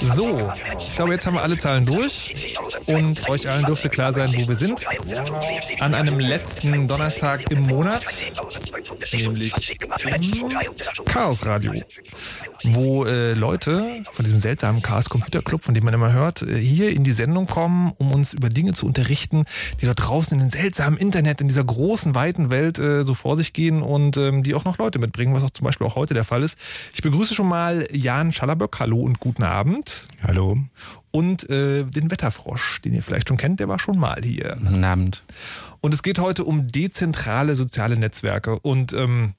So, ich glaube, jetzt haben wir alle Zahlen durch und euch allen dürfte klar sein, wo wir sind. An einem letzten Donnerstag im Monat, nämlich Chaos Radio, wo äh, Leute von diesem seltsamen Chaos Computer Club, von dem man immer hört, äh, hier in die Sendung kommen, um uns über Dinge zu unterrichten, die dort draußen in dem seltsamen Internet, in dieser großen, weiten Welt äh, so vor sich gehen und ähm, die auch noch Leute mitbringen, was auch zum Beispiel auch heute der Fall ist. Ich begrüße schon mal Jan Schallerböck. Hallo und guten Abend. Hallo. Und äh, den Wetterfrosch, den ihr vielleicht schon kennt, der war schon mal hier. Guten Abend. Und es geht heute um dezentrale soziale Netzwerke. Und ähm,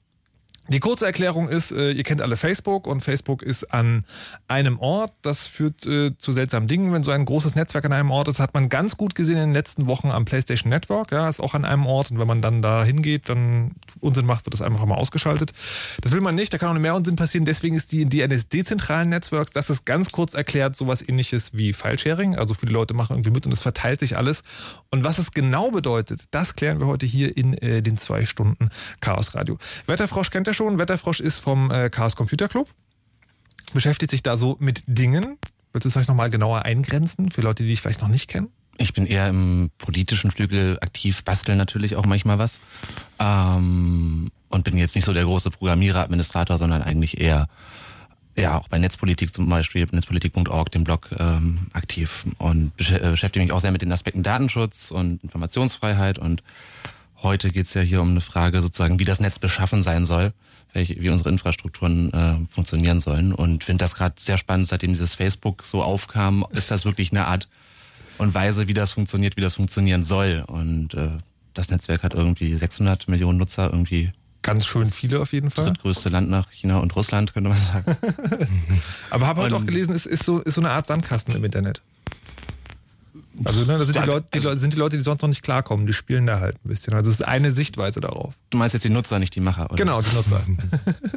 Die kurze Erklärung ist, äh, ihr kennt alle Facebook und Facebook ist an einem Ort. Das führt äh, zu seltsamen Dingen. Wenn so ein großes Netzwerk an einem Ort ist, hat man ganz gut gesehen in den letzten Wochen am PlayStation Network. Ja, ist auch an einem Ort. Und wenn man dann da hingeht, dann Unsinn macht, wird das einfach mal ausgeschaltet. Das will man nicht. Da kann auch mehr Unsinn passieren. Deswegen ist die Idee eines dezentralen Netzwerks, das ist ganz kurz erklärt, sowas ähnliches wie Filesharing. Also viele Leute machen irgendwie mit und es verteilt sich alles. Und was es genau bedeutet, das klären wir heute hier in äh, den zwei Stunden Chaos Radio. Wetterfrosch kennt ihr schon. Wetterfrosch ist vom äh, Chaos Computer Club. Beschäftigt sich da so mit Dingen. Willst du es euch nochmal genauer eingrenzen für Leute, die dich vielleicht noch nicht kennen? Ich bin eher im politischen Flügel aktiv, bastel natürlich auch manchmal was. Ähm, und bin jetzt nicht so der große Programmierer, Administrator, sondern eigentlich eher ja auch bei Netzpolitik zum Beispiel, netzpolitik.org, dem Blog ähm, aktiv und äh, beschäftige mich auch sehr mit den Aspekten Datenschutz und Informationsfreiheit und heute geht's ja hier um eine Frage sozusagen, wie das Netz beschaffen sein soll, welche, wie unsere Infrastrukturen äh, funktionieren sollen und finde das gerade sehr spannend, seitdem dieses Facebook so aufkam, ist das wirklich eine Art und Weise, wie das funktioniert, wie das funktionieren soll und äh, das Netzwerk hat irgendwie 600 Millionen Nutzer, irgendwie Ganz schön viele auf jeden Fall. drittgrößte Land nach China und Russland, könnte man sagen. Aber habe heute auch gelesen, es ist so, ist so eine Art Sandkasten im Internet. Also ne, da sind die, Leute, die Leute, sind die Leute, die sonst noch nicht klarkommen, die spielen da halt ein bisschen. Also es ist eine Sichtweise darauf. Du meinst jetzt die Nutzer, nicht die Macher, oder? Genau, die Nutzer.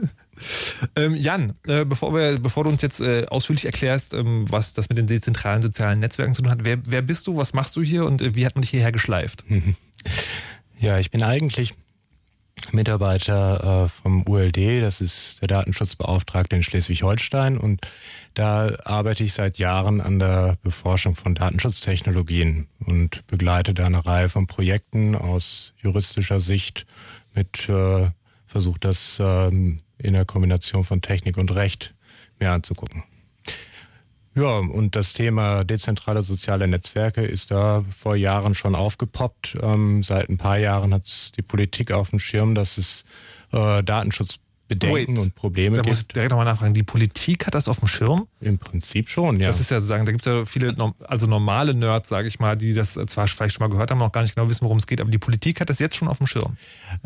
ähm, Jan, äh, bevor, wir, bevor du uns jetzt äh, ausführlich erklärst, ähm, was das mit den dezentralen sozialen Netzwerken zu tun hat, wer, wer bist du, was machst du hier und äh, wie hat man dich hierher geschleift? Ja, ich bin eigentlich Mitarbeiter äh, vom ULD, das ist der Datenschutzbeauftragte in Schleswig-Holstein und da arbeite ich seit Jahren an der Beforschung von Datenschutztechnologien und begleite da eine Reihe von Projekten aus juristischer Sicht mit äh, versucht das ähm, in der Kombination von Technik und Recht mir anzugucken. Ja, und das Thema dezentrale soziale Netzwerke ist da vor Jahren schon aufgepoppt. Ähm, seit ein paar Jahren hat es die Politik auf dem Schirm, dass es äh, Datenschutzbedenken Wait. und Probleme Da muss ich gibt. direkt nochmal nachfragen. Die Politik hat das auf dem Schirm? Im Prinzip schon, ja. Das ist ja sozusagen, da gibt es ja viele, also normale Nerds, sage ich mal, die das zwar vielleicht schon mal gehört haben, noch gar nicht genau wissen, worum es geht, aber die Politik hat das jetzt schon auf dem Schirm.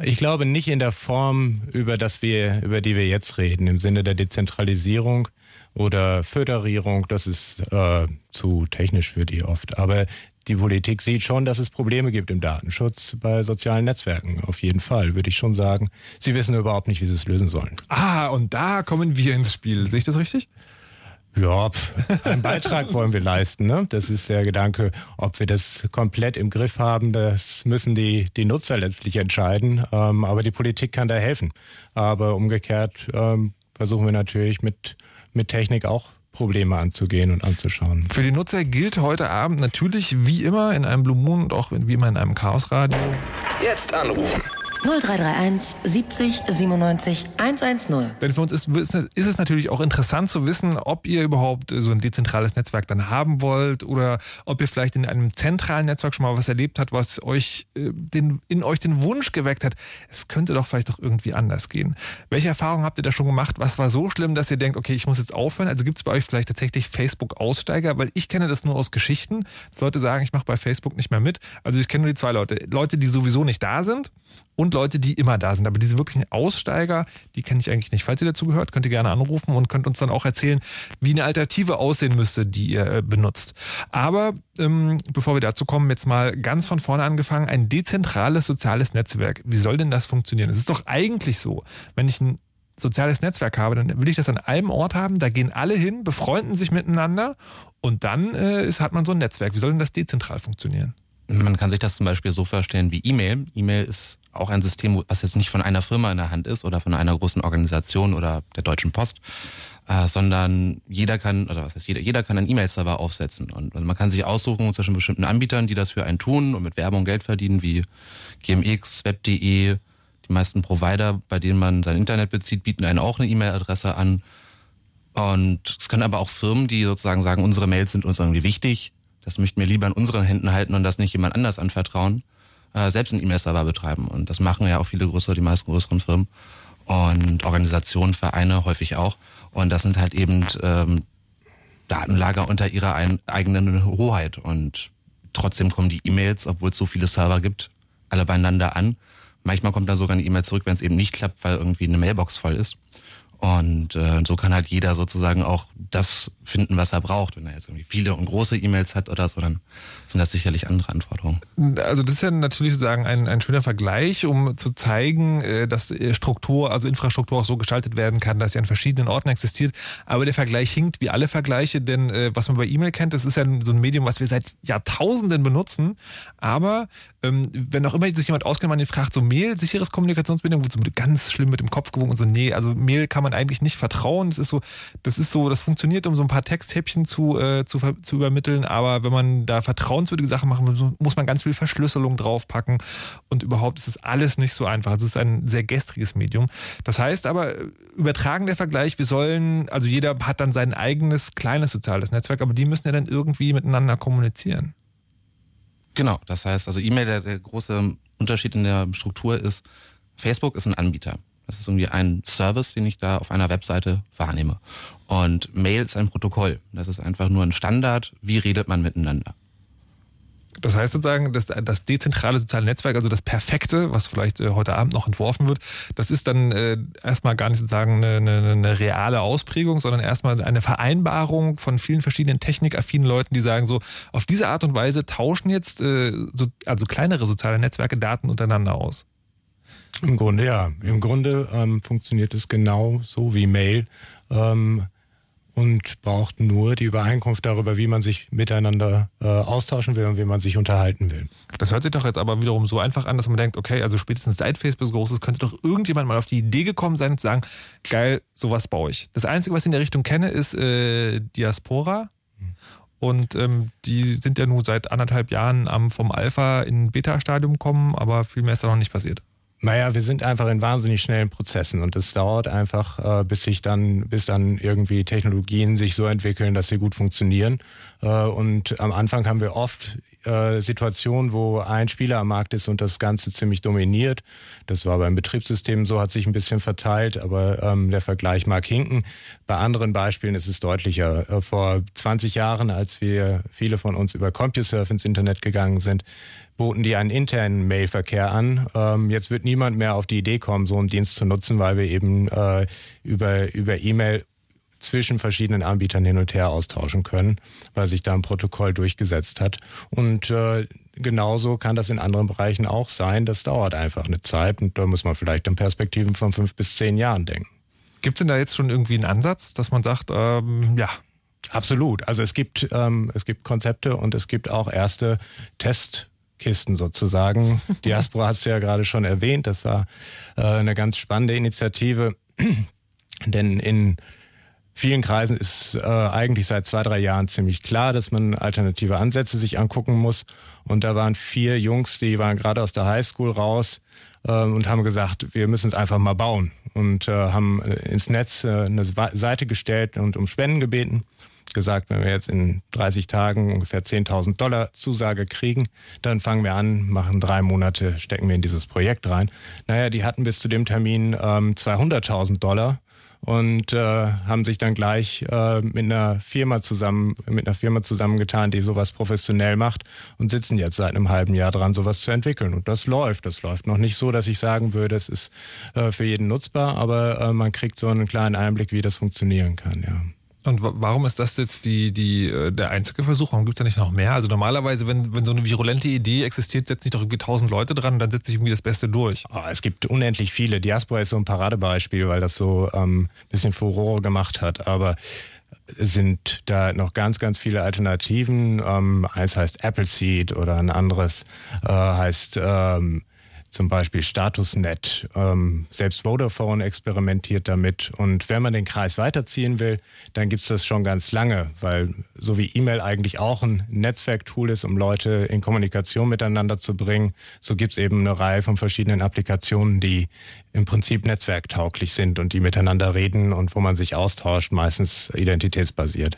Ich glaube nicht in der Form, über das wir, über die wir jetzt reden, im Sinne der Dezentralisierung oder Föderierung. Das ist äh, zu technisch für die oft. Aber die Politik sieht schon, dass es Probleme gibt im Datenschutz bei sozialen Netzwerken. Auf jeden Fall, würde ich schon sagen. Sie wissen überhaupt nicht, wie sie es lösen sollen. Ah, und da kommen wir ins Spiel. Sehe ich das richtig? Ja, einen Beitrag wollen wir leisten. Ne? Das ist der Gedanke, ob wir das komplett im Griff haben. Das müssen die, die Nutzer letztlich entscheiden. Ähm, aber die Politik kann da helfen. Aber umgekehrt ähm, versuchen wir natürlich mit, mit Technik auch Probleme anzugehen und anzuschauen. Für die Nutzer gilt heute Abend natürlich wie immer in einem Blue Moon und auch wie immer in einem Chaosradio. Jetzt anrufen. 0331 70 97 110. Denn für uns ist, ist es natürlich auch interessant zu wissen, ob ihr überhaupt so ein dezentrales Netzwerk dann haben wollt oder ob ihr vielleicht in einem zentralen Netzwerk schon mal was erlebt habt, was euch äh, den, in euch den Wunsch geweckt hat, es könnte doch vielleicht doch irgendwie anders gehen. Welche Erfahrungen habt ihr da schon gemacht? Was war so schlimm, dass ihr denkt, okay, ich muss jetzt aufhören? Also gibt es bei euch vielleicht tatsächlich Facebook-Aussteiger? Weil ich kenne das nur aus Geschichten, dass Leute sagen, ich mache bei Facebook nicht mehr mit. Also ich kenne nur die zwei Leute. Leute, die sowieso nicht da sind und Leute, die immer da sind. Aber diese wirklichen Aussteiger, die kenne ich eigentlich nicht. Falls ihr dazu gehört, könnt ihr gerne anrufen und könnt uns dann auch erzählen, wie eine Alternative aussehen müsste, die ihr äh, benutzt. Aber ähm, bevor wir dazu kommen, jetzt mal ganz von vorne angefangen, ein dezentrales soziales Netzwerk. Wie soll denn das funktionieren? Es ist doch eigentlich so, wenn ich ein soziales Netzwerk habe, dann will ich das an einem Ort haben, da gehen alle hin, befreunden sich miteinander und dann äh, ist, hat man so ein Netzwerk. Wie soll denn das dezentral funktionieren? Man kann sich das zum Beispiel so vorstellen wie E-Mail. E-Mail ist auch ein System, was jetzt nicht von einer Firma in der Hand ist oder von einer großen Organisation oder der Deutschen Post, äh, sondern jeder kann, oder was heißt jeder, jeder kann einen E-Mail-Server aufsetzen. Und also man kann sich aussuchen zwischen bestimmten Anbietern, die das für einen tun und mit Werbung Geld verdienen, wie GMX, Web.de, die meisten Provider, bei denen man sein Internet bezieht, bieten einen auch eine E-Mail-Adresse an. Und es können aber auch Firmen, die sozusagen sagen, unsere Mails sind uns irgendwie wichtig, das möchten wir lieber in unseren Händen halten und das nicht jemand anders anvertrauen, äh, selbst einen E-Mail-Server betreiben. Und das machen ja auch viele größere, die meisten größeren Firmen und Organisationen, Vereine häufig auch. Und das sind halt eben ähm, Datenlager unter ihrer ein, eigenen Hoheit. Und trotzdem kommen die E-Mails, obwohl es so viele Server gibt, alle beieinander an, Manchmal kommt da sogar eine E-Mail zurück, wenn es eben nicht klappt, weil irgendwie eine Mailbox voll ist. Und äh, so kann halt jeder sozusagen auch das finden, was er braucht. Wenn er jetzt irgendwie viele und große E-Mails hat oder so, dann sind das sicherlich andere Anforderungen. Also das ist ja natürlich sozusagen ein, ein schöner Vergleich, um zu zeigen, äh, dass äh, Struktur, also Infrastruktur auch so gestaltet werden kann, dass sie an verschiedenen Orten existiert. Aber der Vergleich hinkt wie alle Vergleiche, denn äh, was man bei E-Mail kennt, das ist ja so ein Medium, was wir seit Jahrtausenden benutzen. Aber ähm, wenn auch immer sich jemand auskennt, man ihn fragt, so Mail, sicheres Kommunikationsmedium, wird so ganz schlimm mit dem Kopf gewogen und so, nee, also Mail kann man man eigentlich nicht vertrauen. Das ist so, das ist so, das funktioniert, um so ein paar Texthäppchen zu, äh, zu, zu übermitteln. Aber wenn man da vertrauenswürdige Sachen machen will, muss man ganz viel Verschlüsselung draufpacken. Und überhaupt ist es alles nicht so einfach. Es ist ein sehr gestriges Medium. Das heißt aber, übertragen der Vergleich, wir sollen, also jeder hat dann sein eigenes kleines soziales Netzwerk, aber die müssen ja dann irgendwie miteinander kommunizieren. Genau, das heißt, also E-Mail, der, der große Unterschied in der Struktur ist, Facebook ist ein Anbieter. Das ist irgendwie ein Service, den ich da auf einer Webseite wahrnehme. Und Mail ist ein Protokoll. Das ist einfach nur ein Standard. Wie redet man miteinander? Das heißt sozusagen, dass das dezentrale soziale Netzwerk, also das Perfekte, was vielleicht äh, heute Abend noch entworfen wird, das ist dann äh, erstmal gar nicht sozusagen eine, eine, eine reale Ausprägung, sondern erstmal eine Vereinbarung von vielen verschiedenen technikaffinen Leuten, die sagen so, auf diese Art und Weise tauschen jetzt äh, so, also kleinere soziale Netzwerke Daten untereinander aus. Im Grunde ja. Im Grunde ähm, funktioniert es genau so wie Mail ähm, und braucht nur die Übereinkunft darüber, wie man sich miteinander äh, austauschen will und wie man sich unterhalten will. Das hört sich doch jetzt aber wiederum so einfach an, dass man denkt, okay, also spätestens seit Facebook groß ist, könnte doch irgendjemand mal auf die Idee gekommen sein und sagen, geil, sowas baue ich. Das Einzige, was ich in der Richtung kenne, ist äh, Diaspora. Und ähm, die sind ja nun seit anderthalb Jahren am vom Alpha in Beta-Stadium kommen, aber viel mehr ist da noch nicht passiert. Naja, wir sind einfach in wahnsinnig schnellen Prozessen und es dauert einfach, äh, bis sich dann, bis dann irgendwie Technologien sich so entwickeln, dass sie gut funktionieren. Äh, und am Anfang haben wir oft äh, Situationen, wo ein Spieler am Markt ist und das Ganze ziemlich dominiert. Das war beim Betriebssystem so, hat sich ein bisschen verteilt, aber ähm, der Vergleich mag hinken. Bei anderen Beispielen ist es deutlicher. Äh, vor 20 Jahren, als wir viele von uns über CompuServe ins Internet gegangen sind, boten die einen internen Mailverkehr an. Ähm, jetzt wird niemand mehr auf die Idee kommen, so einen Dienst zu nutzen, weil wir eben äh, über, über E-Mail zwischen verschiedenen Anbietern hin und her austauschen können, weil sich da ein Protokoll durchgesetzt hat. Und äh, genauso kann das in anderen Bereichen auch sein. Das dauert einfach eine Zeit und da muss man vielleicht in Perspektiven von fünf bis zehn Jahren denken. Gibt es denn da jetzt schon irgendwie einen Ansatz, dass man sagt, ähm, ja, Absolut. Also es gibt ähm, es gibt Konzepte und es gibt auch erste Test Kisten sozusagen. Diaspora hast du ja gerade schon erwähnt. Das war äh, eine ganz spannende Initiative, denn in vielen Kreisen ist äh, eigentlich seit zwei, drei Jahren ziemlich klar, dass man alternative Ansätze sich angucken muss. Und da waren vier Jungs, die waren gerade aus der Highschool raus äh, und haben gesagt, wir müssen es einfach mal bauen. Und äh, haben ins Netz äh, eine Seite gestellt und um Spenden gebeten gesagt, wenn wir jetzt in 30 Tagen ungefähr 10.000 Dollar Zusage kriegen, dann fangen wir an, machen drei Monate, stecken wir in dieses Projekt rein. Naja, die hatten bis zu dem Termin ähm, 200.000 Dollar und äh, haben sich dann gleich äh, mit einer Firma zusammen mit einer Firma zusammengetan, die sowas professionell macht und sitzen jetzt seit einem halben Jahr dran, sowas zu entwickeln. Und das läuft. Das läuft noch nicht so, dass ich sagen würde, es ist äh, für jeden nutzbar, aber äh, man kriegt so einen kleinen Einblick, wie das funktionieren kann. Ja. Und warum ist das jetzt die, die, äh, der einzige Versuch? Warum gibt es da nicht noch mehr? Also normalerweise, wenn, wenn so eine virulente Idee existiert, setzen sich doch irgendwie tausend Leute dran und dann setzt sich irgendwie das Beste durch. Oh, es gibt unendlich viele. Diaspora ist so ein Paradebeispiel, weil das so ähm, bisschen Furore gemacht hat. Aber es sind da noch ganz, ganz viele Alternativen. Ähm, eins heißt Appleseed oder ein anderes äh, heißt ähm, zum Beispiel Statusnet. Ähm, selbst Vodafone experimentiert damit. Und wenn man den Kreis weiterziehen will, dann gibt's das schon ganz lange, weil so wie E-Mail eigentlich auch ein Netzwerktool ist, um Leute in Kommunikation miteinander zu bringen, so gibt's eben eine Reihe von verschiedenen Applikationen, die im Prinzip netzwerktauglich sind und die miteinander reden und wo man sich austauscht, meistens identitätsbasiert.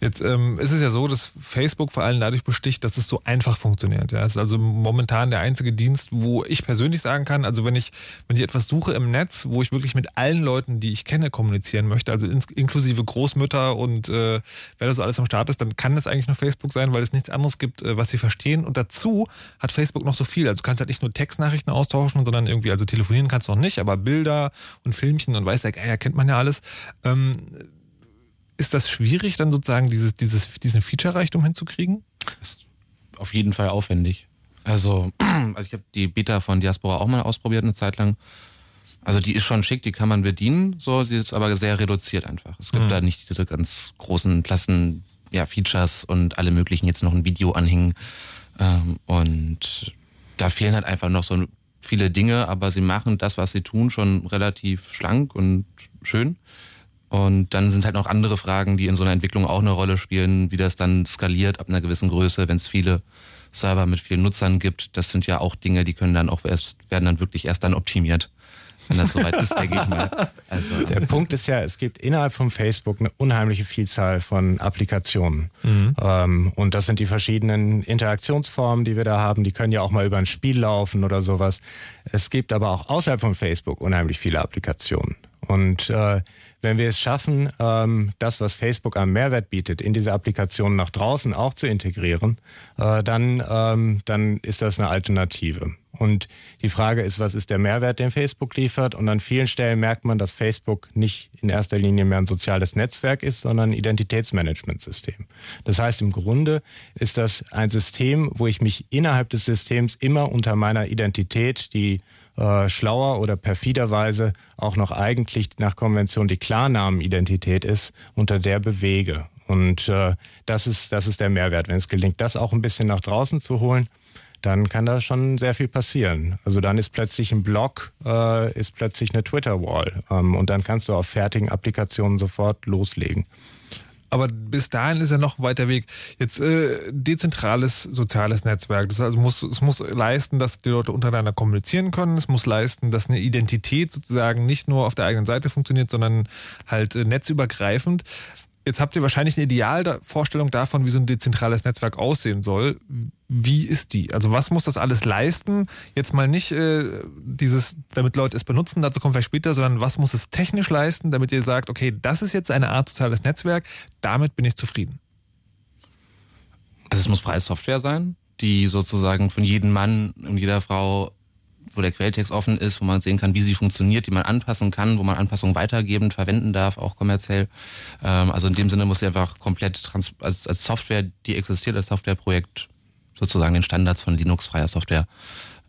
Jetzt ähm, ist es ja so, dass Facebook vor allem dadurch besticht, dass es so einfach funktioniert. Ja, es ist also momentan der einzige Dienst, wo ich persönlich sagen kann, also wenn ich, wenn ich etwas suche im Netz, wo ich wirklich mit allen Leuten, die ich kenne, kommunizieren möchte, also ins, inklusive Großmütter und äh, wer da so alles am Start ist, dann kann das eigentlich nur Facebook sein, weil es nichts anderes gibt, äh, was sie verstehen. Und dazu hat Facebook noch so viel. Also du kannst halt nicht nur Textnachrichten austauschen, sondern irgendwie, also telefonieren kannst du noch nicht, aber Bilder und Filmchen und weiß der ja, kennt man ja alles. Ähm, ist das schwierig, dann sozusagen dieses, dieses, diesen Feature-Reichtum hinzukriegen? Ist auf jeden Fall aufwendig. Also, also ich habe die Beta von Diaspora auch mal ausprobiert eine Zeit lang. Also die ist schon schick, die kann man bedienen, so, sie ist aber sehr reduziert einfach. Es gibt mhm. da nicht diese ganz großen Klassen, ja, Features und alle möglichen jetzt noch ein Video anhängen. Ähm, und da fehlen halt einfach noch so viele Dinge, aber sie machen das, was sie tun, schon relativ schlank und schön. Und dann sind halt noch andere Fragen, die in so einer Entwicklung auch eine Rolle spielen, wie das dann skaliert ab einer gewissen Größe, wenn es viele Server mit vielen Nutzern gibt. Das sind ja auch Dinge, die können dann auch erst, werden dann wirklich erst dann optimiert, wenn das soweit ist, denke ich mal. Also, Der Punkt ist ja, es gibt innerhalb von Facebook eine unheimliche Vielzahl von Applikationen. Mhm. Ähm, und das sind die verschiedenen Interaktionsformen, die wir da haben. Die können ja auch mal über ein Spiel laufen oder sowas. Es gibt aber auch außerhalb von Facebook unheimlich viele Applikationen. Und äh, wenn wir es schaffen, ähm, das, was Facebook am Mehrwert bietet, in diese Applikationen nach draußen auch zu integrieren, äh, dann, ähm, dann ist das eine Alternative. Und die Frage ist, was ist der Mehrwert, den Facebook liefert? Und an vielen Stellen merkt man, dass Facebook nicht in erster Linie mehr ein soziales Netzwerk ist, sondern ein Identitätsmanagementsystem. Das heißt, im Grunde ist das ein System, wo ich mich innerhalb des Systems immer unter meiner Identität, die äh, schlauer oder perfiderweise auch noch eigentlich nach Konvention die Klarnamenidentität ist, unter der bewege. Und äh, das ist das ist der Mehrwert. Wenn es gelingt, das auch ein bisschen nach draußen zu holen, dann kann da schon sehr viel passieren. Also dann ist plötzlich ein Blog, äh, ist plötzlich eine Twitter-Wall ähm, und dann kannst du auf fertigen Applikationen sofort loslegen. Aber bis dahin ist ja noch weiter Weg. Jetzt äh, dezentrales soziales Netzwerk. Das also muss, es muss leisten, dass die Leute untereinander kommunizieren können. Es muss leisten, dass eine Identität sozusagen nicht nur auf der eigenen Seite funktioniert, sondern halt äh, netzübergreifend. Jetzt habt ihr wahrscheinlich eine Idealvorstellung davon, wie so ein dezentrales Netzwerk aussehen soll. Wie ist die? Also was muss das alles leisten? Jetzt mal nicht äh, dieses, damit Leute es benutzen, dazu kommen wir später, sondern was muss es technisch leisten, damit ihr sagt, okay, das ist jetzt eine Art soziales Netzwerk, damit bin ich zufrieden. Also es muss freie Software sein, die sozusagen von jedem Mann und jeder Frau wo der Quelltext offen ist, wo man sehen kann, wie sie funktioniert, die man anpassen kann, wo man Anpassungen weitergeben, verwenden darf, auch kommerziell. Ähm, also in dem Sinne muss sie einfach komplett trans als, als Software, die existiert als Softwareprojekt, sozusagen den Standards von Linux-freier Software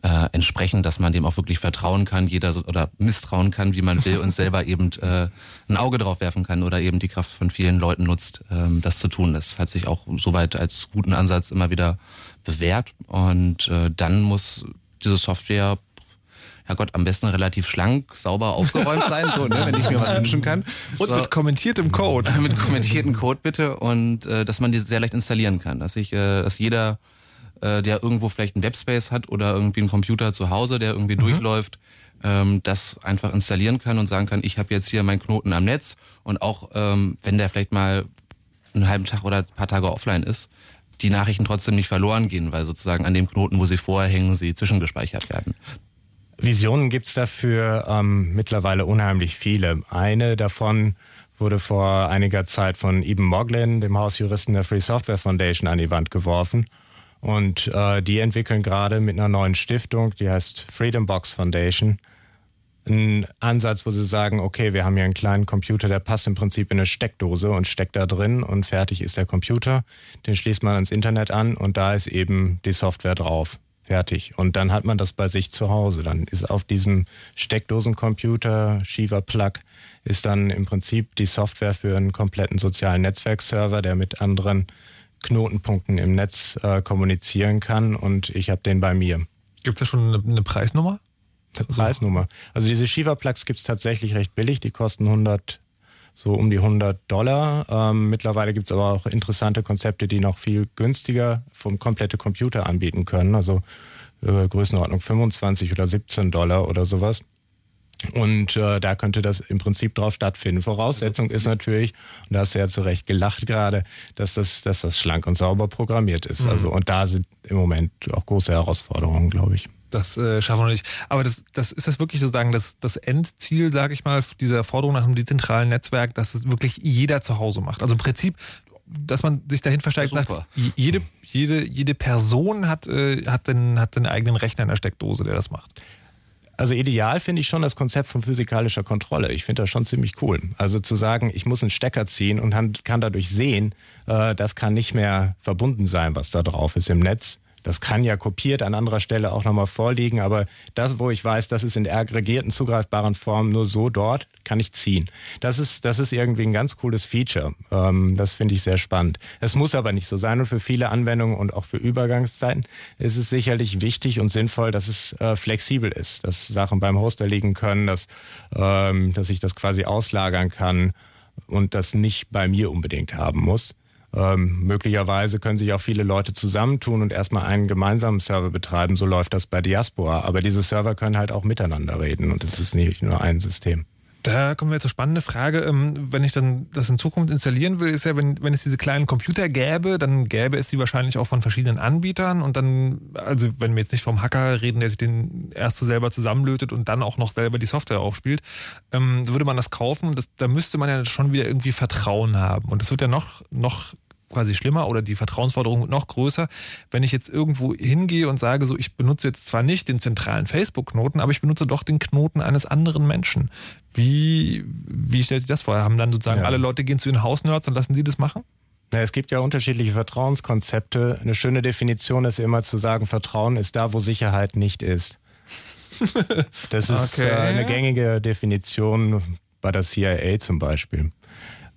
äh, entsprechen, dass man dem auch wirklich vertrauen kann, jeder oder misstrauen kann, wie man will und selber eben äh, ein Auge drauf werfen kann oder eben die Kraft von vielen Leuten nutzt, ähm, das zu tun. Das hat sich auch soweit als guten Ansatz immer wieder bewährt und äh, dann muss diese Software Herrgott, am besten relativ schlank, sauber aufgeräumt sein, so, ne, wenn ich mir was wünschen kann. Und so. mit kommentiertem Code. mit kommentiertem Code bitte und äh, dass man die sehr leicht installieren kann. Dass ich, äh, dass jeder, äh, der irgendwo vielleicht einen Webspace hat oder irgendwie einen Computer zu Hause, der irgendwie mhm. durchläuft, ähm, das einfach installieren kann und sagen kann, ich habe jetzt hier meinen Knoten am Netz und auch ähm, wenn der vielleicht mal einen halben Tag oder ein paar Tage offline ist, die Nachrichten trotzdem nicht verloren gehen, weil sozusagen an dem Knoten, wo sie vorher hängen, sie zwischengespeichert werden. Visionen gibt's dafür ähm, mittlerweile unheimlich viele. Eine davon wurde vor einiger Zeit von Eben Moglin, dem Hausjuristen der Free Software Foundation, an die Wand geworfen. Und äh, die entwickeln gerade mit einer neuen Stiftung, die heißt Freedom Box Foundation, einen Ansatz, wo sie sagen, okay, wir haben hier einen kleinen Computer, der passt im Prinzip in eine Steckdose und steckt da drin und fertig ist der Computer. Den schließt man ans Internet an und da ist eben die Software drauf. Fertig. Und dann hat man das bei sich zu Hause. Dann ist auf diesem Steckdosencomputer, Shiva Plug, ist dann im Prinzip die Software für einen kompletten sozialen Netzwerkserver, der mit anderen Knotenpunkten im Netz äh, kommunizieren kann. Und ich habe den bei mir. Gibt es da schon eine, eine Preisnummer? Preisnummer. Also diese Shiva Plugs gibt es tatsächlich recht billig. Die kosten 100 so um die 100 Dollar. Ähm, mittlerweile gibt es aber auch interessante Konzepte, die noch viel günstiger vom komplette Computer anbieten können. Also äh, Größenordnung 25 oder 17 Dollar oder sowas. Und äh, da könnte das im Prinzip drauf stattfinden. Voraussetzung ist natürlich, und da hast du ja zu Recht gelacht gerade, dass das, dass das schlank und sauber programmiert ist. Mhm. Also und da sind im Moment auch große Herausforderungen, glaube ich. Das äh, schaffen wir nicht. Aber das, das ist das wirklich sozusagen das, das Endziel, sage ich mal, dieser Forderung nach einem dezentralen Netzwerk, dass es wirklich jeder zu Hause macht. Also im Prinzip, dass man sich dahin versteigt, sagt, jede, jede, jede Person hat, äh, hat, den, hat den eigenen Rechner in der Steckdose, der das macht. Also ideal finde ich schon das Konzept von physikalischer Kontrolle. Ich finde das schon ziemlich cool. Also zu sagen, ich muss einen Stecker ziehen und kann dadurch sehen, äh, das kann nicht mehr verbunden sein, was da drauf ist im Netz. Das kann ja kopiert an anderer Stelle auch nochmal vorliegen, aber das, wo ich weiß, das ist in der aggregierten zugreifbaren Form nur so dort, kann ich ziehen. Das ist, das ist irgendwie ein ganz cooles Feature. Ähm, das finde ich sehr spannend. Es muss aber nicht so sein und für viele Anwendungen und auch für Übergangszeiten ist es sicherlich wichtig und sinnvoll, dass es äh, flexibel ist, dass Sachen beim Hoster liegen können, dass, ähm, dass ich das quasi auslagern kann und das nicht bei mir unbedingt haben muss. Ähm, möglicherweise können sich auch viele Leute zusammentun und erstmal einen gemeinsamen Server betreiben. So läuft das bei Diaspora. Aber diese Server können halt auch miteinander reden und es ist nicht nur ein System. Da kommen wir zur spannenden Frage. Ähm, wenn ich dann das in Zukunft installieren will, ist ja, wenn, wenn es diese kleinen Computer gäbe, dann gäbe es die wahrscheinlich auch von verschiedenen Anbietern und dann, also wenn wir jetzt nicht vom Hacker reden, der sich den erst so selber zusammenlötet und dann auch noch selber die Software aufspielt, ähm, würde man das kaufen. Das, da müsste man ja schon wieder irgendwie Vertrauen haben. Und das wird ja noch, noch quasi schlimmer oder die Vertrauensforderung noch größer, wenn ich jetzt irgendwo hingehe und sage, so ich benutze jetzt zwar nicht den zentralen Facebook-Knoten, aber ich benutze doch den Knoten eines anderen Menschen. Wie, wie stellt sich das vor? Haben dann sozusagen ja. alle Leute gehen zu den Hausnerds und lassen sie das machen? Ja, es gibt ja unterschiedliche Vertrauenskonzepte. Eine schöne Definition ist immer zu sagen, Vertrauen ist da, wo Sicherheit nicht ist. Das ist okay. Äh, eine gängige Definition bei der CIA zum Beispiel.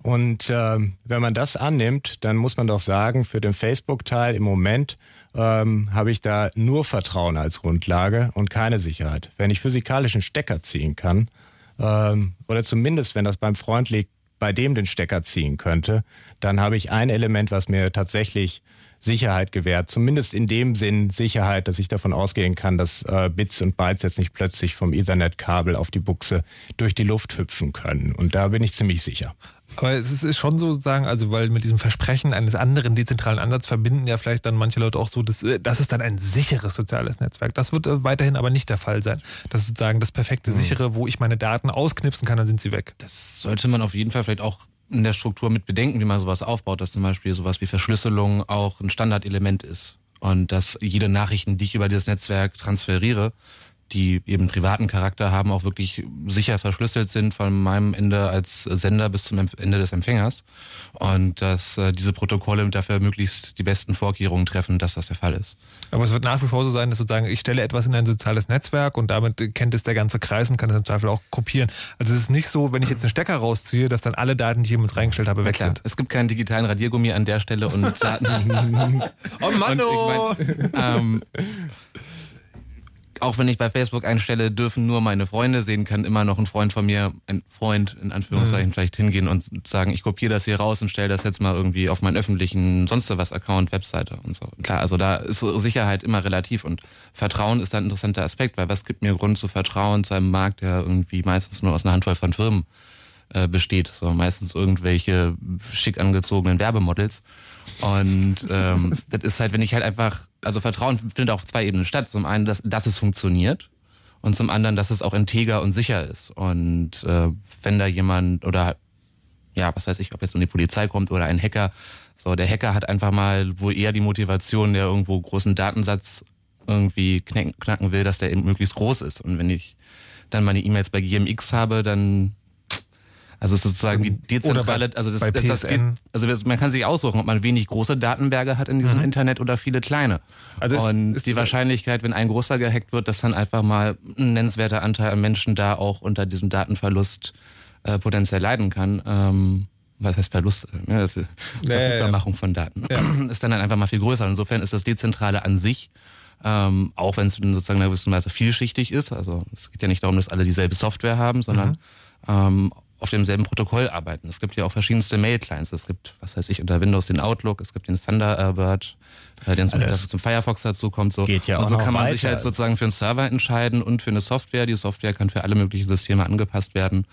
Und äh, wenn man das annimmt, dann muss man doch sagen, für den Facebook-Teil im Moment ähm, habe ich da nur Vertrauen als Grundlage und keine Sicherheit. Wenn ich physikalischen Stecker ziehen kann, ähm, oder zumindest wenn das beim Freund liegt, bei dem den Stecker ziehen könnte, dann habe ich ein Element, was mir tatsächlich Sicherheit gewährt. Zumindest in dem Sinn Sicherheit, dass ich davon ausgehen kann, dass äh, Bits und Bytes jetzt nicht plötzlich vom Ethernet-Kabel auf die Buchse durch die Luft hüpfen können. Und da bin ich ziemlich sicher. Aber es ist schon so sagen, also weil mit diesem Versprechen eines anderen dezentralen Ansatzes verbinden ja vielleicht dann manche Leute auch so, dass, äh, das ist dann ein sicheres soziales Netzwerk. Das wird äh, weiterhin aber nicht der Fall sein. Das ist sozusagen das perfekte hm. sichere, wo ich meine Daten ausknipsen kann, dann sind sie weg. Das sollte man auf jeden Fall vielleicht auch in der Struktur mit bedenken, wie man sowas aufbaut, dass zum Beispiel sowas wie Verschlüsselung auch ein Standardelement ist. Und dass jede Nachrichten, die ich über dieses Netzwerk transferiere, die eben privaten Charakter haben, auch wirklich sicher verschlüsselt sind von meinem Ende als Sender bis zum Ende des Empfängers. Und dass äh, diese Protokolle dafür möglichst die besten Vorkehrungen treffen, dass das der Fall ist. Aber es wird nach wie vor so sein, dass sozusagen ich stelle etwas in ein soziales Netzwerk und damit kennt es der ganze Kreis und kann es im Zweifel auch kopieren. Also es ist nicht so, wenn ich jetzt einen Stecker rausziehe, dass dann alle Daten, die ich jemals reingestellt habe, weg sind. Es gibt keinen digitalen Radiergummi an der Stelle und Daten. oh Mann, oh. Ich mein, ähm, auch wenn ich bei Facebook einstelle, dürfen nur meine Freunde sehen, kann immer noch ein Freund von mir, ein Freund in Anführungszeichen, mhm. vielleicht hingehen und sagen, ich kopiere das hier raus und stelle das jetzt mal irgendwie auf meinen öffentlichen sonst was Account, Webseite und so. Klar, also da ist Sicherheit immer relativ und Vertrauen ist ein interessanter Aspekt, weil was gibt mir Grund zu vertrauen zu einem Markt, der irgendwie meistens nur aus einer Handvoll von Firmen äh, besteht, so meistens irgendwelche schick angezogenen Werbemodels. Und ähm, das ist halt, wenn ich halt einfach, also Vertrauen findet auf zwei Ebenen statt. Zum einen, dass, dass es funktioniert und zum anderen, dass es auch integer und sicher ist. Und äh, wenn da jemand oder ja, was weiß ich, ob jetzt um die Polizei kommt oder ein Hacker, so der Hacker hat einfach mal, wo eher die Motivation, der irgendwo großen Datensatz irgendwie knacken will, dass der eben möglichst groß ist. Und wenn ich dann meine E-Mails bei GMX habe, dann also sozusagen die dezentrale, bei, also das, das, das also man kann sich aussuchen, ob man wenig große Datenberge hat in diesem mhm. Internet oder viele kleine. Also und ist, die Wahrscheinlichkeit, wenn ein großer gehackt wird, dass dann einfach mal ein nennenswerter Anteil an Menschen da auch unter diesem Datenverlust äh, potenziell leiden kann. Ähm, was heißt Verlust? Ja, das ist Verfügbarmachung ja, ja. von Daten. Ist dann, dann einfach mal viel größer. Insofern ist das Dezentrale an sich ähm, auch wenn es sozusagen in gewisser Weise vielschichtig ist. Also es geht ja nicht darum, dass alle dieselbe Software haben, sondern mhm. ähm, auf demselben Protokoll arbeiten. Es gibt ja auch verschiedenste Mail-Clients. Es gibt, was weiß ich, unter Windows den Outlook, es gibt den Thunderbird, äh, den zum, Das zum Firefox dazu kommt. So. geht ja und so kann man sich weiter. halt sozusagen für einen Server entscheiden und für eine Software. Die Software kann für alle möglichen Systeme angepasst werden.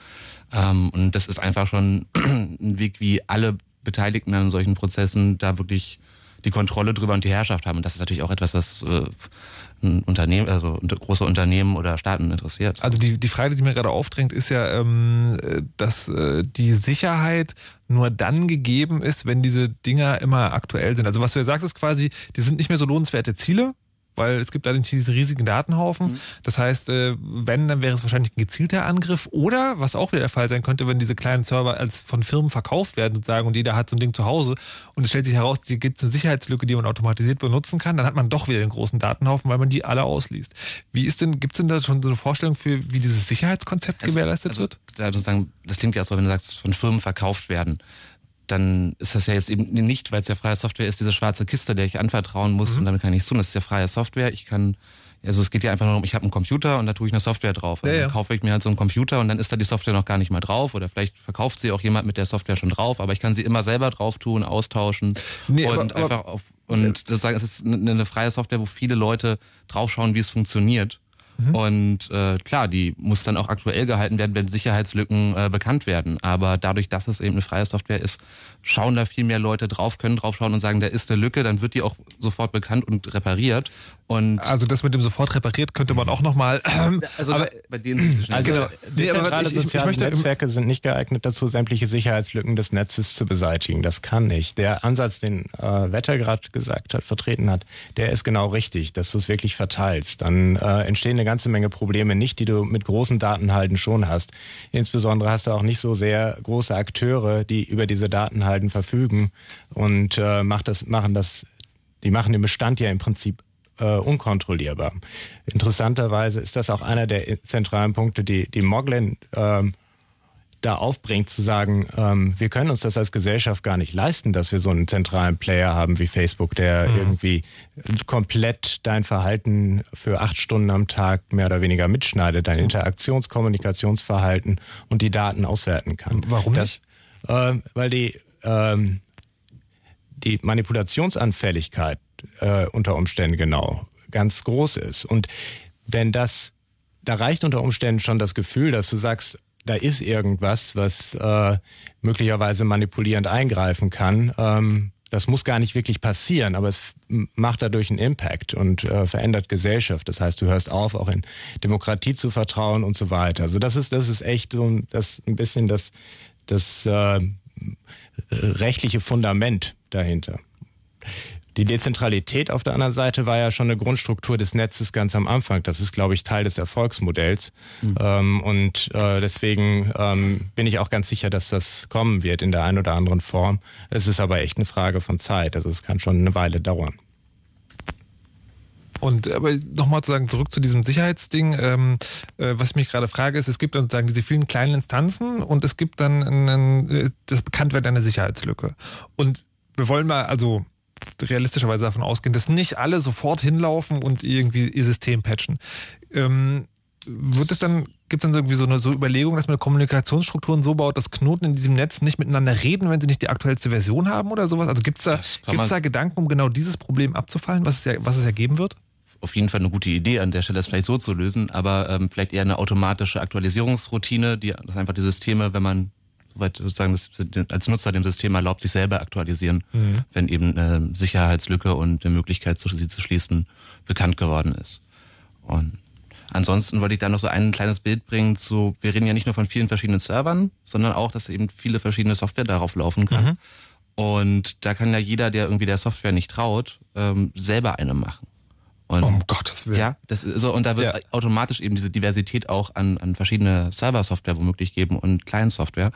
Ähm, und das ist einfach schon ein Weg, wie alle Beteiligten an solchen Prozessen da wirklich die Kontrolle drüber und die Herrschaft haben. Und das ist natürlich auch etwas, was äh, Unternehmen, also große Unternehmen oder Staaten interessiert. Also die, die Frage, die sich mir gerade aufdrängt, ist ja, ähm, äh, dass äh, die Sicherheit nur dann gegeben ist, wenn diese Dinger immer aktuell sind. Also was du ja sagst, ist quasi, die sind nicht mehr so lohnenswerte Ziele, weil es gibt da nicht diese riesigen Datenhaufen. Das heißt, äh, wenn, dann wäre es wahrscheinlich ein gezielter Angriff. Oder, was auch wieder der Fall sein könnte, wenn diese kleinen Server als von Firmen verkauft werden sozusagen und jeder hat so ein Ding zu Hause und es stellt sich heraus, hier gibt es eine Sicherheitslücke, die man automatisiert benutzen kann, dann hat man doch wieder den großen Datenhaufen, weil man die alle ausliest. Wie ist denn, gibt es denn da schon so eine Vorstellung für, wie dieses Sicherheitskonzept gewährleistet also, wird? Da sozusagen, das klingt ja so, wenn du sagst, von Firmen verkauft werden. Dann ist das ja jetzt eben nicht, weil es ja freie Software ist, diese schwarze Kiste, der ich anvertrauen Mhm. muss und damit kann ich nichts tun. Das ist ja freie Software. Ich kann, also es geht ja einfach nur um, ich habe einen Computer und da tue ich eine Software drauf. Also Ja, ja. Dann kaufe ich mir halt so einen Computer und dann ist da die Software noch gar nicht mal drauf oder vielleicht verkauft sie auch jemand mit der Software schon drauf, aber ich kann sie immer selber drauf tun, austauschen Nee, und aber- aber- einfach auf und sozusagen es ist eine freie Software, wo viele Leute draufschauen, wie es funktioniert. Mhm. Und äh, klar, die muss dann auch aktuell gehalten werden, wenn Sicherheitslücken äh, bekannt werden. Aber dadurch, dass es eben eine freie Software ist, schauen da viel mehr Leute drauf, können draufschauen und sagen, da ist eine Lücke, dann wird die auch sofort bekannt und repariert. Und Also das mit dem sofort repariert könnte man auch nochmal. also aber, bei denen. Also Genau. Nee, aber dezentrale ich- ich- ich soziale möchte- Netzwerke sind nicht geeignet dazu, sämtliche Sicherheitslücken des Netzes zu beseitigen. Das kann nicht. Der Ansatz, den äh, Wetter gerade gesagt hat, vertreten hat, der ist genau richtig, dass du es wirklich verteilst. Dann äh, entstehen eine ganze Menge Probleme nicht, die du mit großen Datenhalten schon hast. Insbesondere hast du auch nicht so sehr große Akteure, die über diese Datenhalten verfügen und äh, macht das, machen das, die machen den Bestand ja im Prinzip äh, unkontrollierbar. Interessanterweise ist das auch einer der zentralen Punkte, die, die Moglin ähm, da aufbringt, zu sagen, ähm, wir können uns das als Gesellschaft gar nicht leisten, dass wir so einen zentralen Player haben wie Facebook, der irgendwie komplett dein Verhalten für acht Stunden am Tag mehr oder weniger mitschneidet, dein Interaktions-, Kommunikationsverhalten und die Daten auswerten kann. Warum das, ähm, weil die, ähm, die Manipulationsanfälligkeit äh, unter Umständen genau ganz groß ist. Und wenn das, da reicht unter Umständen schon das Gefühl, dass du sagst, da ist irgendwas, was äh, möglicherweise manipulierend eingreifen kann. Ähm, das muss gar nicht wirklich passieren, aber es macht dadurch einen Impact und äh, verändert Gesellschaft. Das heißt, du hörst auf, auch in Demokratie zu vertrauen und so weiter. Also das ist, das ist echt so ein, das ein bisschen das, das äh, rechtliche Fundament dahinter. Die Dezentralität auf der anderen Seite war ja schon eine Grundstruktur des Netzes ganz am Anfang. Das ist, glaube ich, Teil des Erfolgsmodells. Ähm, und äh, deswegen ähm, bin ich auch ganz sicher, dass das kommen wird in der einen oder anderen Form. Es ist aber echt eine Frage von Zeit. Also es kann schon eine Weile dauern. Und aber nochmal zu sagen, zurück zu diesem Sicherheitsding, ähm, äh, was ich mich gerade frage, ist, es gibt dann sozusagen diese vielen kleinen Instanzen und es gibt dann einen, äh, das Bekanntwerden einer Sicherheitslücke. Und wir wollen mal also realistischerweise davon ausgehen, dass nicht alle sofort hinlaufen und irgendwie ihr System patchen. Ähm, wird es dann, gibt es dann irgendwie so eine so Überlegung, dass man Kommunikationsstrukturen so baut, dass Knoten in diesem Netz nicht miteinander reden, wenn sie nicht die aktuellste Version haben oder sowas? Also gibt es da, gibt's da Gedanken, um genau dieses Problem abzufallen, was es ja, was es ja geben wird? auf jeden Fall eine gute Idee an der Stelle, das vielleicht so zu lösen, aber ähm, vielleicht eher eine automatische Aktualisierungsroutine, die dass einfach die Systeme, wenn man soweit sozusagen das, als Nutzer dem System erlaubt, sich selber aktualisieren, wenn eben eine Sicherheitslücke und eine Möglichkeit, sie zu schließen, bekannt geworden ist. Und ansonsten wollte ich da noch so ein kleines Bild bringen zu, wir reden ja nicht nur von vielen verschiedenen Servern, sondern auch, dass eben viele verschiedene Software darauf laufen kann. Und da kann ja jeder, der irgendwie der Software nicht traut, ähm, selber eine machen. Und Um Gottes Willen. ja, das ist so, und da wird Ja. automatisch eben diese Diversität auch an, an verschiedene Server-Software womöglich geben und Client-Software.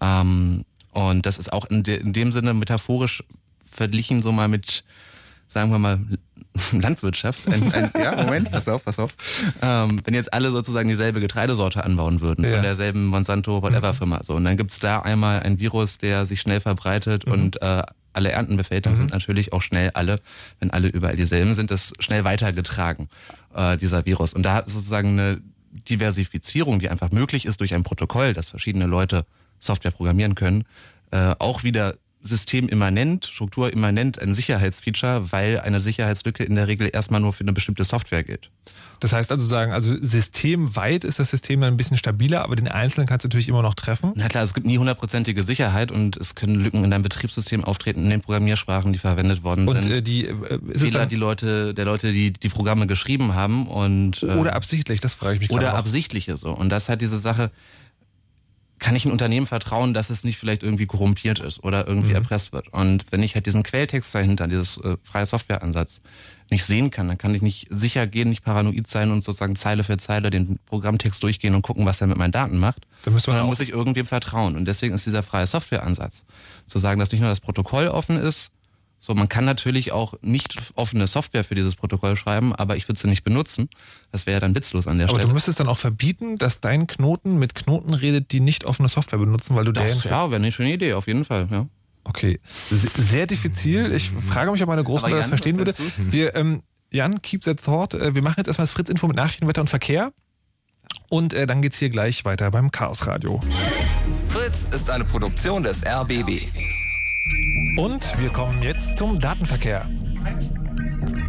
Ähm, und das ist auch in, de, in dem Sinne metaphorisch verglichen so mal mit, sagen wir mal, Landwirtschaft. Ein, ein, ja, Moment, pass auf, pass auf. Ähm, wenn jetzt alle sozusagen dieselbe Getreidesorte anbauen würden, Ja. von derselben Monsanto, whatever Firma, so, und dann gibt's da einmal ein Virus, der sich schnell verbreitet und äh, alle Ernten befällt, dann sind natürlich auch schnell alle, wenn alle überall dieselben sind, das schnell weitergetragen, äh, dieser Virus. Und da sozusagen eine Diversifizierung, die einfach möglich ist durch ein Protokoll, dass verschiedene Leute Software programmieren können, äh, auch wieder systemimmanent, strukturimmanent ein Sicherheitsfeature, weil eine Sicherheitslücke in der Regel erstmal nur für eine bestimmte Software gilt. Das heißt also sagen, also systemweit ist das System dann ein bisschen stabiler, aber den Einzelnen kannst du natürlich immer noch treffen. Na klar, es gibt nie hundertprozentige Sicherheit und es können Lücken in deinem Betriebssystem auftreten, in den Programmiersprachen, die verwendet worden Und sind. äh, die äh, Fehler, die Leute, der Leute, die die Programme geschrieben haben und äh, oder absichtlich, das frage ich mich oder gerade auch. absichtliche so. Und das hat diese Sache, kann ich ein Unternehmen vertrauen, dass es nicht vielleicht irgendwie korrumpiert ist oder irgendwie Mhm. erpresst wird. Und wenn ich halt diesen Quelltext dahinter, dieses äh, freie Softwareansatz nicht sehen kann, dann kann ich nicht sicher gehen, nicht paranoid sein und sozusagen Zeile für Zeile den Programmtext durchgehen und gucken, was er mit meinen Daten macht. Da müsste man auch- muss ich irgendwem vertrauen. Und deswegen ist dieser freie Softwareansatz zu sagen, dass nicht nur das Protokoll offen ist, so, man kann natürlich auch nicht offene Software für dieses Protokoll schreiben, aber ich würde sie nicht benutzen. Das wäre ja dann witzlos an der Aber Stelle. du müsstest dann auch verbieten, dass dein Knoten mit Knoten redet, die nicht offene Software benutzen, weil du Das, deren- ja, wäre eine schöne Idee, auf jeden Fall, ja. Okay, Se- sehr diffizil. Ich frage mich, ob meine Großmutter Aber das Jan, verstehen würde. Wir, ähm, Jan, keep that thought. Äh, Wir machen jetzt erstmal das Fritz-Info mit Nachrichten, Wetter und Verkehr. Und äh, dann geht's hier gleich weiter beim Chaos Radio. Fritz ist eine Produktion des RBB. Und wir kommen jetzt zum Datenverkehr.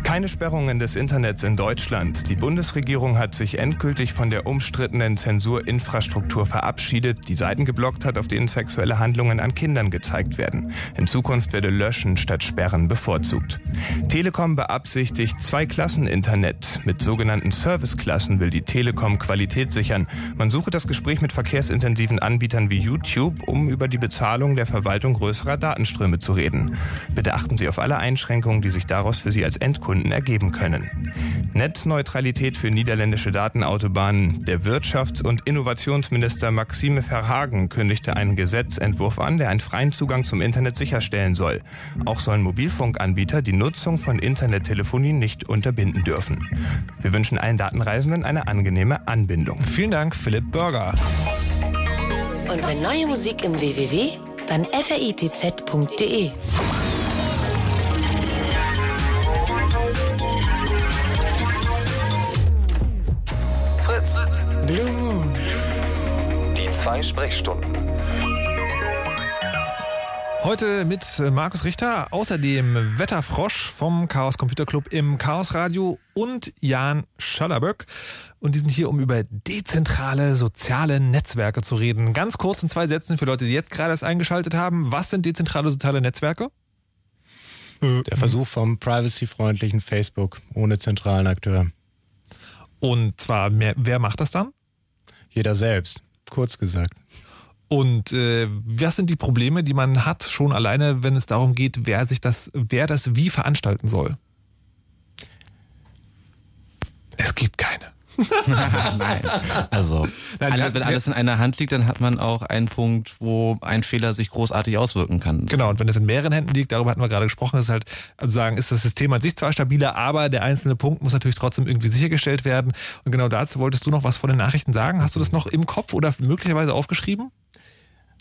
Keine Sperrungen des Internets in Deutschland. Die Bundesregierung hat sich endgültig von der umstrittenen Zensurinfrastruktur verabschiedet, die Seiten geblockt hat, auf denen sexuelle Handlungen an Kindern gezeigt werden. In Zukunft werde Löschen statt Sperren bevorzugt. Telekom beabsichtigt Zwei-Klassen-Internet. Mit sogenannten Serviceklassen will die Telekom Qualität sichern. Man suche das Gespräch mit verkehrsintensiven Anbietern wie YouTube, um über die Bezahlung der Verwaltung größerer Datenströme zu reden. Bitte achten Sie auf alle Einschränkungen, die sich daraus für Sie als Endkunden ergeben können. Netzneutralität für niederländische Datenautobahnen. Der Wirtschafts- und Innovationsminister Maxime Verhagen kündigte einen Gesetzentwurf an, der einen freien Zugang zum Internet sicherstellen soll. Auch sollen Mobilfunkanbieter die Nutzung von Internettelefonie nicht unterbinden dürfen. Wir wünschen allen Datenreisenden eine angenehme Anbindung. Vielen Dank, Philipp Burger. Und wenn neue Musik im www, dann fritz.de. Blue Moon. Die zwei Sprechstunden. Heute mit äh, Markus Richter, außerdem Wetterfrosch vom Chaos Computer Club im Chaos Radio und Jan Schöllerböck. Und die sind hier, um über dezentrale soziale Netzwerke zu reden. Ganz kurz in zwei Sätzen für Leute, die jetzt gerade erst eingeschaltet haben. Was sind dezentrale soziale Netzwerke? Der Versuch vom privacy-freundlichen Facebook ohne zentralen Akteur. Und zwar, mehr, wer macht das dann? Jeder selbst, kurz gesagt. Und äh, was sind die Probleme, die man hat, schon alleine, wenn es darum geht, wer sich das, wer das wie veranstalten soll? Es gibt keine. Nein. Also, Nein, alle, wenn alles in einer Hand liegt, dann hat man auch einen Punkt, wo ein Fehler sich großartig auswirken kann. Genau, und wenn es in mehreren Händen liegt, darüber hatten wir gerade gesprochen, ist halt, also sagen, ist das System an sich zwar stabiler, aber der einzelne Punkt muss natürlich trotzdem irgendwie sichergestellt werden. Und genau dazu wolltest du noch was von den Nachrichten sagen. Hast du das noch im Kopf oder möglicherweise aufgeschrieben?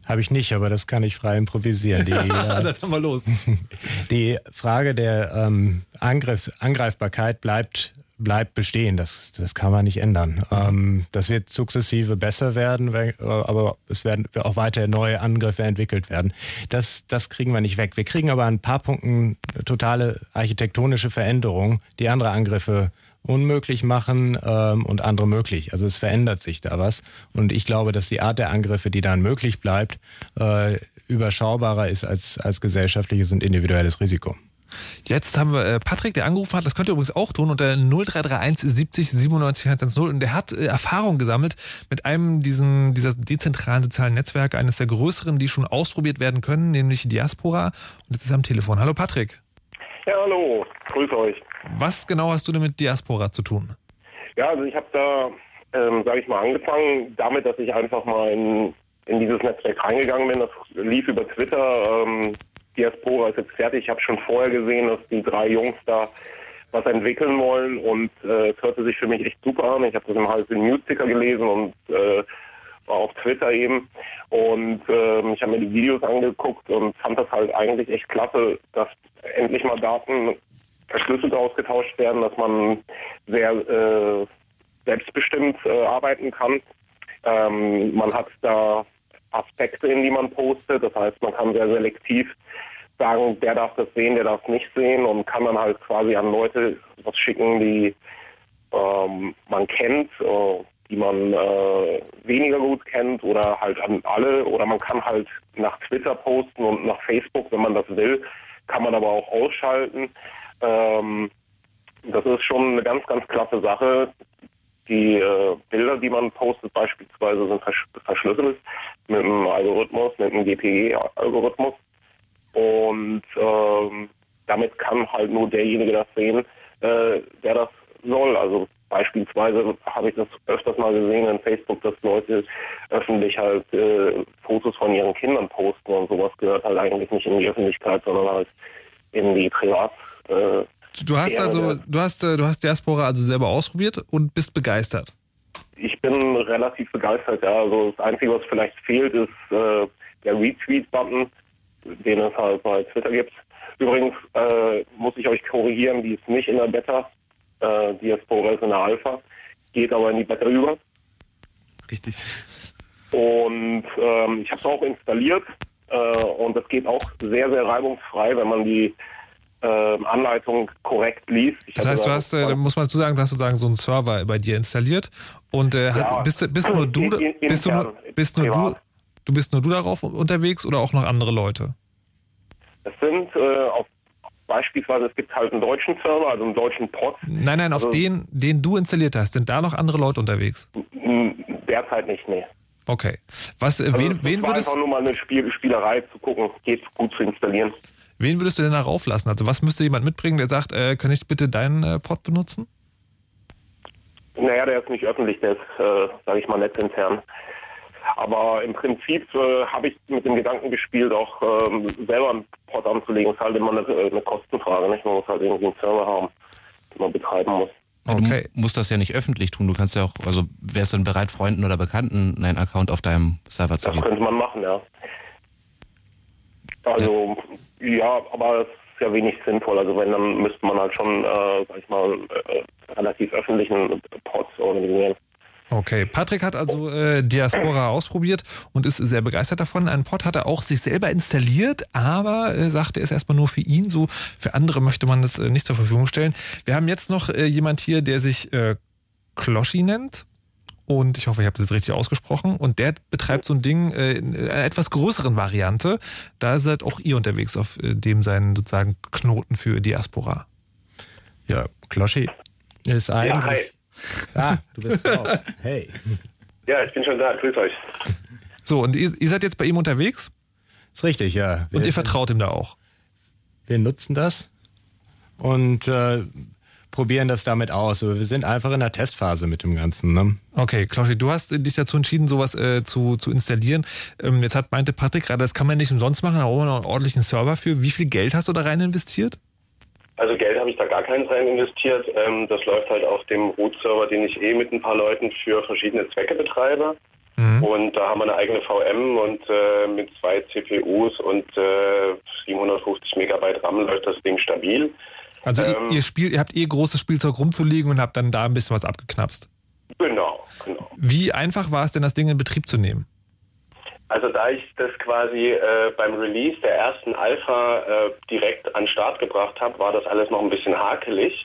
Habe ich nicht, aber das kann ich frei improvisieren. Die, äh, dann haben wir los. die Frage der ähm, Angriffs Angreifbarkeit bleibt bleibt bestehen. Das, das kann man nicht ändern. Ähm, das wird sukzessive besser werden, äh, aber es werden auch weiter neue Angriffe entwickelt werden. Das, das kriegen wir nicht weg. Wir kriegen aber an ein paar Punkten totale architektonische Veränderungen, die andere Angriffe unmöglich machen ähm, und andere möglich. Also es verändert sich da was. Und ich glaube, dass die Art der Angriffe, die dann möglich bleibt, äh, überschaubarer ist als, als gesellschaftliches und individuelles Risiko. Jetzt haben wir äh, Patrick, der angerufen hat, das könnt ihr übrigens auch tun, unter 0331 70 97 110 und der hat äh, Erfahrung gesammelt mit einem diesen, dieser dezentralen sozialen Netzwerke, eines der größeren, die schon ausprobiert werden können, nämlich Diaspora. Und jetzt ist er am Telefon. Hallo Patrick. Ja, hallo, grüß euch. Was genau hast du denn mit Diaspora zu tun? Ja, also ich habe da, ähm, sage ich mal, angefangen damit, dass ich einfach mal in, in dieses Netzwerk reingegangen bin. Das lief über Twitter. Ähm, Diaspora ist jetzt fertig. Ich habe schon vorher gesehen, dass die drei Jungs da was entwickeln wollen und äh, es hörte sich für mich echt super an. Ich habe das im HSV Newsticker gelesen und äh, war auf Twitter eben und ähm, ich habe mir die Videos angeguckt und fand das halt eigentlich echt klasse, dass endlich mal Daten verschlüsselt ausgetauscht werden, dass man sehr äh, selbstbestimmt äh, arbeiten kann. Ähm, man hat da Aspekte, in die man postet. Das heißt, man kann sehr selektiv sagen, der darf das sehen, der darf es nicht sehen und kann dann halt quasi an Leute was schicken, die ähm, man kennt, äh, die man äh, weniger gut kennt oder halt an alle oder man kann halt nach Twitter posten und nach Facebook, wenn man das will, kann man aber auch ausschalten. Ähm, das ist schon eine ganz, ganz klasse Sache. Die äh, Bilder, die man postet, beispielsweise sind versch verschlüsselt mit einem Algorithmus, mit einem GPG-Algorithmus. Und ähm, damit kann halt nur derjenige das sehen, äh, der das soll. Also beispielsweise habe ich das öfters mal gesehen in Facebook, dass Leute öffentlich halt äh, Fotos von ihren Kindern posten und sowas gehört halt eigentlich nicht in die Öffentlichkeit, sondern halt in die Privat. Äh, Du hast also, du hast, äh, du hast Diaspora also selber ausprobiert und bist begeistert. Ich bin relativ begeistert, ja. Also das Einzige, was vielleicht fehlt, ist äh, der Retweet-Button, den es halt bei Twitter gibt. Übrigens äh, muss ich euch korrigieren, die ist nicht in der Beta. Äh, Diaspora ist in der Alpha, geht aber in die Beta über. Richtig. Und ähm, ich habe es auch installiert äh, und es geht auch sehr, sehr reibungsfrei, wenn man die äh, Anleitung korrekt liest. Ich Das heißt, du hast, äh, da muss man dazu sagen, du hast sozusagen so einen Server bei dir installiert und äh, Ja, bist, bist nur du, bist du bist nur du. Du bist nur du darauf unterwegs oder auch noch andere Leute? Es sind äh, auf beispielsweise, es gibt halt einen deutschen Server, also einen deutschen Pod. Nein, nein, auf Also- den, den du installiert hast, sind da noch andere Leute unterwegs? Derzeit nicht, nee. Okay. Was, äh, Also wen, wen, würdest, einfach nur mal eine Spiel Spielerei zu gucken, geht gut zu installieren. wen würdest du denn da rauflassen? Also was müsste jemand mitbringen, der sagt, äh, kann ich bitte deinen äh, Pod benutzen? Naja, der ist nicht öffentlich, der ist, äh, sage ich mal, netzintern. Aber im Prinzip äh, habe ich mit dem Gedanken gespielt, auch ähm, selber einen Pod anzulegen. ist halt immer eine, eine Kostenfrage. Nicht? Man muss halt irgendwie einen Server haben, den man betreiben muss. Okay. Du musst das ja nicht öffentlich tun. Du kannst ja auch, also wärst du denn bereit, Freunden oder Bekannten einen Account auf deinem Server zu Das geben? könnte man machen, ja. Also, ja, aber es ist ja wenig sinnvoll. Also wenn, dann müsste man halt schon, äh, sag ich mal, äh, relativ öffentlichen Pods organisieren. Okay, Patrick hat also äh, Diaspora ausprobiert und ist sehr begeistert davon. Einen Pod hat er auch sich selber installiert, aber äh, sagt, er ist erstmal nur für ihn so. Für andere möchte man das äh, nicht zur Verfügung stellen. Wir haben jetzt noch äh, jemand hier, der sich äh, Kloschi nennt. Und ich hoffe, ich habe das richtig ausgesprochen. Und der betreibt so ein Ding äh, in einer etwas größeren Variante. Da seid auch ihr unterwegs auf äh, dem seinen sozusagen Knoten für Diaspora. Ja, Kloschi ist eigentlich. Ah, du bist auch. Hey. Ja, ich bin schon da. Grüß euch. So, und ihr, ihr seid jetzt bei ihm unterwegs Ist richtig, ja. Wir, und ihr vertraut ihm da auch. wir nutzen das und äh, probieren das damit aus. Aber wir sind einfach in der Testphase mit dem Ganzen. Ne? Okay, Klauschi, du hast dich dazu entschieden, sowas äh, zu, zu installieren. Ähm, jetzt hat meinte Patrick gerade, das kann man nicht umsonst machen, da brauchen wir noch einen ordentlichen Server für. Wie viel Geld hast du da rein investiert? Also Geld habe ich da gar keins rein investiert. Ähm, das läuft halt auf dem Root-Server, den ich eh mit ein paar Leuten für verschiedene Zwecke betreibe. Und da haben wir eine eigene VM und äh, mit zwei CPUs und äh, 750 Megabyte RAM läuft das Ding stabil. Also ihr- Ähm. ihr spielt, ihr habt eh großes Spielzeug rumzulegen und habt dann da ein bisschen was abgeknapst. Genau, genau. Wie einfach war es denn, das Ding in Betrieb zu nehmen? Also da ich das quasi äh, beim Release der ersten Alpha äh, direkt an Start gebracht habe, war das alles noch ein bisschen hakelig.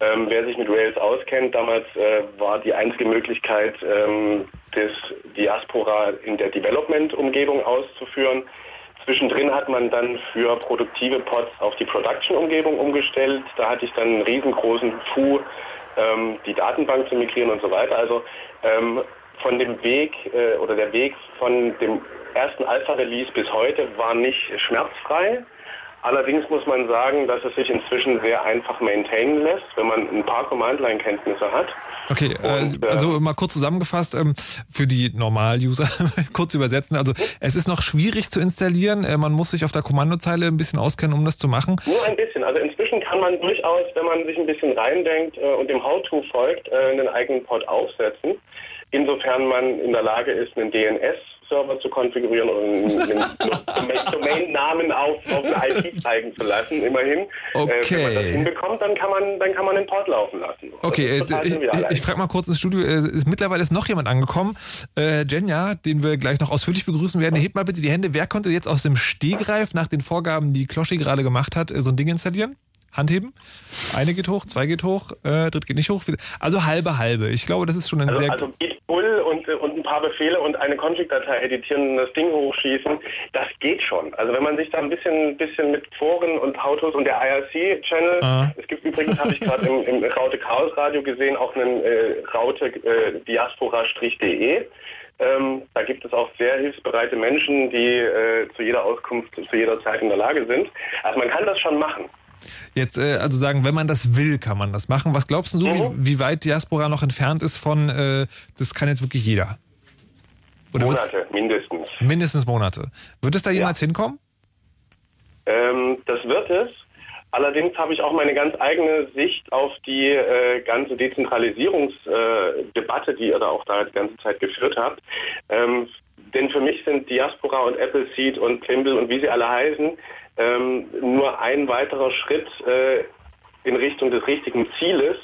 Ähm, wer sich mit Rails auskennt, damals äh, war die einzige Möglichkeit, ähm, das Diaspora in der Development-Umgebung auszuführen. Zwischendrin hat man dann für produktive Pods auf die Production-Umgebung umgestellt. Da hatte ich dann einen riesengroßen Fu, ähm, die Datenbank zu migrieren und so weiter. Also ähm, von dem Weg äh, oder der Weg von dem ersten Alpha-Release bis heute war nicht schmerzfrei. Allerdings muss man sagen, dass es sich inzwischen sehr einfach maintainen lässt, wenn man ein paar Command-Line-Kenntnisse hat. Okay, äh, Und, äh, also mal kurz zusammengefasst, ähm, für die Normal-User kurz übersetzen. Also es ist noch schwierig zu installieren. Äh, man muss sich auf der Kommandozeile ein bisschen auskennen, um das zu machen. Nur ein bisschen. Also inzwischen kann man durchaus, wenn man sich ein bisschen reindenkt äh, und dem How-To folgt, äh, einen eigenen Pod aufsetzen. Insofern man in der Lage ist, einen DNS Webserver zu konfigurieren oder einen Domain-Namen auf, auf eine IP zeigen zu lassen, immerhin. Okay. Äh, wenn man das hinbekommt, dann kann man, dann kann man den Port laufen lassen. Okay, total ich, ich, frage mal kurz ins Studio, äh, ist, mittlerweile ist noch jemand angekommen. Äh, Jenja, den wir gleich noch ausführlich begrüßen werden. Hebt mal bitte die Hände. Wer konnte jetzt aus dem Stegreif nach den Vorgaben, die Kloschi gerade gemacht hat, äh, so ein Ding installieren? Handheben? Eine geht hoch, zwei geht hoch, äh, dritt geht nicht hoch. Also halbe, halbe. Ich glaube, das ist schon ein Also, sehr... also Git Pull und, äh, und ein paar Befehle und eine Config-Datei editieren und das Ding hochschießen, das geht schon. Also wenn man sich da ein bisschen, bisschen mit Foren und Autos und der IRC-Channel, Ah. es gibt übrigens, habe ich gerade im, im Raute Chaos Radio gesehen, auch einen äh, Raute äh, diaspora-de. Ähm, da gibt es auch sehr hilfsbereite Menschen, die äh, zu jeder Auskunft, zu jeder Zeit in der Lage sind. Also man kann das schon machen. Jetzt äh, also sagen, wenn man das will, kann man das machen. Was glaubst du, Mhm. wie, wie weit Diaspora noch entfernt ist von, äh, das kann jetzt wirklich jeder? Oder Monate mindestens. Mindestens Monate. Wird es da jemals hinkommen? Ähm, das wird es. Allerdings habe ich auch meine ganz eigene Sicht auf die äh, ganze Dezentralisierungsdebatte, die ihr da auch da die ganze Zeit geführt habt. Ähm, denn für mich sind Diaspora und Appleseed und Trimble und wie sie alle heißen, ähm, nur ein weiterer Schritt äh, in Richtung des richtigen Zieles,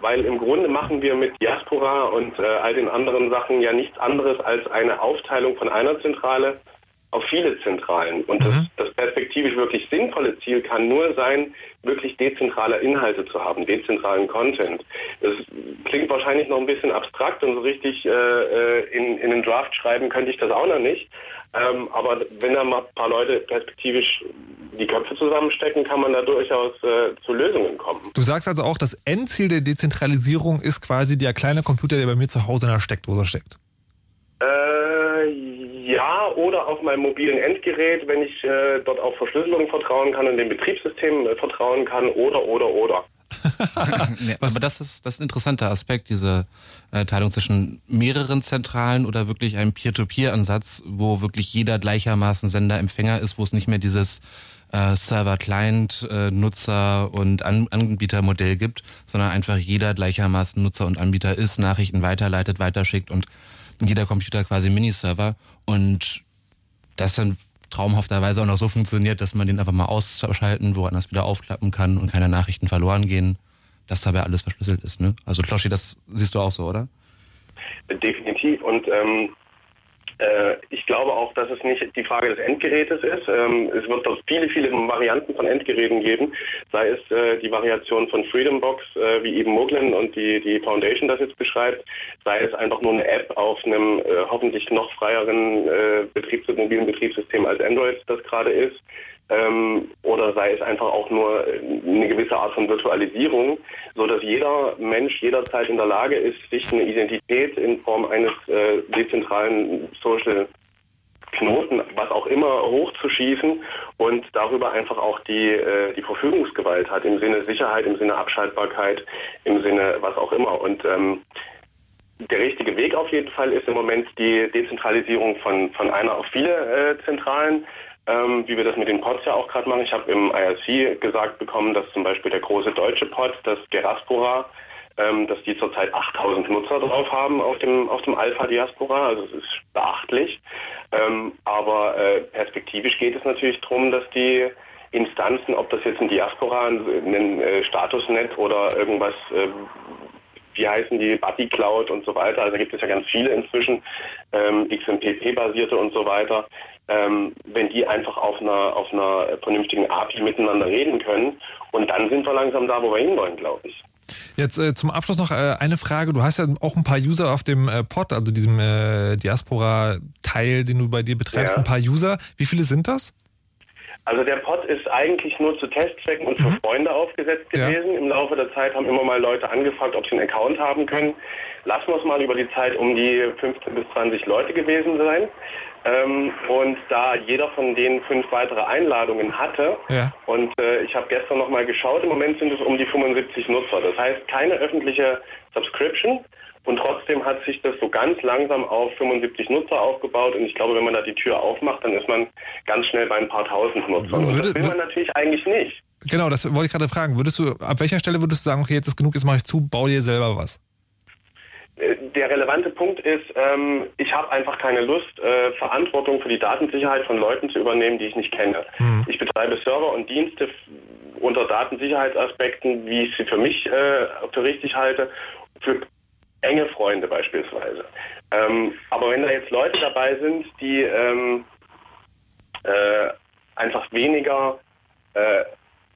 weil im Grunde machen wir mit Diaspora und äh, all den anderen Sachen ja nichts anderes als eine Aufteilung von einer Zentrale auf viele Zentralen. Und das, das perspektivisch wirklich sinnvolle Ziel kann nur sein, wirklich dezentrale Inhalte zu haben, dezentralen Content. Das klingt wahrscheinlich noch ein bisschen abstrakt und so richtig äh, äh, in, in einen Draft schreiben könnte ich das auch noch nicht. Ähm, aber wenn da mal ein paar Leute perspektivisch die Köpfe zusammenstecken, kann man da durchaus äh, zu Lösungen kommen. Du sagst also auch, das Endziel der Dezentralisierung ist quasi der kleine Computer, der bei mir zu Hause in der Steckdose steckt. Äh, ja, oder auf meinem mobilen Endgerät, wenn ich äh, dort auf Verschlüsselung vertrauen kann und dem Betriebssystem äh, vertrauen kann, oder, oder, oder. Nee, aber das ist, das ist ein interessanter Aspekt, diese äh, Teilung zwischen mehreren Zentralen oder wirklich einem Peer-to-Peer-Ansatz, wo wirklich jeder gleichermaßen Sender-Empfänger ist, wo es nicht mehr dieses äh, Server-Client-Nutzer- und An Anbietermodell gibt, sondern einfach jeder gleichermaßen Nutzer und Anbieter ist, Nachrichten weiterleitet, weiterschickt und jeder Computer quasi Miniserver. Und das dann traumhafterweise auch noch so funktioniert, dass man den einfach mal ausschalten, woanders wieder aufklappen kann und keine Nachrichten verloren gehen, dass dabei alles verschlüsselt ist. Ne? Also Kloschi, das siehst du auch so, oder? Definitiv. Und ähm, äh, ich glaube auch, dass es nicht die Frage des Endgerätes ist. Ähm, es wird dort viele, viele Varianten von Endgeräten geben, sei es äh, die Variation von FreedomBox, äh, wie eben Moglin und die, die Foundation das jetzt beschreibt, sei es einfach nur eine App auf einem äh, hoffentlich noch freieren äh, Betriebs mobilen Betriebssystem als Android das gerade ist. Ähm, oder sei es einfach auch nur äh, eine gewisse Art von Virtualisierung, so dass jeder Mensch jederzeit in der Lage ist, sich eine Identität in Form eines äh, dezentralen Social Knoten, was auch immer, hochzuschießen und darüber einfach auch die, äh, die Verfügungsgewalt hat, im Sinne Sicherheit, im Sinne Abschaltbarkeit, im Sinne was auch immer. Und ähm, der richtige Weg auf jeden Fall ist im Moment die Dezentralisierung von, von einer auf viele äh, Zentralen, ähm, wie wir das mit den Pods ja auch gerade machen. Ich habe im IRC gesagt bekommen, dass zum Beispiel der große deutsche Pod, das Geraspora, ähm, dass die zurzeit 8000 Nutzer drauf haben auf dem, auf dem Alpha Diaspora. Also es ist beachtlich. Ähm, aber äh, perspektivisch geht es natürlich darum, dass die Instanzen, ob das jetzt ein Diaspora, ein, ein äh, Statusnet oder irgendwas, äh, wie heißen die, Buddy Cloud und so weiter, also gibt es ja ganz viele inzwischen, ähm, XMPP-basierte und so weiter, ähm, wenn die einfach auf einer, auf einer vernünftigen API miteinander reden können. Und dann sind wir langsam da, wo wir hinwollen, glaube ich. Jetzt äh, zum Abschluss noch äh, eine Frage. Du hast ja auch ein paar User auf dem äh, Pod, also diesem äh, Diaspora-Teil, den du bei dir betreibst, Ja. ein paar User. Wie viele sind das? Also der Pod ist eigentlich nur zu Testzwecken und für Freunde aufgesetzt Ja. gewesen. Im Laufe der Zeit haben immer mal Leute angefragt, ob sie einen Account haben können. Lassen wir es mal über die Zeit um die 15 bis 20 Leute gewesen sein. Ähm, und da jeder von denen fünf weitere Einladungen hatte, Ja. und äh, ich habe gestern noch mal geschaut, im Moment sind es um die 75 Nutzer. Das heißt keine öffentliche Subscription. Und trotzdem hat sich das so ganz langsam auf 75 Nutzer aufgebaut. Und ich glaube, wenn man da die Tür aufmacht, dann ist man ganz schnell bei ein paar tausend Nutzern. Und das will man natürlich eigentlich nicht. Genau, das wollte ich gerade fragen. Würdest du, ab welcher Stelle würdest du sagen, okay, jetzt ist genug, jetzt mache ich zu, bau dir selber was? äh, der relevante Punkt ist, ähm, ich habe einfach keine Lust, äh, Verantwortung für die Datensicherheit von Leuten zu übernehmen, die ich nicht kenne. Mhm. Ich betreibe Server und Dienste unter Datensicherheitsaspekten, wie ich sie für mich äh, für richtig halte, für enge Freunde beispielsweise. Ähm, aber wenn da jetzt Leute dabei sind, die ähm, äh, einfach weniger äh,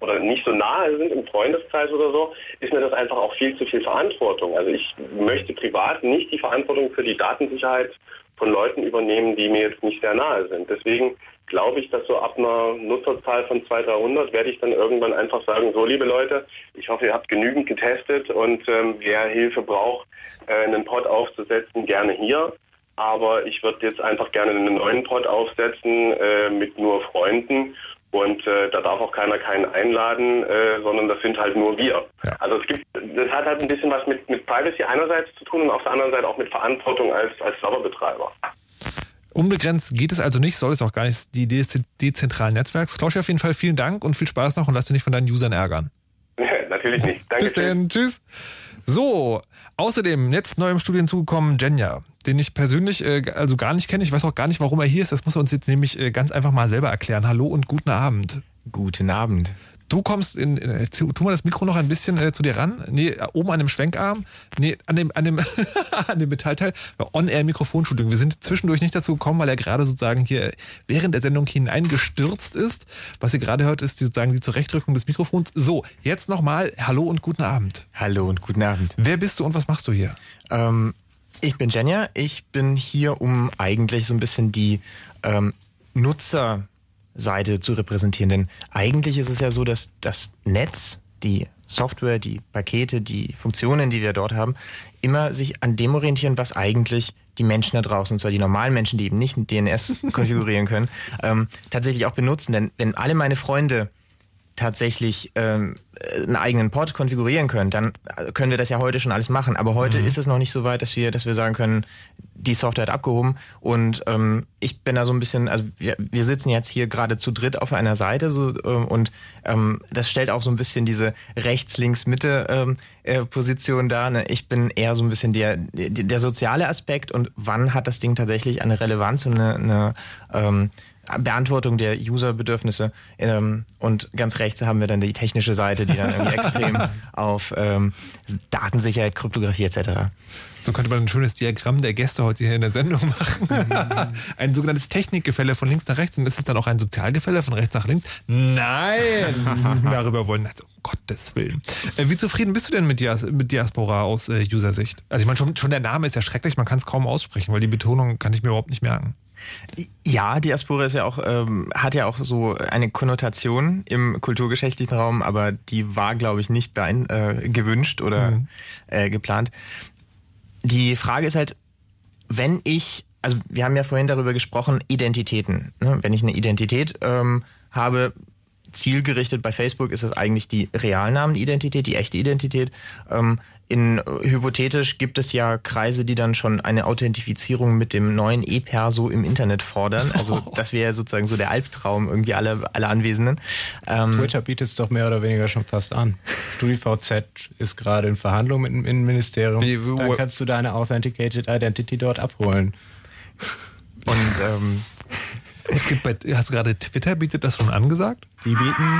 oder nicht so nahe sind im Freundeskreis oder so, ist mir das einfach auch viel zu viel Verantwortung. Also ich möchte privat nicht die Verantwortung für die Datensicherheit von Leuten übernehmen, die mir jetzt nicht sehr nahe sind. Deswegen glaube ich, dass so ab einer Nutzerzahl von 200, 300 werde ich dann irgendwann einfach sagen, so liebe Leute, ich hoffe, ihr habt genügend getestet und ähm, wer Hilfe braucht, äh, einen Pod aufzusetzen, gerne hier. Aber ich würde jetzt einfach gerne einen neuen Pod aufsetzen äh, mit nur Freunden und äh, da darf auch keiner keinen einladen, äh, sondern das sind halt nur wir. Ja. Also es gibt, das hat halt ein bisschen was mit, mit Privacy einerseits zu tun und auf der anderen Seite auch mit Verantwortung als, als Serverbetreiber. Unbegrenzt geht es also nicht, soll es auch gar nicht die Idee des dezentralen Netzwerks. Klaus, auf jeden Fall vielen Dank und viel Spaß noch und lass dich nicht von deinen Usern ärgern. Natürlich nicht. Danke. Bis dann. Tschüss. So, außerdem jetzt neu im Studio hinzugekommen Jenja, den ich persönlich äh, also gar nicht kenne. Ich weiß auch gar nicht, warum er hier ist. Das muss er uns jetzt nämlich äh, ganz einfach mal selber erklären. Hallo und guten Abend. Guten Abend. Du kommst in, in tu mal das Mikro noch ein bisschen äh, zu dir ran. Nee, oben an dem Schwenkarm. Nee, an dem, an dem, an dem Metallteil. On-Air-Mikrofon. Wir sind zwischendurch nicht dazu gekommen, weil er gerade sozusagen hier während der Sendung hineingestürzt ist. Was ihr gerade hört, ist sozusagen die Zurechtrückung des Mikrofons. So, jetzt nochmal Hallo und guten Abend. Hallo und guten Abend. Wer bist du und was machst du hier? Ähm, ich bin Jenja. Ich bin hier, um eigentlich so ein bisschen die ähm, Nutzer Seite zu repräsentieren. Denn eigentlich ist es ja so, dass das Netz, die Software, die Pakete, die Funktionen, die wir dort haben, immer sich an dem orientieren, was eigentlich die Menschen da draußen, und zwar die normalen Menschen, die eben nicht DNS konfigurieren können, ähm, tatsächlich auch benutzen. Denn wenn alle meine Freunde tatsächlich ähm, einen eigenen Port konfigurieren können, dann können wir das ja heute schon alles machen. Aber heute mhm. ist es noch nicht so weit, dass wir, dass wir sagen können, die Software hat abgehoben. Und ähm, ich bin da so ein bisschen, also wir, wir sitzen jetzt hier gerade zu dritt auf einer Seite so, ähm, und ähm, das stellt auch so ein bisschen diese rechts-links-Mitte ähm, äh, Position dar. Ne? Ich bin eher so ein bisschen der, der, der soziale Aspekt und wann hat das Ding tatsächlich eine Relevanz und eine, eine ähm, Beantwortung der Userbedürfnisse. Ähm, und ganz rechts haben wir dann die technische Seite, die dann irgendwie extrem auf ähm, Datensicherheit, Kryptographie etc. So könnte man ein schönes Diagramm der Gäste heute hier in der Sendung machen. ein sogenanntes Technikgefälle von links nach rechts. Und ist es dann auch ein Sozialgefälle von rechts nach links? Nein! Darüber wollen wir also, um Gottes Willen. Äh, wie zufrieden bist du denn mit, Dias mit Diaspora aus äh, User-Sicht? Also ich meine, schon, schon der Name ist ja schrecklich, man kann es kaum aussprechen, weil die Betonung kann ich mir überhaupt nicht merken. Ja, Diaspora ist ja auch, ähm, hat ja auch so eine Konnotation im kulturgeschichtlichen Raum, aber die war, glaube ich, nicht bein, äh, gewünscht oder mhm. äh, geplant. Die Frage ist halt, wenn ich, also wir haben ja vorhin darüber gesprochen, Identitäten. Ne? Wenn ich eine Identität ähm, habe, zielgerichtet bei Facebook ist es eigentlich die Realnamenidentität, die echte Identität. Ähm, in hypothetisch gibt es ja Kreise, die dann schon eine Authentifizierung mit dem neuen E-Perso im Internet fordern. Also das wäre sozusagen so der Albtraum irgendwie alle, alle Anwesenden. Ähm, Twitter bietet es doch mehr oder weniger schon fast an. StudiVZ ist gerade in Verhandlungen mit dem Innenministerium. Wie, dann kannst du deine Authenticated Identity dort abholen. Und ähm, es gibt bei, hast du gerade Twitter bietet das schon angesagt? Die bieten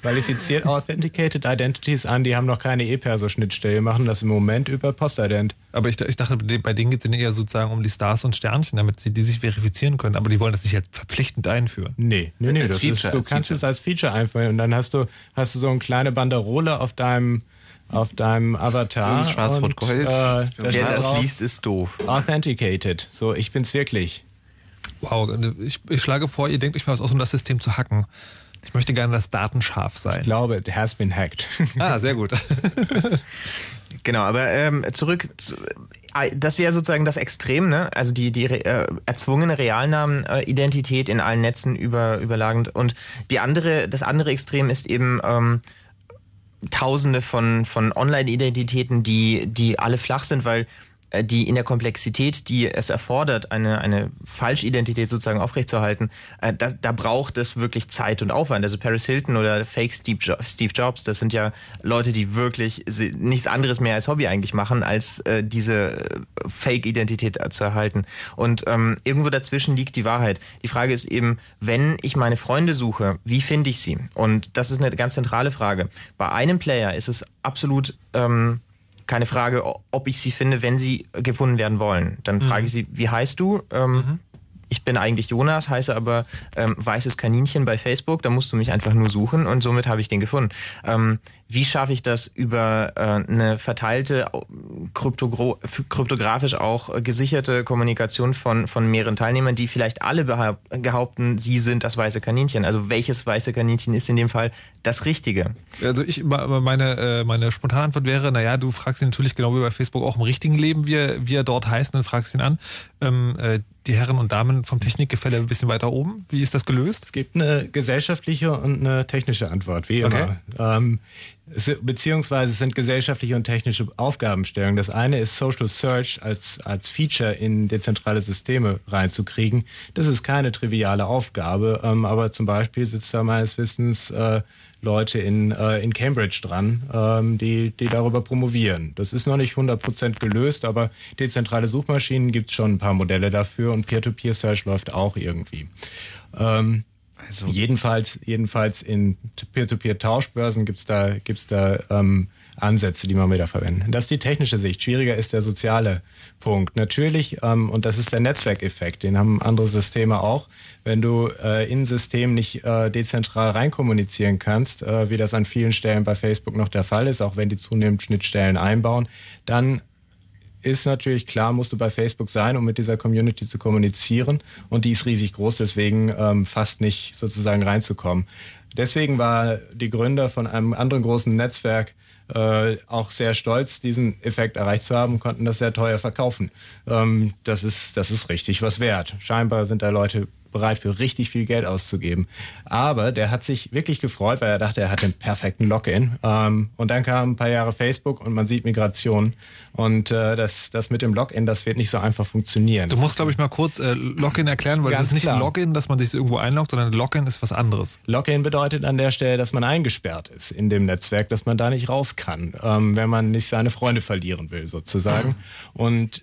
qualifiziert Authenticated Identities an, die haben noch keine E-Perso-Schnittstelle, machen das im Moment über Postident. Aber ich, ich dachte, bei denen geht es eher sozusagen um die Stars und Sternchen, damit sie die sich verifizieren können, aber die wollen das nicht jetzt verpflichtend einführen. Nee, nee, nee, das Feature, ist, du kannst es als Feature einführen und dann hast du, hast du so eine kleine Banderole auf deinem auf deinem Avatar. So Schwarz-Rot-Gold. Äh, Wer das liest, ist doof. Authenticated. So, ich bin's wirklich. Wow, ich, ich schlage vor, ihr denkt euch mal was aus, um das System zu hacken. Ich möchte gerne das Datenscharf sein. Ich glaube, it has been hacked. Ah, sehr gut. genau, aber ähm, zurück zu, äh, das wäre sozusagen das Extrem, ne? Also die, die äh, erzwungene Realnamenidentität in allen Netzen über, überlagend. Und die andere, das andere Extrem ist eben ähm, Tausende von, von Online-Identitäten, die, die alle flach sind, weil äh, die in der Komplexität, die es erfordert, eine, eine Falschidentität sozusagen aufrechtzuerhalten, äh, da, da braucht es wirklich Zeit und Aufwand. Also Paris Hilton oder Fake Steve Jobs, das sind ja Leute, die wirklich nichts anderes mehr als Hobby eigentlich machen, als äh, diese äh, Fake-Identität zu erhalten. Und ähm, irgendwo dazwischen liegt die Wahrheit. Die Frage ist eben, wenn ich meine Freunde suche, wie finde ich sie? Und das ist eine ganz zentrale Frage. Bei einem Player ist es absolut ähm, keine Frage, ob ich sie finde, wenn sie gefunden werden wollen. Dann frage ich mhm. sie, wie heißt du? Ähm, mhm. Ich bin eigentlich Jonas, heiße aber ähm, weißes Kaninchen bei Facebook. Da musst du mich einfach nur suchen und somit habe ich den gefunden. Ähm, wie schaffe ich das über äh, eine verteilte, kryptografisch auch äh, gesicherte Kommunikation von, von mehreren Teilnehmern, die vielleicht alle behaupten, sie sind das weiße Kaninchen? Also welches weiße Kaninchen ist in dem Fall das Richtige? Also ich, meine, äh, meine spontane Antwort wäre, naja, du fragst ihn natürlich genau wie bei Facebook auch im richtigen Leben, wie er, wie er dort heißt, und dann fragst ihn an. Ähm, äh, die Herren und Damen vom Technikgefälle ein bisschen weiter oben. Wie ist das gelöst? Es gibt eine gesellschaftliche und eine technische Antwort, wie immer. Okay. Ähm, beziehungsweise sind gesellschaftliche und technische Aufgabenstellungen. Das eine ist Social Search als, als Feature in dezentrale Systeme reinzukriegen. Das ist keine triviale Aufgabe, ähm, aber zum Beispiel sitzt da meines Wissens äh, Leute in, äh, in Cambridge dran, ähm, die, die darüber promovieren. Das ist noch nicht 100% gelöst, aber dezentrale Suchmaschinen gibt es schon ein paar Modelle dafür und Peer-to-Peer-Search läuft auch irgendwie. Ähm, also jedenfalls, jedenfalls in Peer-to-Peer-Tauschbörsen gibt's da, gibt's da ähm, Ansätze, die man wieder verwenden. Das ist die technische Sicht. Schwieriger ist der soziale Punkt. Natürlich, ähm, und das ist der Netzwerkeffekt, den haben andere Systeme auch. Wenn du äh, in System nicht äh, dezentral reinkommunizieren kannst, äh, wie das an vielen Stellen bei Facebook noch der Fall ist, auch wenn die zunehmend Schnittstellen einbauen, dann ist natürlich klar, musst du bei Facebook sein, um mit dieser Community zu kommunizieren. Und die ist riesig groß, deswegen ähm, fast nicht sozusagen reinzukommen. Deswegen war die Gründer von einem anderen großen Netzwerk äh, auch sehr stolz, diesen Effekt erreicht zu haben, konnten das sehr teuer verkaufen. Ähm, das ist das ist richtig was wert. Scheinbar sind da Leute bereit für richtig viel Geld auszugeben. Aber der hat sich wirklich gefreut, weil er dachte, er hat den perfekten Login. Ähm, und dann kam ein paar Jahre Facebook und man sieht Migration. Und äh, das, das mit dem Login, das wird nicht so einfach funktionieren. Du musst, glaube ich, mal kurz äh, Login erklären, weil es ist nicht klar. ein Login, dass man sich irgendwo einloggt, sondern Login ist was anderes. Login bedeutet an der Stelle, dass man eingesperrt ist in dem Netzwerk, dass man da nicht raus kann, ähm, wenn man nicht seine Freunde verlieren will, sozusagen. Und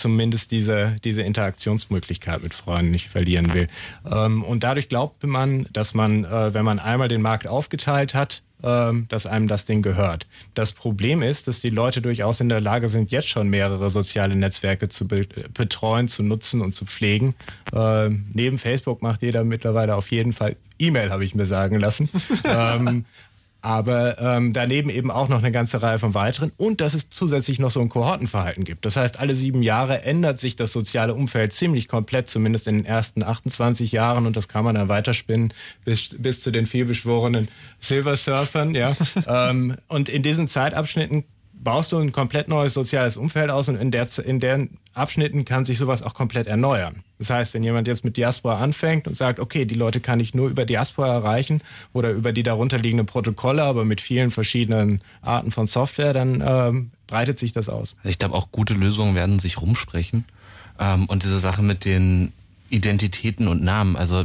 zumindest diese, diese Interaktionsmöglichkeit mit Freunden nicht verlieren will. Ähm, und dadurch glaubt man, dass man, äh, wenn man einmal den Markt aufgeteilt hat, ähm, dass einem das Ding gehört. Das Problem ist, dass die Leute durchaus in der Lage sind, jetzt schon mehrere soziale Netzwerke zu betreuen, zu nutzen und zu pflegen. Ähm, neben Facebook macht jeder mittlerweile auf jeden Fall E-Mail, habe ich mir sagen lassen. ähm, aber ähm, daneben eben auch noch eine ganze Reihe von weiteren und dass es zusätzlich noch so ein Kohortenverhalten gibt. Das heißt, alle sieben Jahre ändert sich das soziale Umfeld ziemlich komplett, zumindest in den ersten 28 Jahren und das kann man dann weiterspinnen bis, bis zu den vielbeschworenen Silver Surfern. Ja. ähm, und in diesen Zeitabschnitten baust du ein komplett neues soziales Umfeld aus und in, der, in deren Abschnitten kann sich sowas auch komplett erneuern. Das heißt, wenn jemand jetzt mit Diaspora anfängt und sagt, okay, die Leute kann ich nur über Diaspora erreichen oder über die darunterliegenden Protokolle, aber mit vielen verschiedenen Arten von Software, dann ähm, breitet sich das aus. Also ich glaube, auch gute Lösungen werden sich rumsprechen. Ähm, und diese Sache mit den Identitäten und Namen, also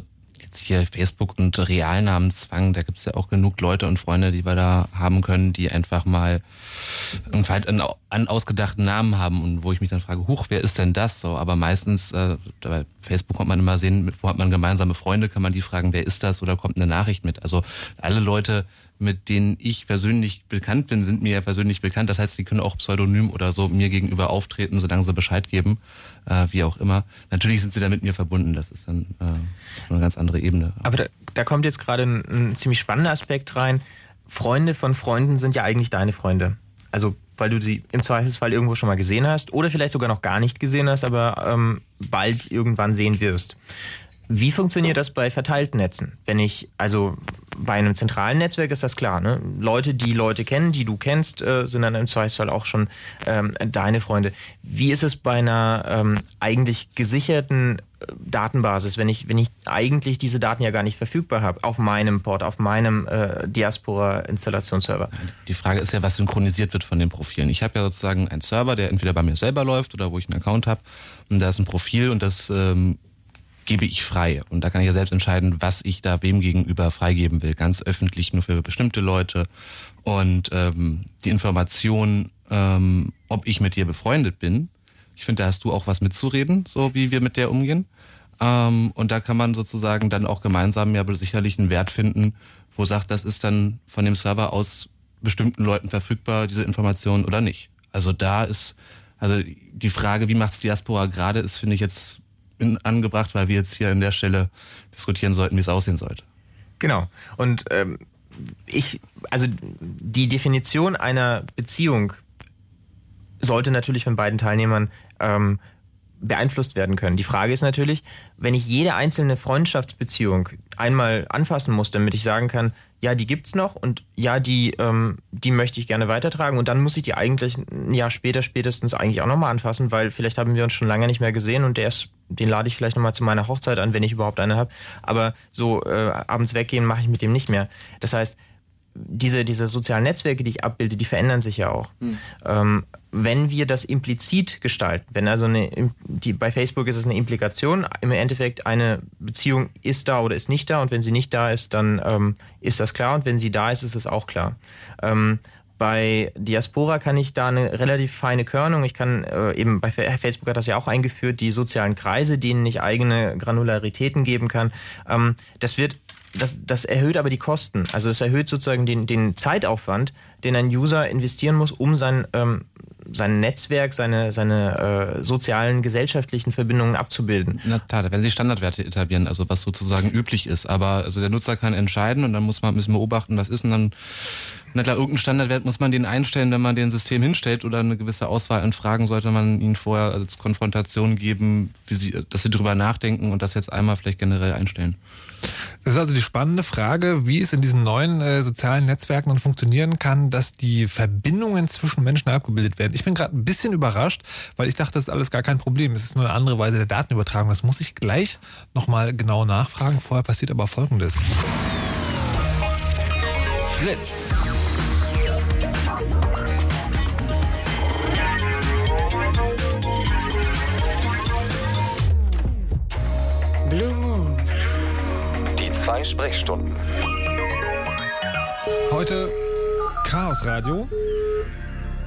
jetzt hier Facebook und Realnamenszwang, da gibt's ja auch genug Leute und Freunde, die wir da haben können, die einfach mal einen, einen ausgedachten Namen haben und wo ich mich dann frage, huch, wer ist denn das so? Aber meistens, äh, bei Facebook kommt man immer sehen, wo hat man gemeinsame Freunde, kann man die fragen, wer ist das oder kommt eine Nachricht mit. Also alle Leute, mit denen ich persönlich bekannt bin, sind mir ja persönlich bekannt. Das heißt, die können auch pseudonym oder so mir gegenüber auftreten, solange sie Bescheid geben, äh, wie auch immer. Natürlich sind sie da mit mir verbunden. Das ist dann äh, eine ganz andere Ebene. Aber da, da kommt jetzt gerade ein, ein ziemlich spannender Aspekt rein. Freunde von Freunden sind ja eigentlich deine Freunde. Also weil du sie im Zweifelsfall irgendwo schon mal gesehen hast oder vielleicht sogar noch gar nicht gesehen hast, aber ähm, bald irgendwann sehen wirst. Wie funktioniert das bei verteilten Netzen? Wenn ich, also bei einem zentralen Netzwerk ist das klar. Ne? Leute, die Leute kennen, die du kennst, äh, sind dann im Zweifelsfall auch schon ähm, deine Freunde. Wie ist es bei einer ähm, eigentlich gesicherten äh, Datenbasis, wenn ich, wenn ich eigentlich diese Daten ja gar nicht verfügbar habe auf meinem Port, auf meinem äh, Diaspora-Installationsserver. Die Frage ist ja, was synchronisiert wird von den Profilen. Ich habe ja sozusagen einen Server, der entweder bei mir selber läuft oder wo ich einen Account habe und da ist ein Profil und das ähm, gebe ich frei. Und da kann ich ja selbst entscheiden, was ich da wem gegenüber freigeben will. Ganz öffentlich nur für bestimmte Leute. Und ähm, die Information, ähm, ob ich mit dir befreundet bin, ich finde, da hast du auch was mitzureden, so wie wir mit der umgehen. Ähm, und da kann man sozusagen dann auch gemeinsam ja sicherlich einen Wert finden, wo sagt, das ist dann von dem Server aus bestimmten Leuten verfügbar, diese Information oder nicht. Also da ist, also die Frage, wie macht's Diaspora gerade, ist, finde ich jetzt in, angebracht, weil wir jetzt hier an der Stelle diskutieren sollten, wie es aussehen sollte. Genau. Und ähm, ich, also die Definition einer Beziehung sollte natürlich von beiden Teilnehmern ähm, beeinflusst werden können. Die Frage ist natürlich, wenn ich jede einzelne Freundschaftsbeziehung einmal anfassen muss, damit ich sagen kann, ja, die gibt's noch und ja, die, ähm, die möchte ich gerne weitertragen und dann muss ich die eigentlich ein Jahr später spätestens eigentlich auch nochmal anfassen, weil vielleicht haben wir uns schon lange nicht mehr gesehen und der ist, den lade ich vielleicht nochmal zu meiner Hochzeit an, wenn ich überhaupt eine habe. Aber so äh, abends weggehen mache ich mit dem nicht mehr. Das heißt, diese, diese sozialen Netzwerke, die ich abbilde, die verändern sich ja auch. Mhm. Ähm, wenn wir das implizit gestalten, wenn also eine, die, bei Facebook ist es eine Implikation, im Endeffekt eine Beziehung ist da oder ist nicht da und wenn sie nicht da ist, dann ähm, ist das klar und wenn sie da ist, ist es auch klar. Ähm, bei Diaspora kann ich da eine relativ feine Körnung. Ich kann äh, eben bei Facebook hat das ja auch eingeführt, die sozialen Kreise, denen ich eigene Granularitäten geben kann. Ähm, das wird das, das erhöht aber die Kosten. Also es erhöht sozusagen den, den Zeitaufwand, den ein User investieren muss, um sein, ähm, sein Netzwerk, seine, seine äh, sozialen, gesellschaftlichen Verbindungen abzubilden. Na klar, wenn Sie Standardwerte etablieren, also was sozusagen üblich ist. Aber also der Nutzer kann entscheiden und dann muss man müssen beobachten, was ist und dann na klar, irgendeinen Standardwert muss man den einstellen, wenn man den System hinstellt oder eine gewisse Auswahl an Fragen sollte man ihnen vorher als Konfrontation geben, wie sie, dass sie drüber nachdenken und das jetzt einmal vielleicht generell einstellen. Das ist also die spannende Frage, wie es in diesen neuen äh, sozialen Netzwerken dann funktionieren kann, dass die Verbindungen zwischen Menschen abgebildet werden. Ich bin gerade ein bisschen überrascht, weil ich dachte, das ist alles gar kein Problem. Es ist nur eine andere Weise der Datenübertragung. Das muss ich gleich nochmal genau nachfragen. Vorher passiert aber Folgendes. Fritz. Zwei Sprechstunden. Heute Chaos Radio.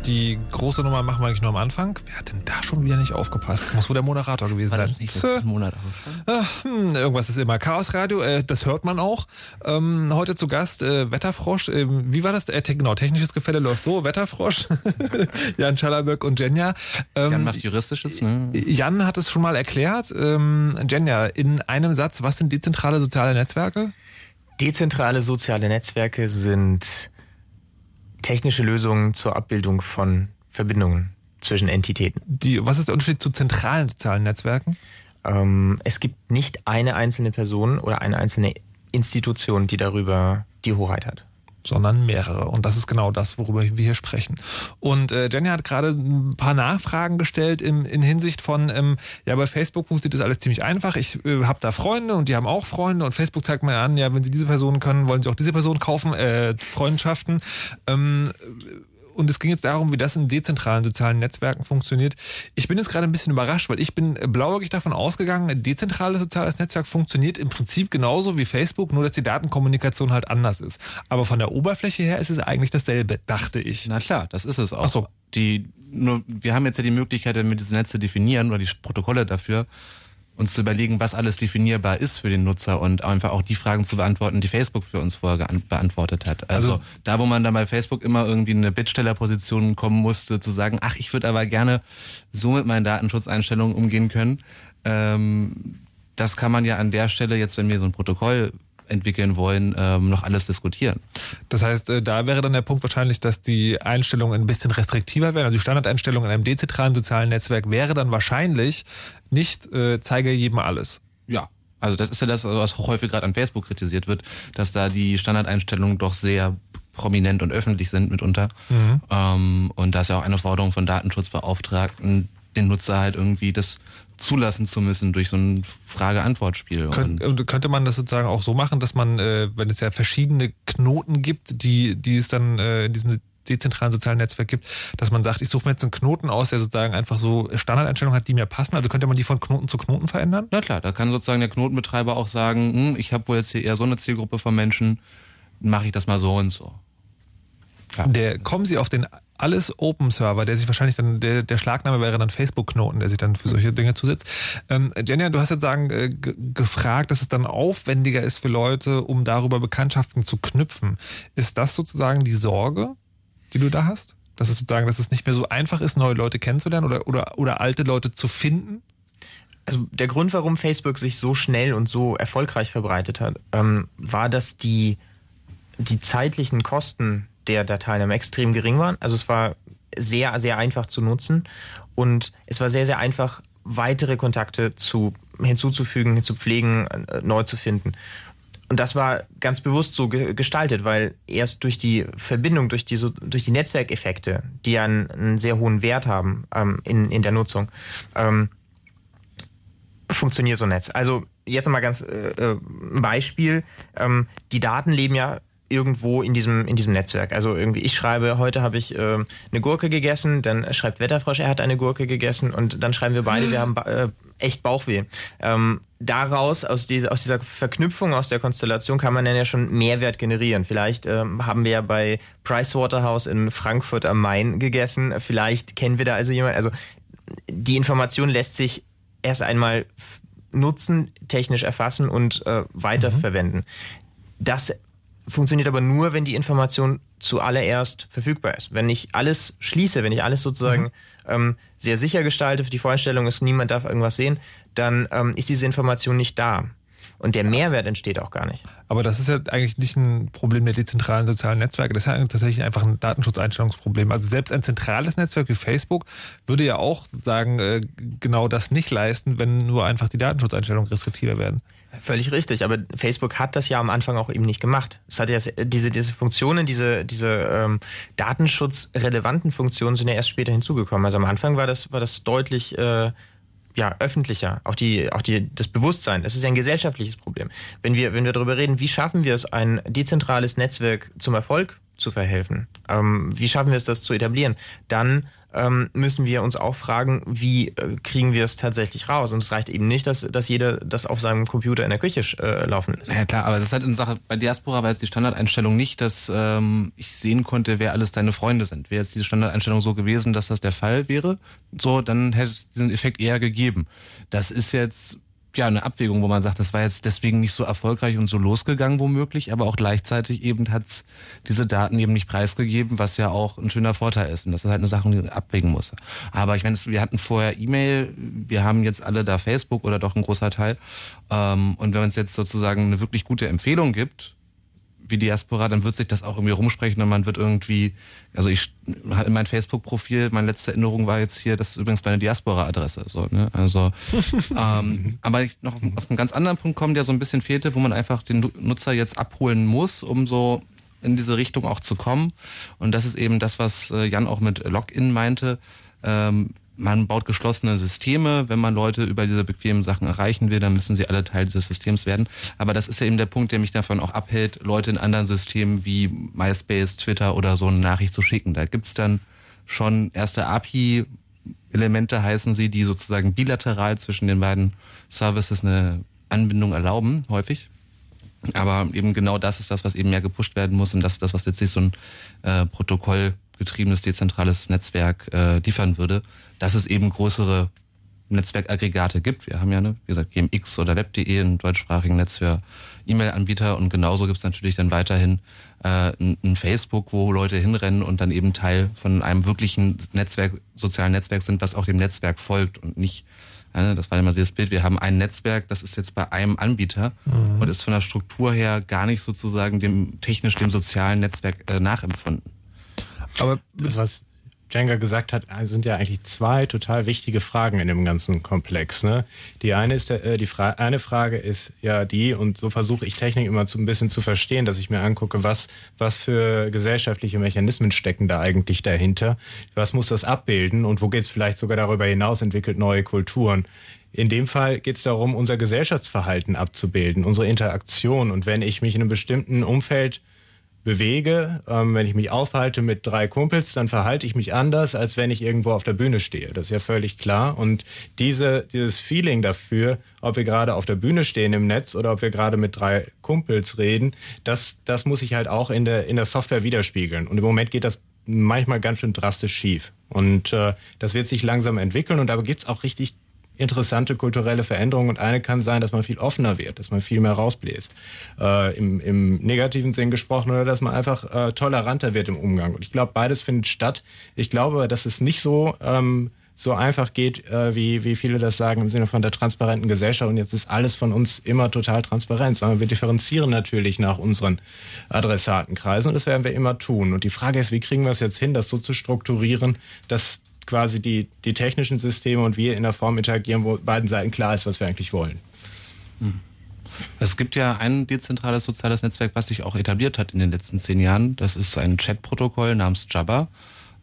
Die große Nummer machen wir eigentlich nur am Anfang. Wer hat denn da schon wieder nicht aufgepasst? Muss wohl der Moderator gewesen War sein. das nicht letzten Monat auch schon? Hm, irgendwas ist immer. Chaos Radio, äh, das hört man auch. Ähm, heute zu Gast äh, Wetterfrosch. Ähm, wie war das? Äh, te genau, technisches Gefälle läuft so. Wetterfrosch, Jan Schallerböck und Jenja. Ähm, Jan macht Juristisches, ne? Jan hat es schon mal erklärt. Ähm, Jenja, in einem Satz, was sind dezentrale soziale Netzwerke? Dezentrale soziale Netzwerke sind technische Lösungen zur Abbildung von Verbindungen zwischen Entitäten. Die, was ist der Unterschied zu zentralen sozialen Netzwerken? Ähm, es gibt nicht eine einzelne Person oder eine einzelne Institution, die darüber die Hoheit hat. Sondern mehrere. Und das ist genau das, worüber wir hier sprechen. Und äh, Jenny hat gerade ein paar Nachfragen gestellt im, in Hinsicht von, ähm, ja, bei Facebook funktioniert das alles ziemlich einfach. Ich äh, habe da Freunde und die haben auch Freunde und Facebook zeigt mir an, ja, wenn sie diese Person können, wollen sie auch diese Person kaufen, äh, Freundschaften. Ähm, und es ging jetzt darum, wie das in dezentralen sozialen Netzwerken funktioniert. Ich bin jetzt gerade ein bisschen überrascht, weil ich bin blauäugig davon ausgegangen, ein dezentrales soziales Netzwerk funktioniert im Prinzip genauso wie Facebook, nur dass die Datenkommunikation halt anders ist. Aber von der Oberfläche her ist es eigentlich dasselbe, dachte ich. Na klar, das ist es auch. Ach so. Die, nur, wir haben jetzt ja die Möglichkeit, wenn wir diese Netze definieren oder die Protokolle dafür, uns zu überlegen, was alles definierbar ist für den Nutzer und einfach auch die Fragen zu beantworten, die Facebook für uns vorher beantwortet hat. Also, Also- da, wo man dann bei Facebook immer irgendwie in eine Bittstellerposition kommen musste, zu sagen, ach, ich würde aber gerne so mit meinen Datenschutzeinstellungen umgehen können, ähm, das kann man ja an der Stelle jetzt, wenn wir so ein Protokoll entwickeln wollen, ähm, noch alles diskutieren. Das heißt, äh, da wäre dann der Punkt wahrscheinlich, dass die Einstellungen ein bisschen restriktiver wären. Also die Standardeinstellung in einem dezentralen sozialen Netzwerk wäre dann wahrscheinlich nicht äh, zeige jedem alles. Ja, Also das ist ja das, was häufig gerade an Facebook kritisiert wird, dass da die Standardeinstellungen doch sehr prominent und öffentlich sind mitunter. Mhm. Ähm, und da ist ja auch eine Forderung von Datenschutzbeauftragten, den Nutzer halt irgendwie das zulassen zu müssen durch so ein Frage-Antwort-Spiel. Könnt, könnte man das sozusagen auch so machen, dass man, äh, wenn es ja verschiedene Knoten gibt, die, die es dann äh, in diesem dezentralen sozialen Netzwerk gibt, dass man sagt, ich suche mir jetzt einen Knoten aus, der sozusagen einfach so Standardeinstellungen hat, die mir passen. Also könnte man die von Knoten zu Knoten verändern? Na klar, da kann sozusagen der Knotenbetreiber auch sagen, hm, ich habe wohl jetzt hier eher so eine Zielgruppe von Menschen, mache ich das mal so und so. Klar. Der kommen Sie auf den alles Open Server, der sich wahrscheinlich dann, der, der Schlagname wäre dann Facebook-Knoten, der sich dann für solche Dinge zusetzt. Ähm, Jenja, du hast jetzt sagen, äh, gefragt, dass es dann aufwendiger ist für Leute, um darüber Bekanntschaften zu knüpfen. Ist das sozusagen die Sorge? Die du da hast? Dass es sozusagen, dass es nicht mehr so einfach ist, neue Leute kennenzulernen oder, oder, oder alte Leute zu finden? Also der Grund, warum Facebook sich so schnell und so erfolgreich verbreitet hat, ähm, war, dass die, die zeitlichen Kosten der Dateien extrem gering waren. Also es war sehr, sehr einfach zu nutzen und es war sehr, sehr einfach, weitere Kontakte zu, hinzuzufügen, zu pflegen, äh, neu zu finden. Und das war ganz bewusst so ge gestaltet, weil erst durch die Verbindung, durch die, so, durch die Netzwerkeffekte, die ja einen, einen sehr hohen Wert haben ähm, in, in der Nutzung, ähm, funktioniert so ein Netz. Also jetzt mal ganz äh, äh, ein Beispiel. Ähm, die Daten leben ja irgendwo in diesem in diesem Netzwerk. Also irgendwie ich schreibe, heute habe ich äh, eine Gurke gegessen, dann schreibt Wetterfrosch, er hat eine Gurke gegessen und dann schreiben wir beide, wir haben äh, echt Bauchweh. Ähm, daraus, aus dieser, aus dieser Verknüpfung, aus der Konstellation kann man dann ja schon Mehrwert generieren. Vielleicht ähm, haben wir ja bei Pricewaterhouse in Frankfurt am Main gegessen. Vielleicht kennen wir da also jemanden. Also die Information lässt sich erst einmal nutzen, technisch erfassen und äh, weiterverwenden. Mhm. Das funktioniert aber nur, wenn die Information zuallererst verfügbar ist. Wenn ich alles schließe, wenn ich alles sozusagen mhm. ähm, sehr sicher gestalte, die Vorstellung ist, niemand darf irgendwas sehen, dann ähm, ist diese Information nicht da. Und der Mehrwert entsteht auch gar nicht. Aber das ist ja eigentlich nicht ein Problem der dezentralen sozialen Netzwerke. Das ist ja tatsächlich einfach ein Datenschutzeinstellungsproblem. Also selbst ein zentrales Netzwerk wie Facebook würde ja auch sagen, äh, genau das nicht leisten, wenn nur einfach die Datenschutzeinstellungen restriktiver werden. Völlig richtig, aber Facebook hat das ja am Anfang auch eben nicht gemacht. Es hat ja diese, diese Funktionen, diese, diese ähm, datenschutzrelevanten Funktionen sind ja erst später hinzugekommen. Also am Anfang war das, war das deutlich äh, ja, öffentlicher, auch die, auch die, das Bewusstsein. Es ist ja ein gesellschaftliches Problem. Wenn wir, wenn wir darüber reden, wie schaffen wir es, ein dezentrales Netzwerk zum Erfolg zu verhelfen? Ähm, wie schaffen wir es, das zu etablieren? Dann ähm, müssen wir uns auch fragen, wie äh, kriegen wir es tatsächlich raus? Und es reicht eben nicht, dass, dass jeder das auf seinem Computer in der Küche äh, laufen lässt. Ja klar, aber das ist halt eine Sache, bei Diaspora war jetzt die Standardeinstellung nicht, dass ähm, ich sehen konnte, wer alles deine Freunde sind. Wäre jetzt diese Standardeinstellung so gewesen, dass das der Fall wäre, so, dann hätte es diesen Effekt eher gegeben. Das ist jetzt ja eine Abwägung, wo man sagt, das war jetzt deswegen nicht so erfolgreich und so losgegangen womöglich, aber auch gleichzeitig eben hat's diese Daten eben nicht preisgegeben, was ja auch ein schöner Vorteil ist und das ist halt eine Sache, die man abwägen muss. Aber ich meine, wir hatten vorher E-Mail, wir haben jetzt alle da Facebook oder doch ein großer Teil ähm, und wenn es jetzt sozusagen eine wirklich gute Empfehlung gibt, wie Diaspora, dann wird sich das auch irgendwie rumsprechen und man wird irgendwie, also ich in mein Facebook-Profil, meine letzte Erinnerung war jetzt hier, das ist übrigens meine Diaspora-Adresse. So, ne? Also, ähm, aber ich noch auf einen ganz anderen Punkt kommen, der so ein bisschen fehlte, wo man einfach den Nutzer jetzt abholen muss, um so in diese Richtung auch zu kommen. Und das ist eben das, was äh, Jan auch mit Login meinte. Ähm, man baut geschlossene Systeme. Wenn man Leute über diese bequemen Sachen erreichen will, dann müssen sie alle Teil dieses Systems werden. Aber das ist ja eben der Punkt, der mich davon auch abhält, Leute in anderen Systemen wie MySpace, Twitter oder so eine Nachricht zu schicken. Da gibt's dann schon erste API-Elemente, heißen sie, die sozusagen bilateral zwischen den beiden Services eine Anbindung erlauben, häufig. Aber eben genau das ist das, was eben mehr gepusht werden muss und das ist das, was letztlich so ein äh, Protokoll getriebenes dezentrales Netzwerk äh, liefern würde, dass es eben größere Netzwerkaggregate gibt. Wir haben ja, ne, wie gesagt, GMX oder Web.de, ein deutschsprachigen Netz für E-Mail-Anbieter und genauso gibt es natürlich dann weiterhin äh, ein, Facebook, wo Leute hinrennen und dann eben Teil von einem wirklichen Netzwerk, sozialen Netzwerk sind, was auch dem Netzwerk folgt und nicht ja, das war immer dieses Bild, wir haben ein Netzwerk, das ist jetzt bei einem Anbieter mhm. und ist von der Struktur her gar nicht sozusagen dem technisch dem sozialen Netzwerk äh, nachempfunden. Aber das was Jenga gesagt hat, sind ja eigentlich zwei total wichtige Fragen in dem ganzen Komplex. Ne? Die eine ist äh, die Fra eine Frage ist ja die, und so versuche ich Technik immer zu, ein bisschen zu verstehen, dass ich mir angucke, was, was für gesellschaftliche Mechanismen stecken da eigentlich dahinter, was muss das abbilden und wo geht es vielleicht sogar darüber hinaus, entwickelt neue Kulturen. In dem Fall geht es darum, unser Gesellschaftsverhalten abzubilden, unsere Interaktion. Und wenn ich mich in einem bestimmten Umfeld bewege, ähm, wenn ich mich aufhalte mit drei Kumpels, dann verhalte ich mich anders, als wenn ich irgendwo auf der Bühne stehe. Das ist ja völlig klar. Und diese, dieses Feeling dafür, ob wir gerade auf der Bühne stehen im Netz oder ob wir gerade mit drei Kumpels reden, das, das muss ich halt auch in der, in der Software widerspiegeln. Und im Moment geht das manchmal ganz schön drastisch schief. Und äh, das wird sich langsam entwickeln und da gibt's auch richtig interessante kulturelle Veränderungen und eine kann sein, dass man viel offener wird, dass man viel mehr rausbläst, äh, im, im negativen Sinn gesprochen, oder dass man einfach äh, toleranter wird im Umgang. Und ich glaube, beides findet statt. Ich glaube, dass es nicht so ähm, so einfach geht, äh, wie, wie viele das sagen im Sinne von der transparenten Gesellschaft und jetzt ist alles von uns immer total transparent, sondern wir differenzieren natürlich nach unseren Adressatenkreisen und das werden wir immer tun. Und die Frage ist, wie kriegen wir es jetzt hin, das so zu strukturieren, dass quasi die, die technischen Systeme und wir in der Form interagieren, wo beiden Seiten klar ist, was wir eigentlich wollen. Hm. Es gibt ja ein dezentrales soziales Netzwerk, was sich auch etabliert hat in den letzten zehn Jahren. Das ist ein Chat-Protokoll namens Jabba.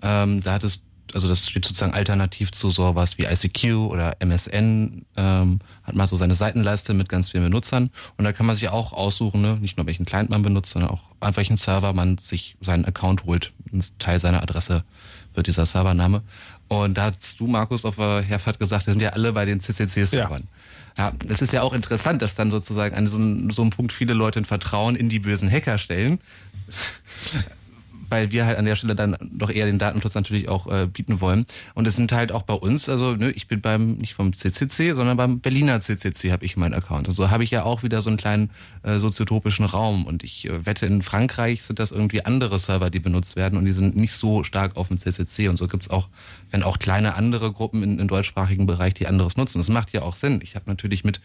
Ähm, da hat es, also das steht sozusagen alternativ zu sowas wie ICQ oder MSN, ähm, hat mal so seine Seitenleiste mit ganz vielen Benutzern. Und da kann man sich auch aussuchen, ne? nicht nur welchen Client man benutzt, sondern auch an welchen Server man sich seinen Account holt. Ein Teil seiner Adresse wird dieser Servername. Und da hast du, Markus, auf der Herfahrt gesagt, wir sind ja alle bei den CCC-Servern. Ja. ja, das ist ja auch interessant, dass dann sozusagen an so, so einem Punkt viele Leute ein Vertrauen in die bösen Hacker stellen weil wir halt an der Stelle dann doch eher den Datenschutz natürlich auch äh, bieten wollen. Und es sind halt auch bei uns, also ne, ich bin beim nicht vom CCC, sondern beim Berliner CCC habe ich meinen Account. Also habe ich ja auch wieder so einen kleinen äh, soziotopischen Raum. Und ich äh, wette, in Frankreich sind das irgendwie andere Server, die benutzt werden und die sind nicht so stark auf dem CCC. Und so gibt's auch, wenn auch kleine andere Gruppen im deutschsprachigen Bereich, die anderes nutzen. Das macht ja auch Sinn. Ich habe natürlich mit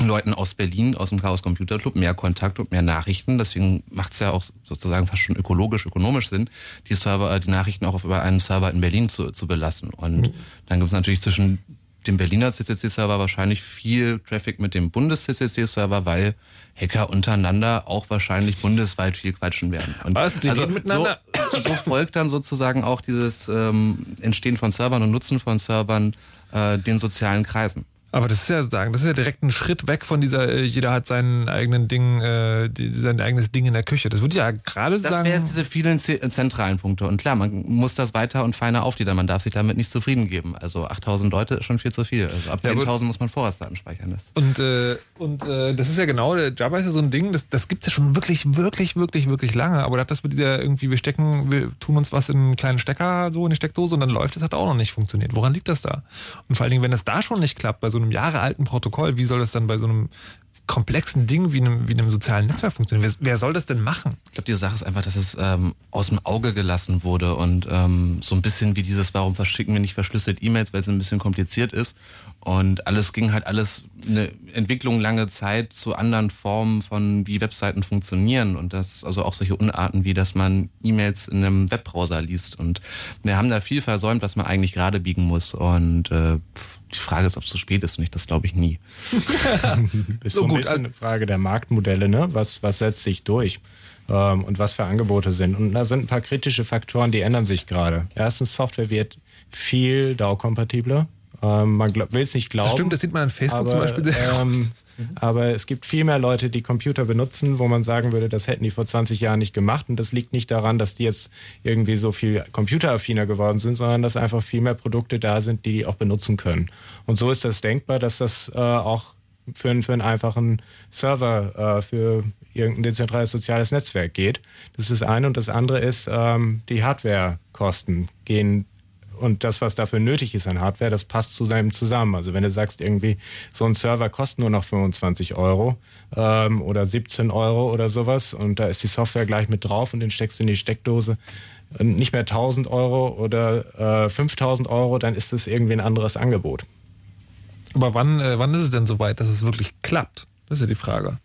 Leuten aus Berlin, aus dem Chaos Computer Club, mehr Kontakt und mehr Nachrichten. Deswegen macht es ja auch sozusagen fast schon ökologisch, ökonomisch Sinn, die Server, die Nachrichten auch auf über einen Server in Berlin zu, zu belassen. Und mhm. dann gibt es natürlich zwischen dem Berliner CCC-Server wahrscheinlich viel Traffic mit dem Bundes-CCC-Server, weil Hacker untereinander auch wahrscheinlich bundesweit viel quatschen werden. Und Was? Die also miteinander? So, so folgt dann sozusagen auch dieses ähm, Entstehen von Servern und Nutzen von Servern äh, den sozialen Kreisen. Aber das ist ja sozusagen, das ist ja direkt ein Schritt weg von dieser, äh, jeder hat seinen eigenen Ding, äh, sein eigenes Ding in der Küche. Das würde ja gerade sagen. Das wären jetzt diese vielen zentralen Punkte. Und klar, man muss das weiter und feiner aufgliedern. Man darf sich damit nicht zufrieden geben. Also 8000 Leute ist schon viel zu viel. Also ab 10.000 ja, muss man Vorratsdaten speichern. Und, äh, und äh, das ist ja genau, Java ist ja so ein Ding, das, das gibt es ja schon wirklich, wirklich, wirklich, wirklich lange. Aber das mit dieser irgendwie, wir stecken, wir tun uns was in einen kleinen Stecker, so in die Steckdose und dann läuft das, hat auch noch nicht funktioniert. Woran liegt das da? Und vor allen Dingen, wenn das da schon nicht klappt, bei so einem jahrealten Protokoll, wie soll das dann bei so einem komplexen Ding wie einem, wie einem sozialen Netzwerk funktionieren. Wer, wer soll das denn machen? Ich glaube, die Sache ist einfach, dass es ähm, aus dem Auge gelassen wurde und ähm, so ein bisschen wie dieses, warum verschicken wir nicht verschlüsselt E-Mails, weil es ein bisschen kompliziert ist. Und alles ging halt alles eine Entwicklung lange Zeit zu anderen Formen von wie Webseiten funktionieren und das also auch solche Unarten wie, dass man E-Mails in einem Webbrowser liest und wir haben da viel versäumt, was man eigentlich gerade biegen muss und äh, die Frage ist, ob es zu spät ist und ich das glaube ich nie. ist so, so ein gut, bisschen eine Frage der Marktmodelle, ne? Was was setzt sich durch? Ähm, und was für Angebote sind. Und da sind ein paar kritische Faktoren, die ändern sich gerade. Erstens, Software wird viel DAO-kompatibler. Ähm, man will es nicht glauben. Das stimmt, das sieht man an Facebook aber, zum Beispiel sehr. Ähm, aber es gibt viel mehr Leute, die Computer benutzen, wo man sagen würde, das hätten die vor 20 Jahren nicht gemacht. Und das liegt nicht daran, dass die jetzt irgendwie so viel computeraffiner geworden sind, sondern dass einfach viel mehr Produkte da sind, die die auch benutzen können. Und so ist das denkbar, dass das äh, auch für, einen, für einen einfachen Server, äh, für irgendein dezentrales soziales Netzwerk geht. Das ist das eine. Und das andere ist, ähm, die Hardwarekosten gehen und das, was dafür nötig ist an Hardware, das passt zu seinem zusammen. Also wenn du sagst, irgendwie so ein Server kostet nur noch 25 Euro ähm, oder 17 Euro oder sowas und da ist die Software gleich mit drauf und den steckst du in die Steckdose, nicht mehr 1000 Euro oder äh, 5000 Euro, dann ist das irgendwie ein anderes Angebot. Aber wann, äh, wann ist es denn soweit, dass es wirklich klappt? Das ist ja die Frage.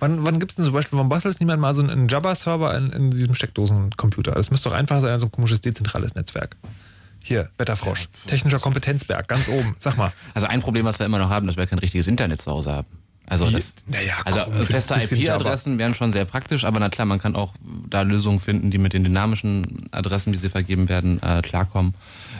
Wann, wann gibt es denn zum Beispiel, warum bastelt niemand mal so einen Jabba-Server in, in diesem Steckdosencomputer? Das müsste doch einfach sein, so ein komisches dezentrales Netzwerk. Hier, Wetterfrosch. Technischer Kompetenzberg, ganz oben. Sag mal. Also ein Problem, was wir immer noch haben, dass wir kein richtiges Internet zu Hause haben. Also, das, naja, also komm, feste IP-Adressen wären schon sehr praktisch, aber na klar, man kann auch da Lösungen finden, die mit den dynamischen Adressen, die sie vergeben werden, äh, klarkommen.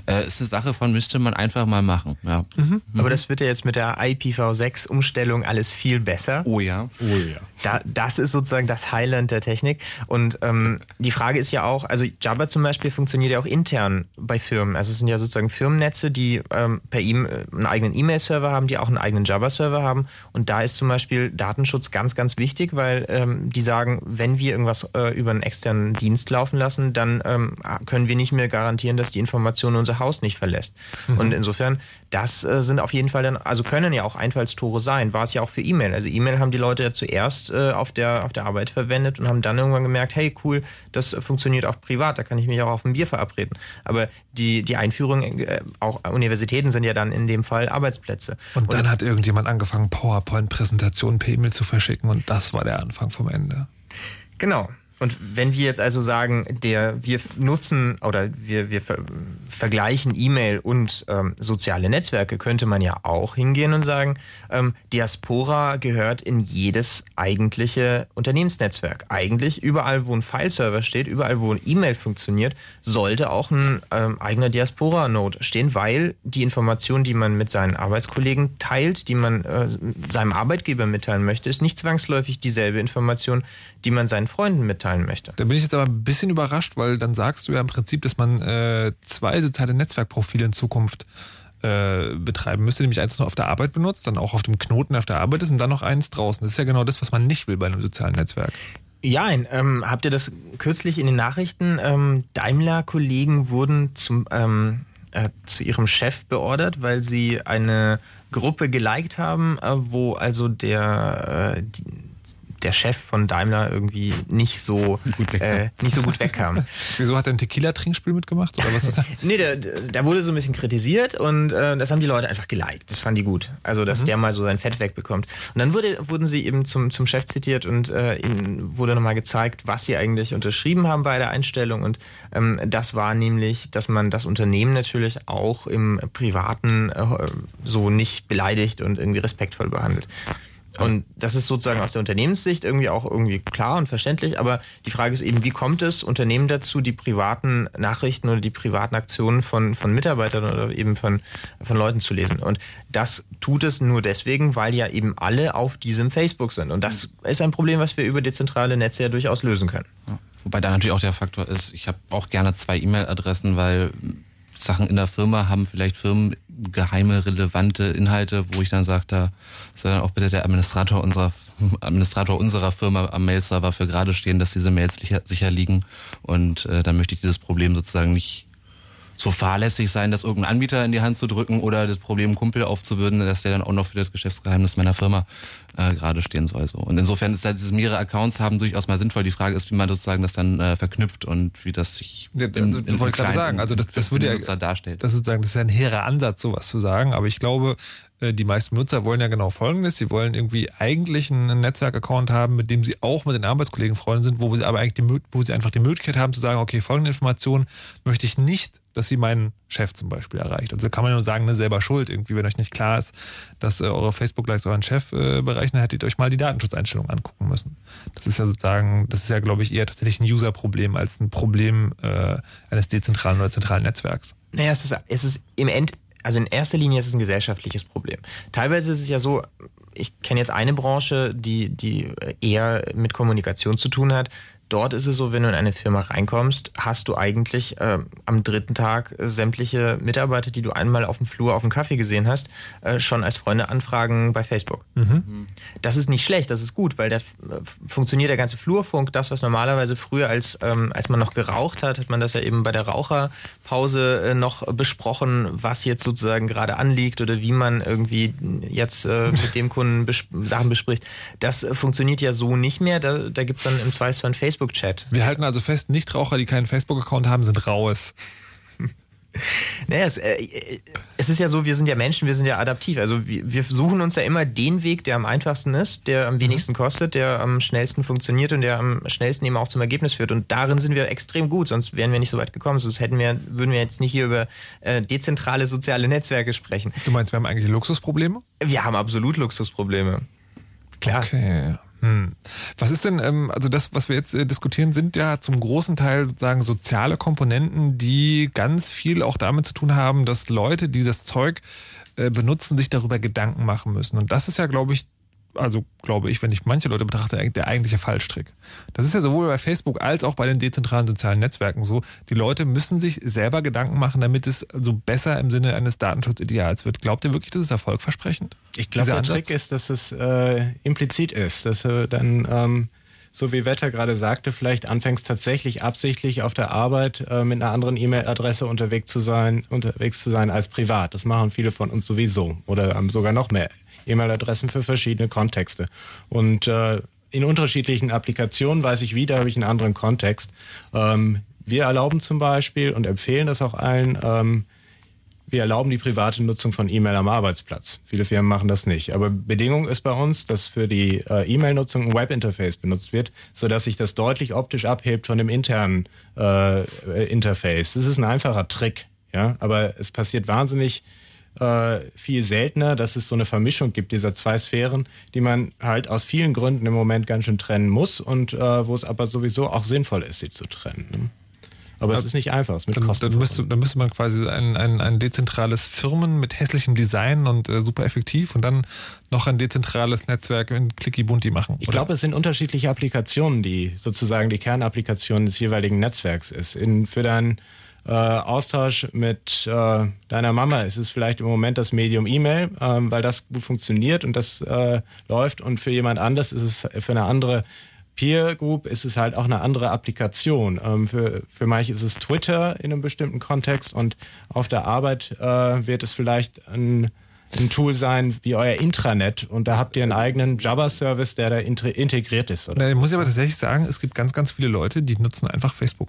Äh, ist eine Sache von, müsste man einfach mal machen. Ja. Mhm. Aber das wird ja jetzt mit der IPv6-Umstellung alles viel besser. Oh ja. Oh ja. Da, das ist sozusagen das Highland der Technik. Und ähm, die Frage ist ja auch, also Jabba zum Beispiel funktioniert ja auch intern bei Firmen. Also es sind ja sozusagen Firmennetze, die ähm, per e einen eigenen E-Mail-Server haben, die auch einen eigenen Jabba-Server haben. Und da ist zum Beispiel Datenschutz ganz, ganz wichtig, weil ähm, die sagen, wenn wir irgendwas äh, über einen externen Dienst laufen lassen, dann ähm, können wir nicht mehr garantieren, dass die Information unser Haus nicht verlässt. Und insofern, das äh, sind auf jeden Fall dann, also können ja auch Einfallstore sein. War es ja auch für E-Mail. Also E-Mail haben die Leute ja zuerst äh, auf, der, auf der Arbeit verwendet und haben dann irgendwann gemerkt, hey cool, das funktioniert auch privat, da kann ich mich auch auf ein Bier verabreden. Aber die, die Einführung, äh, auch Universitäten sind ja dann in dem Fall Arbeitsplätze. Und dann hat irgendjemand angefangen, PowerPoint-Präsentationen per E-Mail zu verschicken und das war der Anfang vom Ende. Genau. Und wenn wir jetzt also sagen, der, wir nutzen oder wir, wir ver vergleichen E-Mail und ähm, soziale Netzwerke, könnte man ja auch hingehen und sagen, ähm, Diaspora gehört in jedes eigentliche Unternehmensnetzwerk. Eigentlich überall, wo ein Fileserver steht, überall, wo ein E-Mail funktioniert, sollte auch ein ähm, eigener Diaspora-Node stehen, weil die Information, die man mit seinen Arbeitskollegen teilt, die man äh, seinem Arbeitgeber mitteilen möchte, ist nicht zwangsläufig dieselbe Information, die man seinen Freunden mitteilen möchte. Da bin ich jetzt aber ein bisschen überrascht, weil dann sagst du ja im Prinzip, dass man äh, zwei soziale Netzwerkprofile in Zukunft äh, betreiben müsste, nämlich eins nur auf der Arbeit benutzt, dann auch auf dem Knoten auf der Arbeit ist und dann noch eins draußen. Das ist ja genau das, was man nicht will bei einem sozialen Netzwerk. Ja, ähm, habt ihr das kürzlich in den Nachrichten? Ähm, Daimler-Kollegen wurden zum, ähm, äh, zu ihrem Chef beordert, weil sie eine Gruppe geliked haben, äh, wo also der, äh, die, der Chef von Daimler irgendwie nicht so gut, äh, nicht so gut wegkam. Wieso hat er ein Tequila-Trinkspiel mitgemacht? Oder was ist das? nee, der, der wurde so ein bisschen kritisiert und äh, das haben die Leute einfach geliked. Das fanden die gut. Also, dass mhm. der mal so sein Fett wegbekommt. Und dann wurde, wurden sie eben zum, zum Chef zitiert und äh, ihnen wurde nochmal gezeigt, was sie eigentlich unterschrieben haben bei der Einstellung. Und ähm, das war nämlich, dass man das Unternehmen natürlich auch im Privaten äh, so nicht beleidigt und irgendwie respektvoll behandelt. Und das ist sozusagen aus der Unternehmenssicht irgendwie auch irgendwie klar und verständlich. Aber die Frage ist eben, wie kommt es Unternehmen dazu, die privaten Nachrichten oder die privaten Aktionen von, von Mitarbeitern oder eben von, von Leuten zu lesen? Und das tut es nur deswegen, weil ja eben alle auf diesem Facebook sind. Und das ist ein Problem, was wir über dezentrale Netze ja durchaus lösen können. Ja, wobei da natürlich auch der Faktor ist, ich habe auch gerne zwei E-Mail-Adressen, weil Sachen in der Firma haben vielleicht firmengeheime, relevante Inhalte, wo ich dann sage, da soll dann auch bitte der Administrator unserer Administrator unserer Firma am Mail-Server für gerade stehen, dass diese Mails sicher, sicher liegen. Und äh, dann möchte ich dieses Problem sozusagen nicht so fahrlässig sein, das irgendeinen Anbieter in die Hand zu drücken oder das Problem Kumpel aufzubürden, dass der dann auch noch für das Geschäftsgeheimnis meiner Firma äh, gerade stehen soll. So. Und insofern ist dieses mehrere Accounts haben durchaus mal sinnvoll. Die Frage ist, wie man sozusagen das dann äh, verknüpft und wie das sich ja, also, in, in wollte ich gerade sagen. Also das, das würde ja darstellt. Das ist sozusagen das ist ein hehrer Ansatz, sowas zu sagen. Aber ich glaube, äh, die meisten Nutzer wollen ja genau Folgendes. Sie wollen irgendwie eigentlich einen Netzwerkaccount haben, mit dem sie auch mit den Arbeitskollegen Freunde sind, wo sie aber eigentlich die, wo sie einfach die Möglichkeit haben zu sagen, okay, folgende Information möchte ich nicht, dass sie meinen Chef zum Beispiel erreicht. Also kann man nur sagen, ne, selber schuld irgendwie, wenn euch nicht klar ist, dass äh, eure Facebook-Likes euren Chef äh, bereichen, hättet ihr euch mal die Datenschutzeinstellungen angucken müssen. Das ist ja sozusagen, das ist ja, glaube ich, eher tatsächlich ein User-Problem als ein Problem äh, eines dezentralen oder zentralen Netzwerks. Naja, es ist, es ist im End also in erster Linie ist es ein gesellschaftliches Problem. Teilweise ist es ja so, ich kenne jetzt eine Branche, die, die eher mit Kommunikation zu tun hat. Dort ist es so, wenn du in eine Firma reinkommst, hast du eigentlich äh, am dritten Tag sämtliche Mitarbeiter, die du einmal auf dem Flur auf dem Kaffee gesehen hast, äh, schon als Freunde anfragen bei Facebook. Mhm. Das ist nicht schlecht, das ist gut, weil da funktioniert der ganze Flurfunk. Das, was normalerweise früher, als, ähm, als man noch geraucht hat, hat man das ja eben bei der Raucherpause äh, noch besprochen, was jetzt sozusagen gerade anliegt oder wie man irgendwie jetzt äh, mit dem Kunden bes Sachen bespricht. Das funktioniert ja so nicht mehr. Da, da gibt es dann im Zweifelsfall ein Facebook Facebook-Chat. Wir halten also fest, Nichtraucher, die keinen Facebook-Account haben, sind raus. Naja, es, äh, es, ist ja so, wir sind ja Menschen, wir sind ja adaptiv. Also wir, wir, suchen uns ja immer den Weg, der am einfachsten ist, der am wenigsten mhm. kostet, der am schnellsten funktioniert und der am schnellsten eben auch zum Ergebnis führt. Und darin sind wir extrem gut, sonst wären wir nicht so weit gekommen. Sonst hätten wir, würden wir jetzt nicht hier über äh, dezentrale soziale Netzwerke sprechen. Du meinst, wir haben eigentlich Luxusprobleme? Wir haben absolut Luxusprobleme. Klar. Okay. Hm. Was ist denn, ähm, also das, was wir jetzt äh, diskutieren, sind ja zum großen Teil sozusagen soziale Komponenten, die ganz viel auch damit zu tun haben, dass Leute, die das Zeug äh, benutzen, sich darüber Gedanken machen müssen. Und das ist ja, glaube ich, also glaube ich, wenn ich manche Leute betrachte, der eigentliche Fallstrick. Das ist ja sowohl bei Facebook als auch bei den dezentralen sozialen Netzwerken so. Die Leute müssen sich selber Gedanken machen, damit es so besser im Sinne eines Datenschutzideals wird. Glaubt ihr wirklich, das ist erfolgversprechend? Ich glaube, der Ansatz? Trick ist, dass es äh, implizit ist, dass du dann ähm, so wie Wetter gerade sagte, vielleicht anfängst tatsächlich absichtlich auf der Arbeit äh, mit einer anderen E-Mail-Adresse unterwegs zu sein, unterwegs zu sein als privat. Das machen viele von uns sowieso oder ähm, sogar noch mehr E-Mail-Adressen für verschiedene Kontexte. Und äh, in unterschiedlichen Applikationen weiß ich wieder, habe ich einen anderen Kontext. Ähm, wir erlauben zum Beispiel und empfehlen das auch allen, ähm, wir erlauben die private Nutzung von E-Mail am Arbeitsplatz. Viele Firmen machen das nicht. Aber Bedingung ist bei uns, dass für die äh, E-Mail-Nutzung ein Webinterface benutzt wird, sodass sich das deutlich optisch abhebt von dem internen äh, Interface. Das ist ein einfacher Trick, ja, aber es passiert wahnsinnig äh, viel seltener, dass es so eine Vermischung gibt dieser zwei Sphären, die man halt aus vielen Gründen im Moment ganz schön trennen muss und äh, wo es aber sowieso auch sinnvoll ist, sie zu trennen. Ne? Aber es ist nicht einfach, es mit dann, Kosten. Dann müsste, dann müsste man quasi ein, ein, ein dezentrales Firmen mit hässlichem Design und äh, super effektiv und dann noch ein dezentrales Netzwerk in Clicky Bunti machen. Ich glaube, es sind unterschiedliche Applikationen, die sozusagen die Kernapplikation des jeweiligen Netzwerks ist. In, für dein äh, Austausch mit äh, deiner Mama ist es vielleicht im Moment das Medium E-Mail, ähm, weil das gut funktioniert und das äh, läuft. Und für jemand anders ist es für eine andere Peer Group ist es halt auch eine andere Applikation. Ähm, für, für manche ist es Twitter in einem bestimmten Kontext und auf der Arbeit äh, wird es vielleicht ein, ein Tool sein wie euer Intranet und da habt ihr einen eigenen Java-Service, der da integriert ist. Oder? Na, ich muss aber tatsächlich sagen, es gibt ganz, ganz viele Leute, die nutzen einfach Facebook.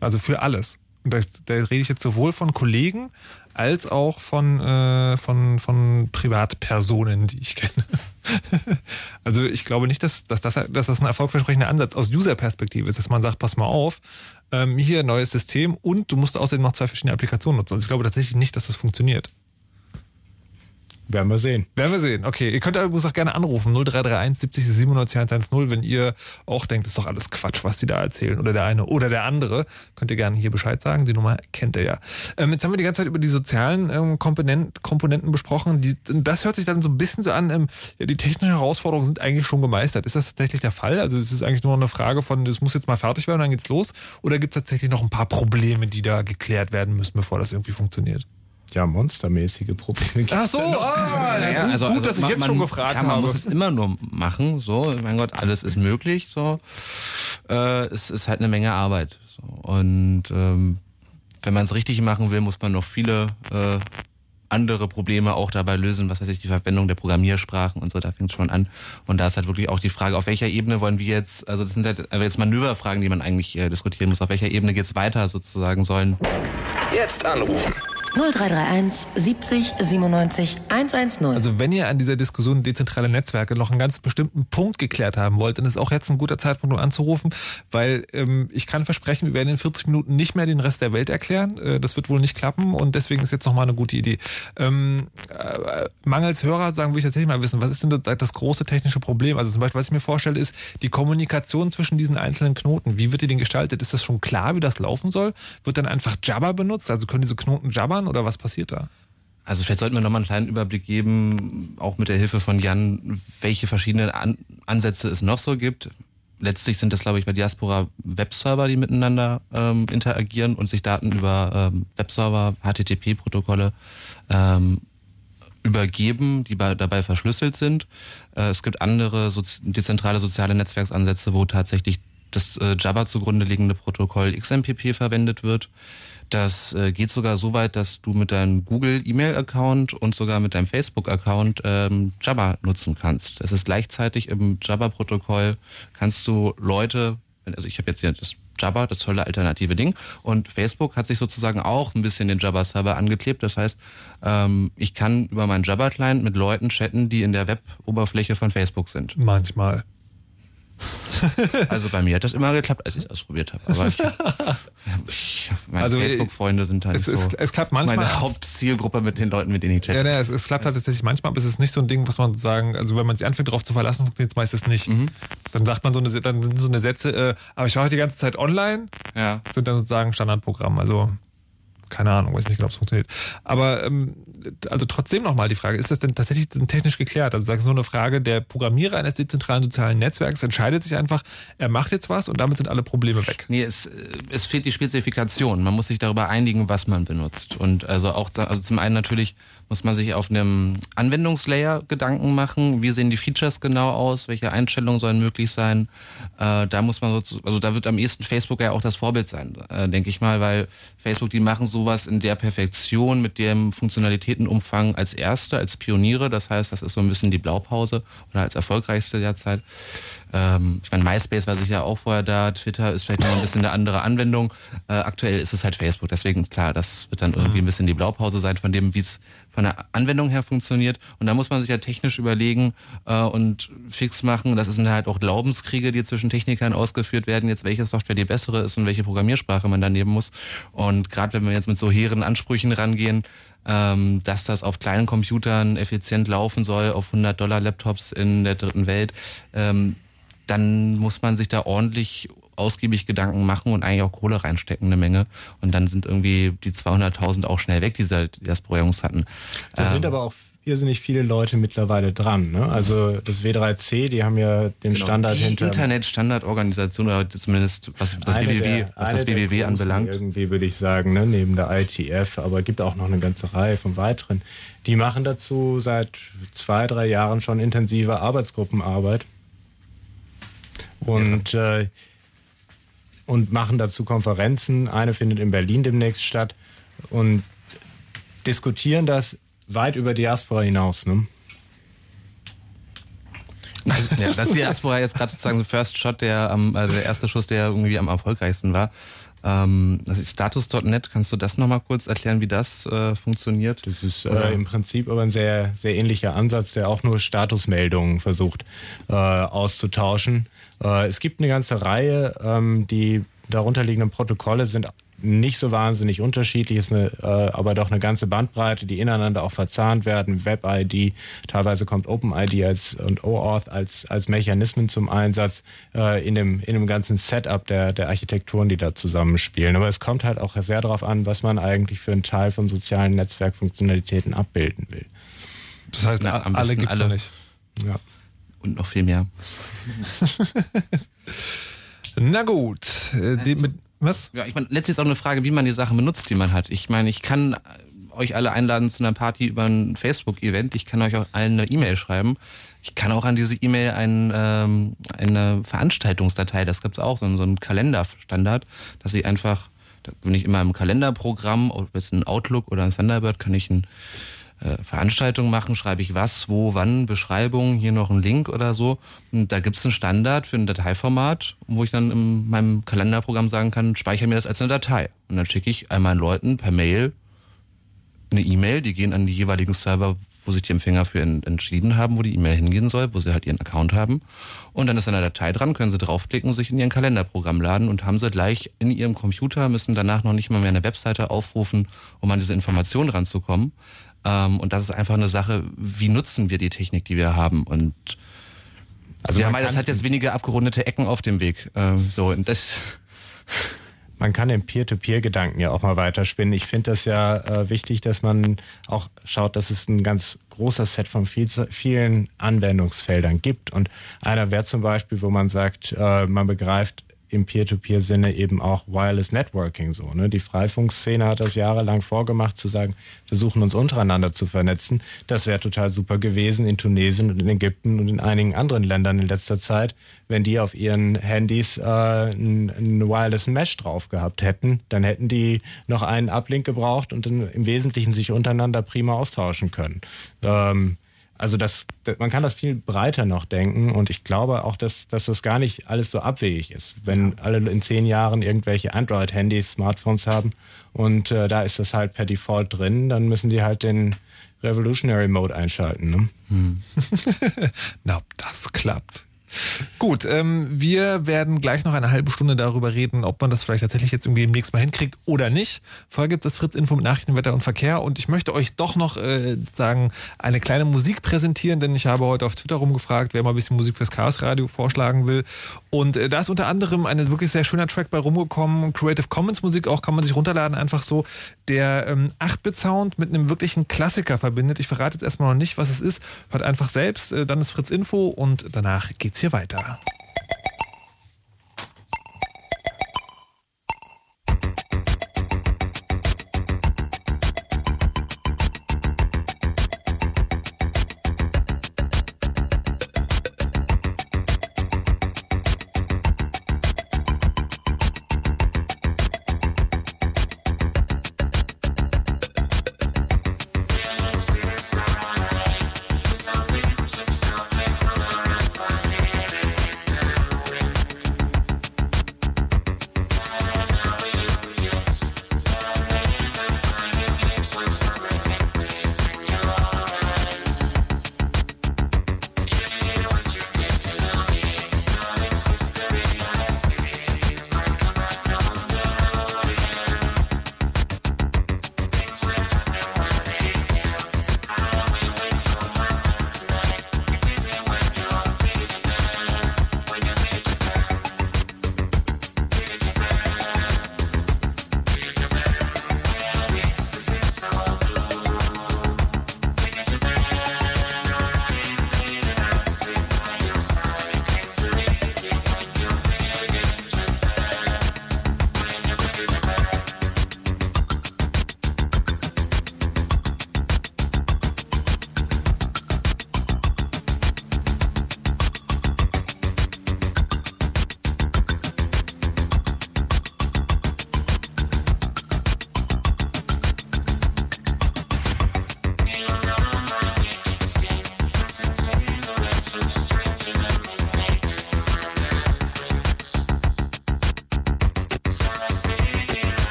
Also für alles. Und da, da rede ich jetzt sowohl von Kollegen als auch von, äh, von, von Privatpersonen, die ich kenne. also ich glaube nicht, dass, dass, das, dass das ein erfolgversprechender Ansatz aus User-Perspektive ist, dass man sagt, pass mal auf, ähm, hier neues System und du musst außerdem noch zwei verschiedene Applikationen nutzen. Also ich glaube tatsächlich nicht, dass das funktioniert. Werden wir sehen. Werden wir sehen. Okay, ihr könnt übrigens auch gerne anrufen. 0331 70 97 110, wenn ihr auch denkt, ist doch alles Quatsch, was die da erzählen. Oder der eine oder der andere. Könnt ihr gerne hier Bescheid sagen. Die Nummer kennt ihr ja. Ähm, jetzt haben wir die ganze Zeit über die sozialen ähm, Komponenten, Komponenten besprochen. Die, das hört sich dann so ein bisschen so an, ähm, ja, die technischen Herausforderungen sind eigentlich schon gemeistert. Ist das tatsächlich der Fall? Also es ist eigentlich nur eine Frage von, es muss jetzt mal fertig werden, dann geht's los. Oder gibt es tatsächlich noch ein paar Probleme, die da geklärt werden müssen, bevor das irgendwie funktioniert? Ja, monstermäßige Probleme gibt. Ach so, ah, ja, gut, also, gut, dass also, ich jetzt man, schon gefragt klar, man habe. Man muss es immer nur machen, so, mein Gott, alles ist möglich, so. Äh, es ist halt eine Menge Arbeit. So. Und ähm, wenn man es richtig machen will, muss man noch viele äh, andere Probleme auch dabei lösen, was weiß ich, die Verwendung der Programmiersprachen und so, da fängt es schon an. Und da ist halt wirklich auch die Frage, auf welcher Ebene wollen wir jetzt, also das sind halt jetzt Manöverfragen, die man eigentlich äh, diskutieren muss, auf welcher Ebene geht's weiter sozusagen sollen. Jetzt anrufen. 0331 70 97 110. Also wenn ihr an dieser Diskussion dezentrale Netzwerke noch einen ganz bestimmten Punkt geklärt haben wollt, dann ist auch jetzt ein guter Zeitpunkt, um anzurufen, weil ähm, ich kann versprechen, wir werden in 40 Minuten nicht mehr den Rest der Welt erklären. Äh, das wird wohl nicht klappen und deswegen ist jetzt nochmal eine gute Idee. Ähm, äh, mangels Hörer sagen, will ich tatsächlich mal wissen, was ist denn das, das große technische Problem? Also zum Beispiel, was ich mir vorstelle, ist die Kommunikation zwischen diesen einzelnen Knoten. Wie wird die denn gestaltet? Ist das schon klar, wie das laufen soll? Wird dann einfach Jabber benutzt? Also können diese Knoten jabbern? Fahren oder was passiert da? Also vielleicht sollten wir nochmal einen kleinen Überblick geben, auch mit der Hilfe von Jan, welche verschiedene An Ansätze es noch so gibt. Letztlich sind das, glaube ich, bei Diaspora Webserver, die miteinander ähm, interagieren und sich Daten über ähm, Webserver, HTTP-Protokolle ähm, übergeben, die bei, dabei verschlüsselt sind. Äh, es gibt andere so, dezentrale soziale Netzwerksansätze, wo tatsächlich das äh, Java zugrunde liegende Protokoll XMPP verwendet wird. Das äh, geht sogar so weit, dass du mit deinem Google E-Mail-Account und sogar mit deinem Facebook-Account ähm, Jabber nutzen kannst. Das ist gleichzeitig im Jabber-Protokoll kannst du Leute Also ich habe jetzt hier das Jabber, das tolle alternative Ding. Und Facebook hat sich sozusagen auch ein bisschen den Jabber-Server angeklebt. Das heißt, ähm, ich kann über meinen Jabber-Client mit Leuten chatten, die in der Web-Oberfläche von Facebook sind. Manchmal. Also bei mir hat das immer geklappt, als ich es ausprobiert habe. Aber ich, ich, meine Also, Facebook-Freunde sind halt es, so es, es klappt manchmal. meine Hauptzielgruppe mit den Leuten, mit denen ich chatte. Ja, ja, es, es klappt halt tatsächlich manchmal, aber es ist nicht so ein Ding, was man sagen, also wenn man sich anfängt darauf zu verlassen, funktioniert es meistens nicht. Mhm. Dann sagt man so eine, dann sind so eine Sätze, äh, aber ich war heute die ganze Zeit online, Ja. sind dann sozusagen Standardprogramm. Also keine Ahnung, weiß nicht genau, ob es funktioniert. Aber ähm, also trotzdem nochmal die Frage, ist das denn tatsächlich technisch geklärt? Also sagst du nur eine Frage, der Programmierer eines dezentralen sozialen Netzwerks entscheidet sich einfach, er macht jetzt was und damit sind alle Probleme weg. Nee, es, äh, es fehlt die Spezifikation. Man muss sich darüber einigen, was man benutzt. Und also auch, also zum einen natürlich muss man sich auf einem Anwendungslayer Gedanken machen. Wie sehen die Features genau aus? Welche Einstellungen sollen möglich sein? Äh, da muss man so, also da wird am ehesten Facebook ja auch das Vorbild sein, äh, denke ich mal, weil Facebook, die machen sowas in der Perfektion mit dem Funktionalitätenumfang als Erste, als Pioniere. Das heißt, das ist so ein bisschen die Blaupause oder als erfolgreichste derzeit. Ähm, ich meine, MySpace war sicher auch vorher da, Twitter ist vielleicht noch ein bisschen eine andere Anwendung. Äh, aktuell ist es halt Facebook, deswegen klar, das wird dann irgendwie ein bisschen die Blaupause sein von dem, wie es von der Anwendung her funktioniert. Und da muss man sich ja technisch überlegen äh, und fix machen. Das sind halt auch Glaubenskriege, die zwischen Technikern ausgeführt werden, jetzt welche Software die bessere ist und welche Programmiersprache man dann nehmen muss. Und gerade wenn wir jetzt mit so hehren Ansprüchen rangehen, ähm, dass das auf kleinen Computern effizient laufen soll, auf 100 Dollar Laptops in der dritten Welt, ähm, dann muss man sich da ordentlich ausgiebig Gedanken machen und eigentlich auch Kohle reinstecken, eine Menge. Und dann sind irgendwie die 200.000 auch schnell weg, die, sie- die das pro Jungs hatten. Da Ähm, sind aber auch irrsinnig viele Leute mittlerweile dran. Ne? Also das W3C, die haben ja den Standard Genau. die hinter. Internetstandardorganisation oder zumindest was das Eine WWW, der- was das WWW anbelangt. Irgendwie würde ich sagen, ne? neben der ITF, aber gibt auch noch eine ganze Reihe von weiteren. Die machen dazu seit zwei, drei Jahren schon intensive Arbeitsgruppenarbeit und, äh, und machen dazu Konferenzen. Eine findet in Berlin demnächst statt und diskutieren das weit über Diaspora hinaus. Ne? Ja, das ist die Diaspora jetzt gerade sozusagen der First Shot, der am, also der erste Schuss, der irgendwie am erfolgreichsten war. Ähm, das ist Status.net, kannst du das nochmal kurz erklären, wie das äh, funktioniert? Das ist äh, im Prinzip aber ein sehr, sehr ähnlicher Ansatz, der auch nur Statusmeldungen versucht äh, auszutauschen. Äh, es gibt eine ganze Reihe, ähm, die darunterliegenden Protokolle sind nicht so wahnsinnig unterschiedlich, ist eine, äh, aber doch eine ganze Bandbreite, die ineinander auch verzahnt werden. Web-ID, teilweise kommt OpenID als, und OAuth als, als Mechanismen zum Einsatz äh, in, dem, in dem ganzen Setup der, der Architekturen, die da zusammenspielen. Aber es kommt halt auch sehr darauf an, was man eigentlich für einen Teil von sozialen Netzwerkfunktionalitäten abbilden will. Das heißt, Na, am alle ja alle. nicht. Ja. Und noch viel mehr. Na gut, äh, die mit, was? Ja, ich meine, letztlich ist auch eine Frage, wie man die Sachen benutzt, die man hat. Ich meine, ich kann euch alle einladen zu einer Party über ein Facebook-Event. Ich kann euch auch allen eine E-Mail schreiben. Ich kann auch an diese E-Mail ein, ähm, eine Veranstaltungsdatei, das gibt's auch, so, ein- so ein Kalenderstandard, dass ich einfach, da bin ich immer im Kalenderprogramm, ob jetzt ein Outlook oder ein Thunderbird, kann ich ein äh, Veranstaltung machen, schreibe ich was, wo, wann, Beschreibung, hier noch ein Link oder so. Und da gibt's einen Standard für ein Dateiformat, wo ich dann in meinem Kalenderprogramm sagen kann, speichere mir das als eine Datei. Und dann schicke ich einmal Leuten per Mail eine E-Mail, die gehen an die jeweiligen Server, wo sich die Empfänger für en- entschieden haben, wo die E-Mail hingehen soll, wo sie halt ihren Account haben. Und dann ist eine Datei dran, können sie draufklicken, sich in ihren Kalenderprogramm laden und haben sie gleich in ihrem Computer, müssen danach noch nicht mal mehr eine Webseite aufrufen, um an diese Informationen ranzukommen. Ähm, und das ist einfach eine Sache, wie nutzen wir die Technik, die wir haben? Und also ja, weil das hat jetzt wenige abgerundete Ecken auf dem Weg. Ähm, so, und das Man kann den Peer-to-Peer-Gedanken ja auch mal weiterspinnen. Ich finde das ja äh, wichtig, dass man auch schaut, dass es ein ganz großer Set von viel, vielen Anwendungsfeldern gibt. Und einer wäre zum Beispiel, wo man sagt, äh, man begreift im Peer-to-Peer-Sinne eben auch Wireless Networking so. Ne? Die Freifunkszene hat das jahrelang vorgemacht, zu sagen, versuchen uns untereinander zu vernetzen. Das wäre total super gewesen in Tunesien und in Ägypten und in einigen anderen Ländern in letzter Zeit, wenn die auf ihren Handys äh, einen, einen Wireless Mesh drauf gehabt hätten, dann hätten die noch einen Uplink gebraucht und dann im Wesentlichen sich untereinander prima austauschen können. Ähm, Also das, man kann das viel breiter noch denken und ich glaube auch, dass, dass das gar nicht alles so abwegig ist. Wenn alle in zehn Jahren irgendwelche Android-Handys, Smartphones haben und äh, da ist das halt per Default drin, dann müssen die halt den Revolutionary Mode einschalten. Ne? Hm. Na, das klappt. Gut, ähm, wir werden gleich noch eine halbe Stunde darüber reden, ob man das vielleicht tatsächlich jetzt irgendwie demnächst mal hinkriegt oder nicht. Vorher gibt es Fritz Info mit Nachrichten, Wetter und Verkehr und ich möchte euch doch noch äh, sagen, eine kleine Musik präsentieren, denn ich habe heute auf Twitter rumgefragt, wer mal ein bisschen Musik fürs Chaos Radio vorschlagen will. Und äh, da ist unter anderem ein wirklich sehr schöner Track bei rumgekommen, Creative Commons Musik auch, kann man sich runterladen, einfach so, der ähm, 8-Bit-Sound mit einem wirklichen Klassiker verbindet. Ich verrate jetzt erstmal noch nicht, was es ist, hört einfach selbst, äh, dann ist Fritz Info und danach geht's hier weiter.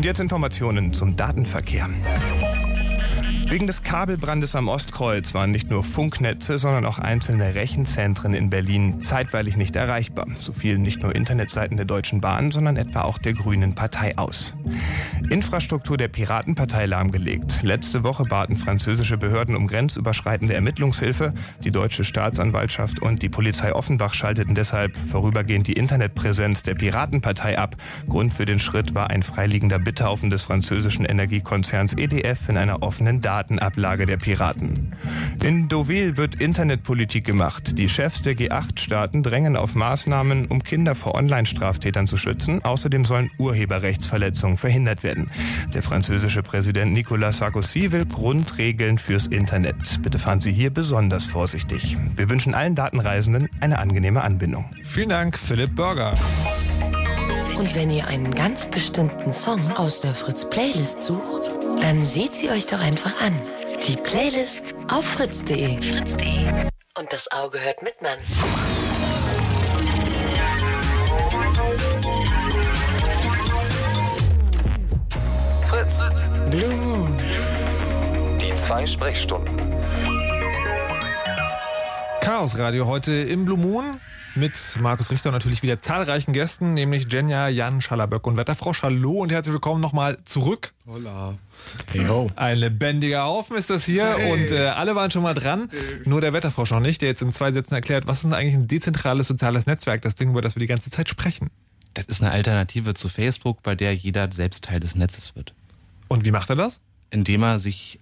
Und jetzt Informationen zum Datenverkehr. Wegen des Kabelbrandes am Ostkreuz waren nicht nur Funknetze, sondern auch einzelne Rechenzentren in Berlin zeitweilig nicht erreichbar. So fielen nicht nur Internetseiten der Deutschen Bahn, sondern etwa auch der Grünen Partei aus. Infrastruktur der Piratenpartei lahmgelegt. Letzte Woche baten französische Behörden um grenzüberschreitende Ermittlungshilfe. Die deutsche Staatsanwaltschaft und die Polizei Offenbach schalteten deshalb vorübergehend die Internetpräsenz der Piratenpartei ab. Grund für den Schritt war ein freiliegender Bitthaufen des französischen Energiekonzerns EDF in einer offenen Datenablage der Piraten. In Deauville wird Internetpolitik gemacht. Die Chefs der G8-Staaten drängen auf Maßnahmen, um Kinder vor Online-Straftätern zu schützen. Außerdem sollen Urheberrechtsverletzungen verhindert werden werden. Der französische Präsident Nicolas Sarkozy will Grundregeln fürs Internet. Bitte fahren Sie hier besonders vorsichtig. Wir wünschen allen Datenreisenden eine angenehme Anbindung. Vielen Dank, Philipp Burger. Und wenn ihr einen ganz bestimmten Song aus der Fritz-Playlist sucht, dann seht sie euch doch einfach an. Die Playlist auf fritz.de. Fritz.de. Und das Auge hört mit, Mann. Blue Moon. Zwei Sprechstunden. Chaos Radio heute im Blue Moon mit Markus Richter und natürlich wieder zahlreichen Gästen, nämlich Jenja, Jan, Schallerböck und Wetterfrosch. Hallo und herzlich willkommen nochmal zurück. Hola. Hey ho. Ein lebendiger Haufen ist das hier Hey. und äh, alle waren schon mal dran, nur der Wetterfrosch noch nicht, der jetzt in zwei Sätzen erklärt, was ist denn eigentlich ein dezentrales soziales Netzwerk, das Ding, über das wir die ganze Zeit sprechen. Das ist eine Alternative zu Facebook, bei der jeder selbst Teil des Netzes wird. Und wie macht er das? Indem er sich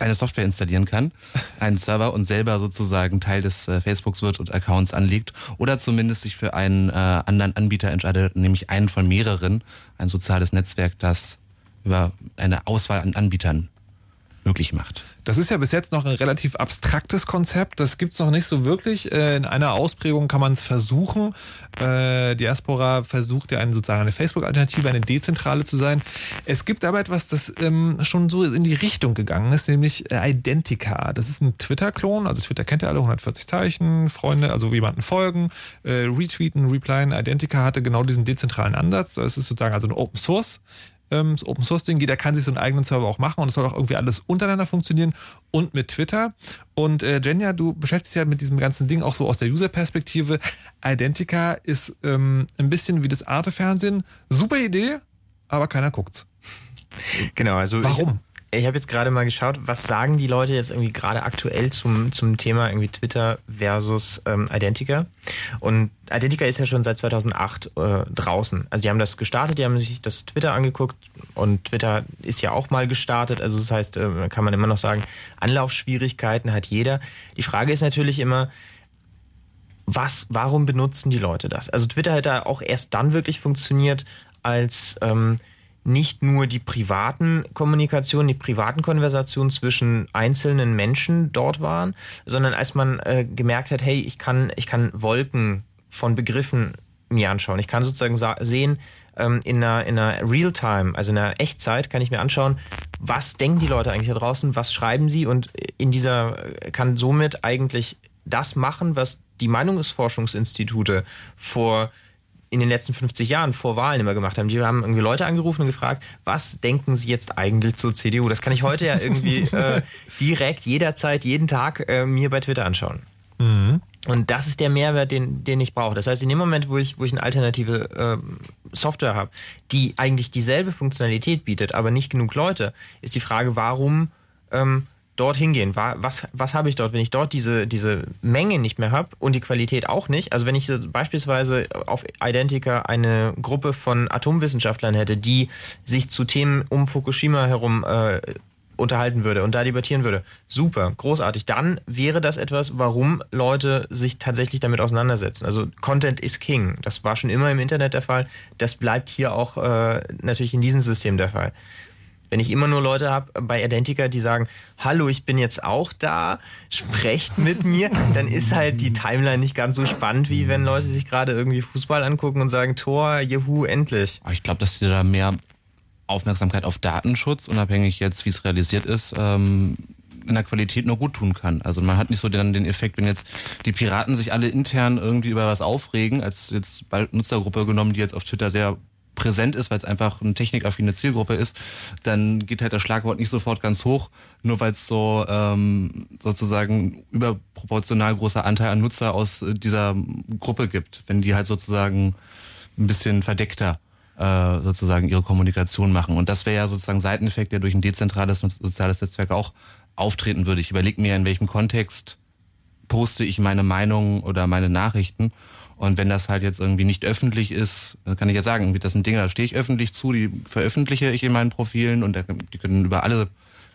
eine Software installieren kann, einen Server und selber sozusagen Teil des äh, Facebooks wird und Accounts anlegt oder zumindest sich für einen äh, anderen Anbieter entscheidet, nämlich einen von mehreren, ein soziales Netzwerk, das über eine Auswahl an Anbietern möglich macht. Das ist ja bis jetzt noch ein relativ abstraktes Konzept. Das gibt's noch nicht so wirklich. Äh, In einer Ausprägung kann man es versuchen. Äh, Diaspora versucht ja eine, sozusagen eine Facebook-Alternative, eine dezentrale zu sein. Es gibt aber etwas, das ähm, schon so in die Richtung gegangen ist, nämlich äh, Identica. Das ist ein Twitter-Klon. Also Twitter kennt ja alle 140 Zeichen, Freunde, also jemanden folgen, retweeten, replyen. Identica hatte genau diesen dezentralen Ansatz. Es ist sozusagen also ein Open Source ähm, das Open Source Ding, jeder kann sich so einen eigenen Server auch machen und es soll auch irgendwie alles untereinander funktionieren und mit Twitter. Und äh, Jenja, du beschäftigst dich ja mit diesem ganzen Ding auch so aus der User-Perspektive. Identica ist ähm, ein bisschen wie das Arte-Fernsehen. Super Idee, aber keiner guckt's. Genau, also Warum? Ich, habe jetzt gerade mal geschaut, was sagen die Leute jetzt irgendwie gerade aktuell zum, zum Thema irgendwie Twitter versus ähm, Identica. Und Identica ist ja schon seit 2008 äh, draußen. Also die haben das gestartet, die haben sich das Twitter angeguckt und Twitter ist ja auch mal gestartet. Also das heißt, äh, kann man immer noch sagen, Anlaufschwierigkeiten hat jeder. Die Frage ist natürlich immer, was, warum benutzen die Leute das? Also Twitter hat da auch erst dann wirklich funktioniert, als ähm, nicht nur die privaten Kommunikationen, die privaten Konversationen zwischen einzelnen Menschen dort waren, sondern als man äh, gemerkt hat, hey, ich kann, ich kann Wolken von Begriffen mir anschauen. Ich kann sozusagen sa- sehen, ähm, in einer, in einer Real-Time, also in einer Echtzeit, kann ich mir anschauen, was denken die Leute eigentlich da draußen, was schreiben sie und in dieser äh, kann somit eigentlich das machen, was die Meinungsforschungsinstitute vor in den letzten 50 Jahren vor Wahlen immer gemacht haben. Die haben irgendwie Leute angerufen und gefragt, was denken sie jetzt eigentlich zur CDU? Das kann ich heute ja irgendwie äh, direkt, jederzeit, jeden Tag äh, mir bei Twitter anschauen. Und das ist der Mehrwert, den, den ich brauche. Das heißt, in dem Moment, wo ich, wo ich eine alternative äh, Software habe, die eigentlich dieselbe Funktionalität bietet, aber nicht genug Leute, ist die Frage, warum ähm, dorthin gehen? Wa- Was, was habe ich dort, wenn ich dort diese, diese Menge nicht mehr habe und die Qualität auch nicht? Also wenn ich beispielsweise auf Identica eine Gruppe von Atomwissenschaftlern hätte, die sich zu Themen um Fukushima herum äh, unterhalten würde und da debattieren würde. Super, großartig. Dann wäre das etwas, warum Leute sich tatsächlich damit auseinandersetzen. Also Content is King. Das war schon immer im Internet der Fall. Das bleibt hier auch äh, natürlich in diesem System der Fall. Wenn ich immer nur Leute habe bei Identica, die sagen, hallo, ich bin jetzt auch da, sprecht mit mir, dann ist halt die Timeline nicht ganz so spannend, wie wenn Leute sich gerade irgendwie Fußball angucken und sagen, Tor, juhu, endlich. Ich glaube, dass dir da mehr Aufmerksamkeit auf Datenschutz, unabhängig jetzt, wie es realisiert ist, ähm, in der Qualität nur gut tun kann. Also man hat nicht so dann den Effekt, wenn jetzt die Piraten sich alle intern irgendwie über was aufregen, als jetzt bald Nutzergruppe genommen, die jetzt auf Twitter sehr präsent ist, weil es einfach eine technikaffine Zielgruppe ist, dann geht halt das Schlagwort nicht sofort ganz hoch, nur weil es so ähm, sozusagen überproportional großer Anteil an Nutzer aus äh, dieser Gruppe gibt. Wenn die halt sozusagen ein bisschen verdeckter äh, sozusagen ihre Kommunikation machen. Und das wäre ja sozusagen Seiteneffekt, der durch ein dezentrales soziales Netzwerk auch auftreten würde. Ich überlege mir, in welchem Kontext poste ich meine Meinung oder meine Nachrichten. Und wenn das halt jetzt irgendwie nicht öffentlich ist, dann kann ich jetzt sagen, das sind Dinge, da stehe ich öffentlich zu, die veröffentliche ich in meinen Profilen und die können über alle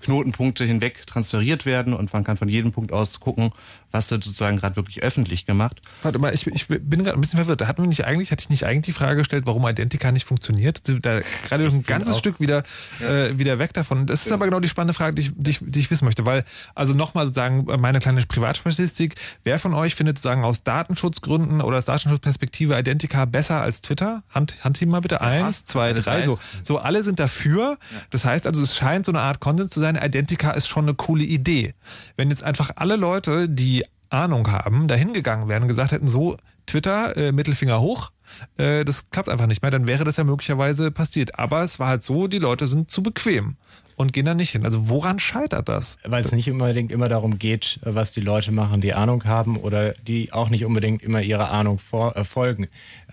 Knotenpunkte hinweg transferiert werden und man kann von jedem Punkt aus gucken, was wird sozusagen gerade wirklich öffentlich gemacht. Warte mal, ich, ich bin gerade ein bisschen verwirrt. Hatten wir nicht eigentlich, hatte ich nicht eigentlich die Frage gestellt, warum Identica nicht funktioniert? Da gerade ein ganzes auch. Stück wieder, äh, wieder weg davon. Das ist aber genau die spannende Frage, die ich, die ich, die ich wissen möchte. Weil, also nochmal sozusagen meine kleine Privatstatistik. Wer von euch findet sozusagen aus Datenschutzgründen oder aus Datenschutzperspektive Identica besser als Twitter? Hand, Handteam mal bitte. Eins, zwei, drei. So, so alle sind dafür. Das heißt also, es scheint so eine Art Content zu sein. Identica ist schon eine coole Idee. Wenn jetzt einfach alle Leute, die Ahnung haben, dahin gegangen wären und gesagt hätten, so, Twitter, äh, Mittelfinger hoch, äh, das klappt einfach nicht mehr, dann wäre das ja möglicherweise passiert. Aber es war halt so, die Leute sind zu bequem. und gehen da nicht hin. Also woran scheitert das? Weil es nicht unbedingt immer darum geht, was die Leute machen, die Ahnung haben oder die auch nicht unbedingt immer ihrer Ahnung vor, äh, folgen.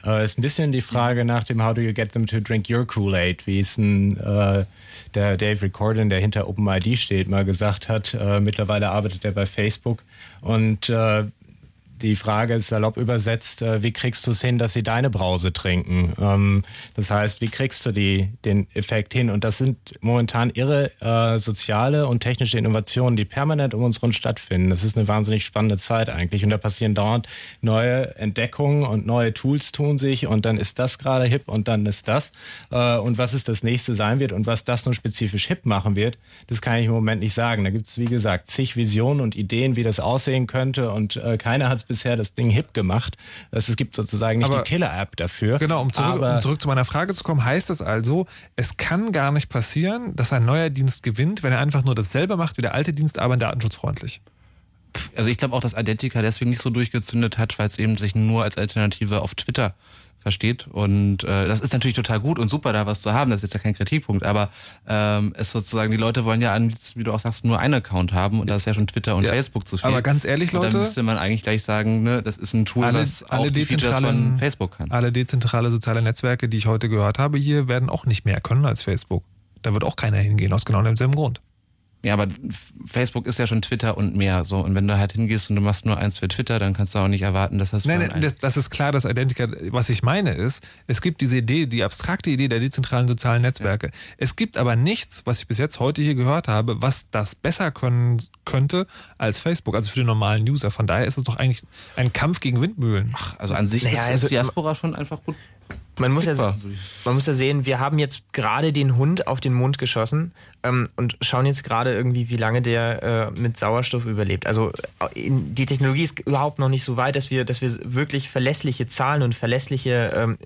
Äh, ist ein bisschen die Frage nach dem How do you get them to drink your Kool-Aid, wie es ein, äh, der Dave Recordin, der hinter OpenID steht, mal gesagt hat. Äh, mittlerweile arbeitet er bei Facebook und äh, die Frage ist salopp übersetzt, äh, wie kriegst du es hin, dass sie deine Brause trinken? Ähm, das heißt, wie kriegst du die, den Effekt hin? Und das sind momentan irre äh, soziale und technische Innovationen, die permanent um uns herum stattfinden. Das ist eine wahnsinnig spannende Zeit eigentlich. Und da passieren dauernd neue Entdeckungen und neue Tools tun sich. Und dann ist das gerade hip und dann ist das. Äh, und was es das nächste sein wird und was das nun spezifisch hip machen wird, das kann ich im Moment nicht sagen. Da gibt es, wie gesagt, zig Visionen und Ideen, wie das aussehen könnte. Und äh, keiner hat bisher das Ding hip gemacht. Es gibt sozusagen nicht aber, die Killer-App dafür. Genau, um zurück, um zurück, zu meiner Frage zu kommen, heißt das also, es kann gar nicht passieren, dass ein neuer Dienst gewinnt, wenn er einfach nur dasselbe macht wie der alte Dienst, aber datenschutzfreundlich. Also ich glaube auch, dass Identica deswegen nicht so durchgezündet hat, weil es eben sich nur als Alternative auf Twitter versteht. Und äh, das ist natürlich total gut und super, da was zu haben. Das ist jetzt ja kein Kritikpunkt, aber ähm, es sozusagen, die Leute wollen ja, wie du auch sagst, nur einen Account haben und da ist ja schon Twitter und ja, Facebook zu viel. Aber ganz ehrlich, Leute. Und dann müsste man eigentlich gleich sagen, ne, das ist ein Tool, alle, was alle auch die Features von Facebook kann. Alle dezentrale soziale Netzwerke, die ich heute gehört habe, hier werden auch nicht mehr können als Facebook. Da wird auch keiner hingehen, aus genau demselben Grund. Ja, aber Facebook ist ja schon Twitter und mehr. So und wenn du halt hingehst und du machst nur eins für Twitter, dann kannst du auch nicht erwarten, dass das. Nein, nein das, das, ist klar, dass Identica. Was ich meine ist, es gibt diese Idee, die abstrakte Idee der dezentralen sozialen Netzwerke. Ja. Es gibt aber nichts, was ich bis jetzt heute hier gehört habe, was das besser können könnte als Facebook, also für den normalen User. Von daher ist es doch eigentlich ein Kampf gegen Windmühlen. Ach, also an sich naja, ist also, Diaspora schon einfach gut man muss, ja, man muss ja sehen, wir haben jetzt gerade den Hund auf den Mund geschossen ähm, und schauen jetzt gerade irgendwie, wie lange der äh, mit Sauerstoff überlebt. Also äh, in, die Technologie ist überhaupt noch nicht so weit, dass wir, dass wir wirklich verlässliche Zahlen und verlässliche ähm,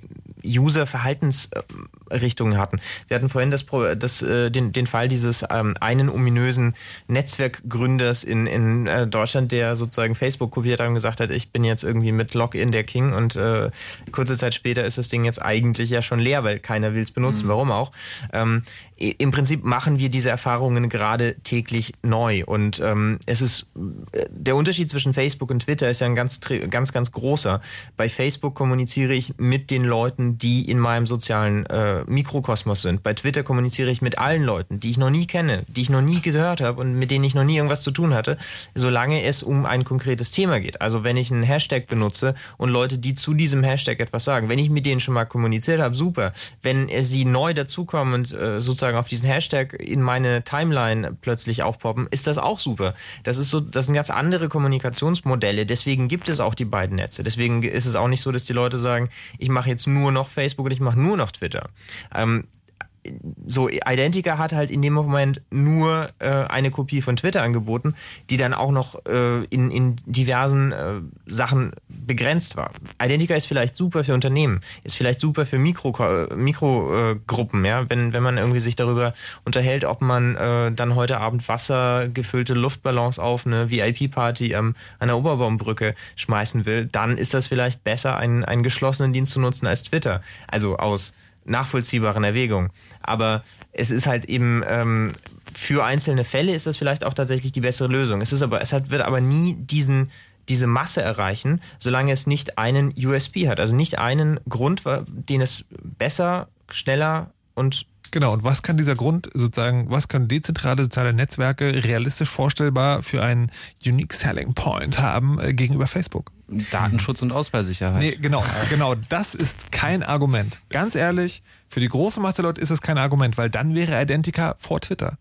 User-Verhaltensrichtungen hatten. Wir hatten vorhin das, das, äh, den, den Fall dieses ähm, einen ominösen Netzwerkgründers in, in äh, Deutschland, der sozusagen Facebook kopiert hat und gesagt hat, ich bin jetzt irgendwie mit Login der King und äh, kurze Zeit später ist das Ding jetzt eigentlich ja schon leer, weil keiner will es benutzen. Mhm. Warum auch? Ähm, im Prinzip machen wir diese Erfahrungen gerade täglich neu. Und ähm, es ist äh, der Unterschied zwischen Facebook und Twitter ist ja ein ganz, ganz, ganz großer. Bei Facebook kommuniziere ich mit den Leuten, die in meinem sozialen äh, Mikrokosmos sind. Bei Twitter kommuniziere ich mit allen Leuten, die ich noch nie kenne, die ich noch nie gehört habe und mit denen ich noch nie irgendwas zu tun hatte, solange es um ein konkretes Thema geht. Also wenn ich einen Hashtag benutze und Leute, die zu diesem Hashtag etwas sagen, wenn ich mit denen schon mal kommuniziert habe, super. Wenn sie neu dazukommen und äh, sozusagen auf diesen Hashtag in meine Timeline plötzlich aufpoppen, ist das auch super. Das ist so, das sind ganz andere Kommunikationsmodelle. Deswegen gibt es auch die beiden Netze. Deswegen ist es auch nicht so, dass die Leute sagen, ich mache jetzt nur noch Facebook und ich mache nur noch Twitter. Ähm, so Identica hat halt in dem Moment nur äh, eine Kopie von Twitter angeboten, die dann auch noch äh, in, in diversen äh, Sachen begrenzt war. Identica ist vielleicht super für Unternehmen, ist vielleicht super für Mikrogruppen, Mikro, äh, ja, wenn, wenn man irgendwie sich darüber unterhält, ob man äh, dann heute Abend wassergefüllte Luftballons auf eine VIP-Party ähm, an der Oberbaumbrücke schmeißen will, dann ist das vielleicht besser, einen, einen geschlossenen Dienst zu nutzen als Twitter. Also aus nachvollziehbaren Erwägungen. Aber es ist halt eben ähm, für einzelne Fälle ist das vielleicht auch tatsächlich die bessere Lösung. Es ist aber, es hat, wird aber nie diesen diese Masse erreichen, solange es nicht einen USP hat, also nicht einen Grund, den es besser, schneller und Genau, und was kann dieser Grund sozusagen, was können dezentrale soziale Netzwerke realistisch vorstellbar für einen Unique Selling Point haben äh, gegenüber Facebook? Datenschutz und Ausfallsicherheit. Nee, genau, genau. Das ist kein Argument. Ganz ehrlich, für die große Masse Leute ist es kein Argument, weil dann wäre Identica vor Twitter.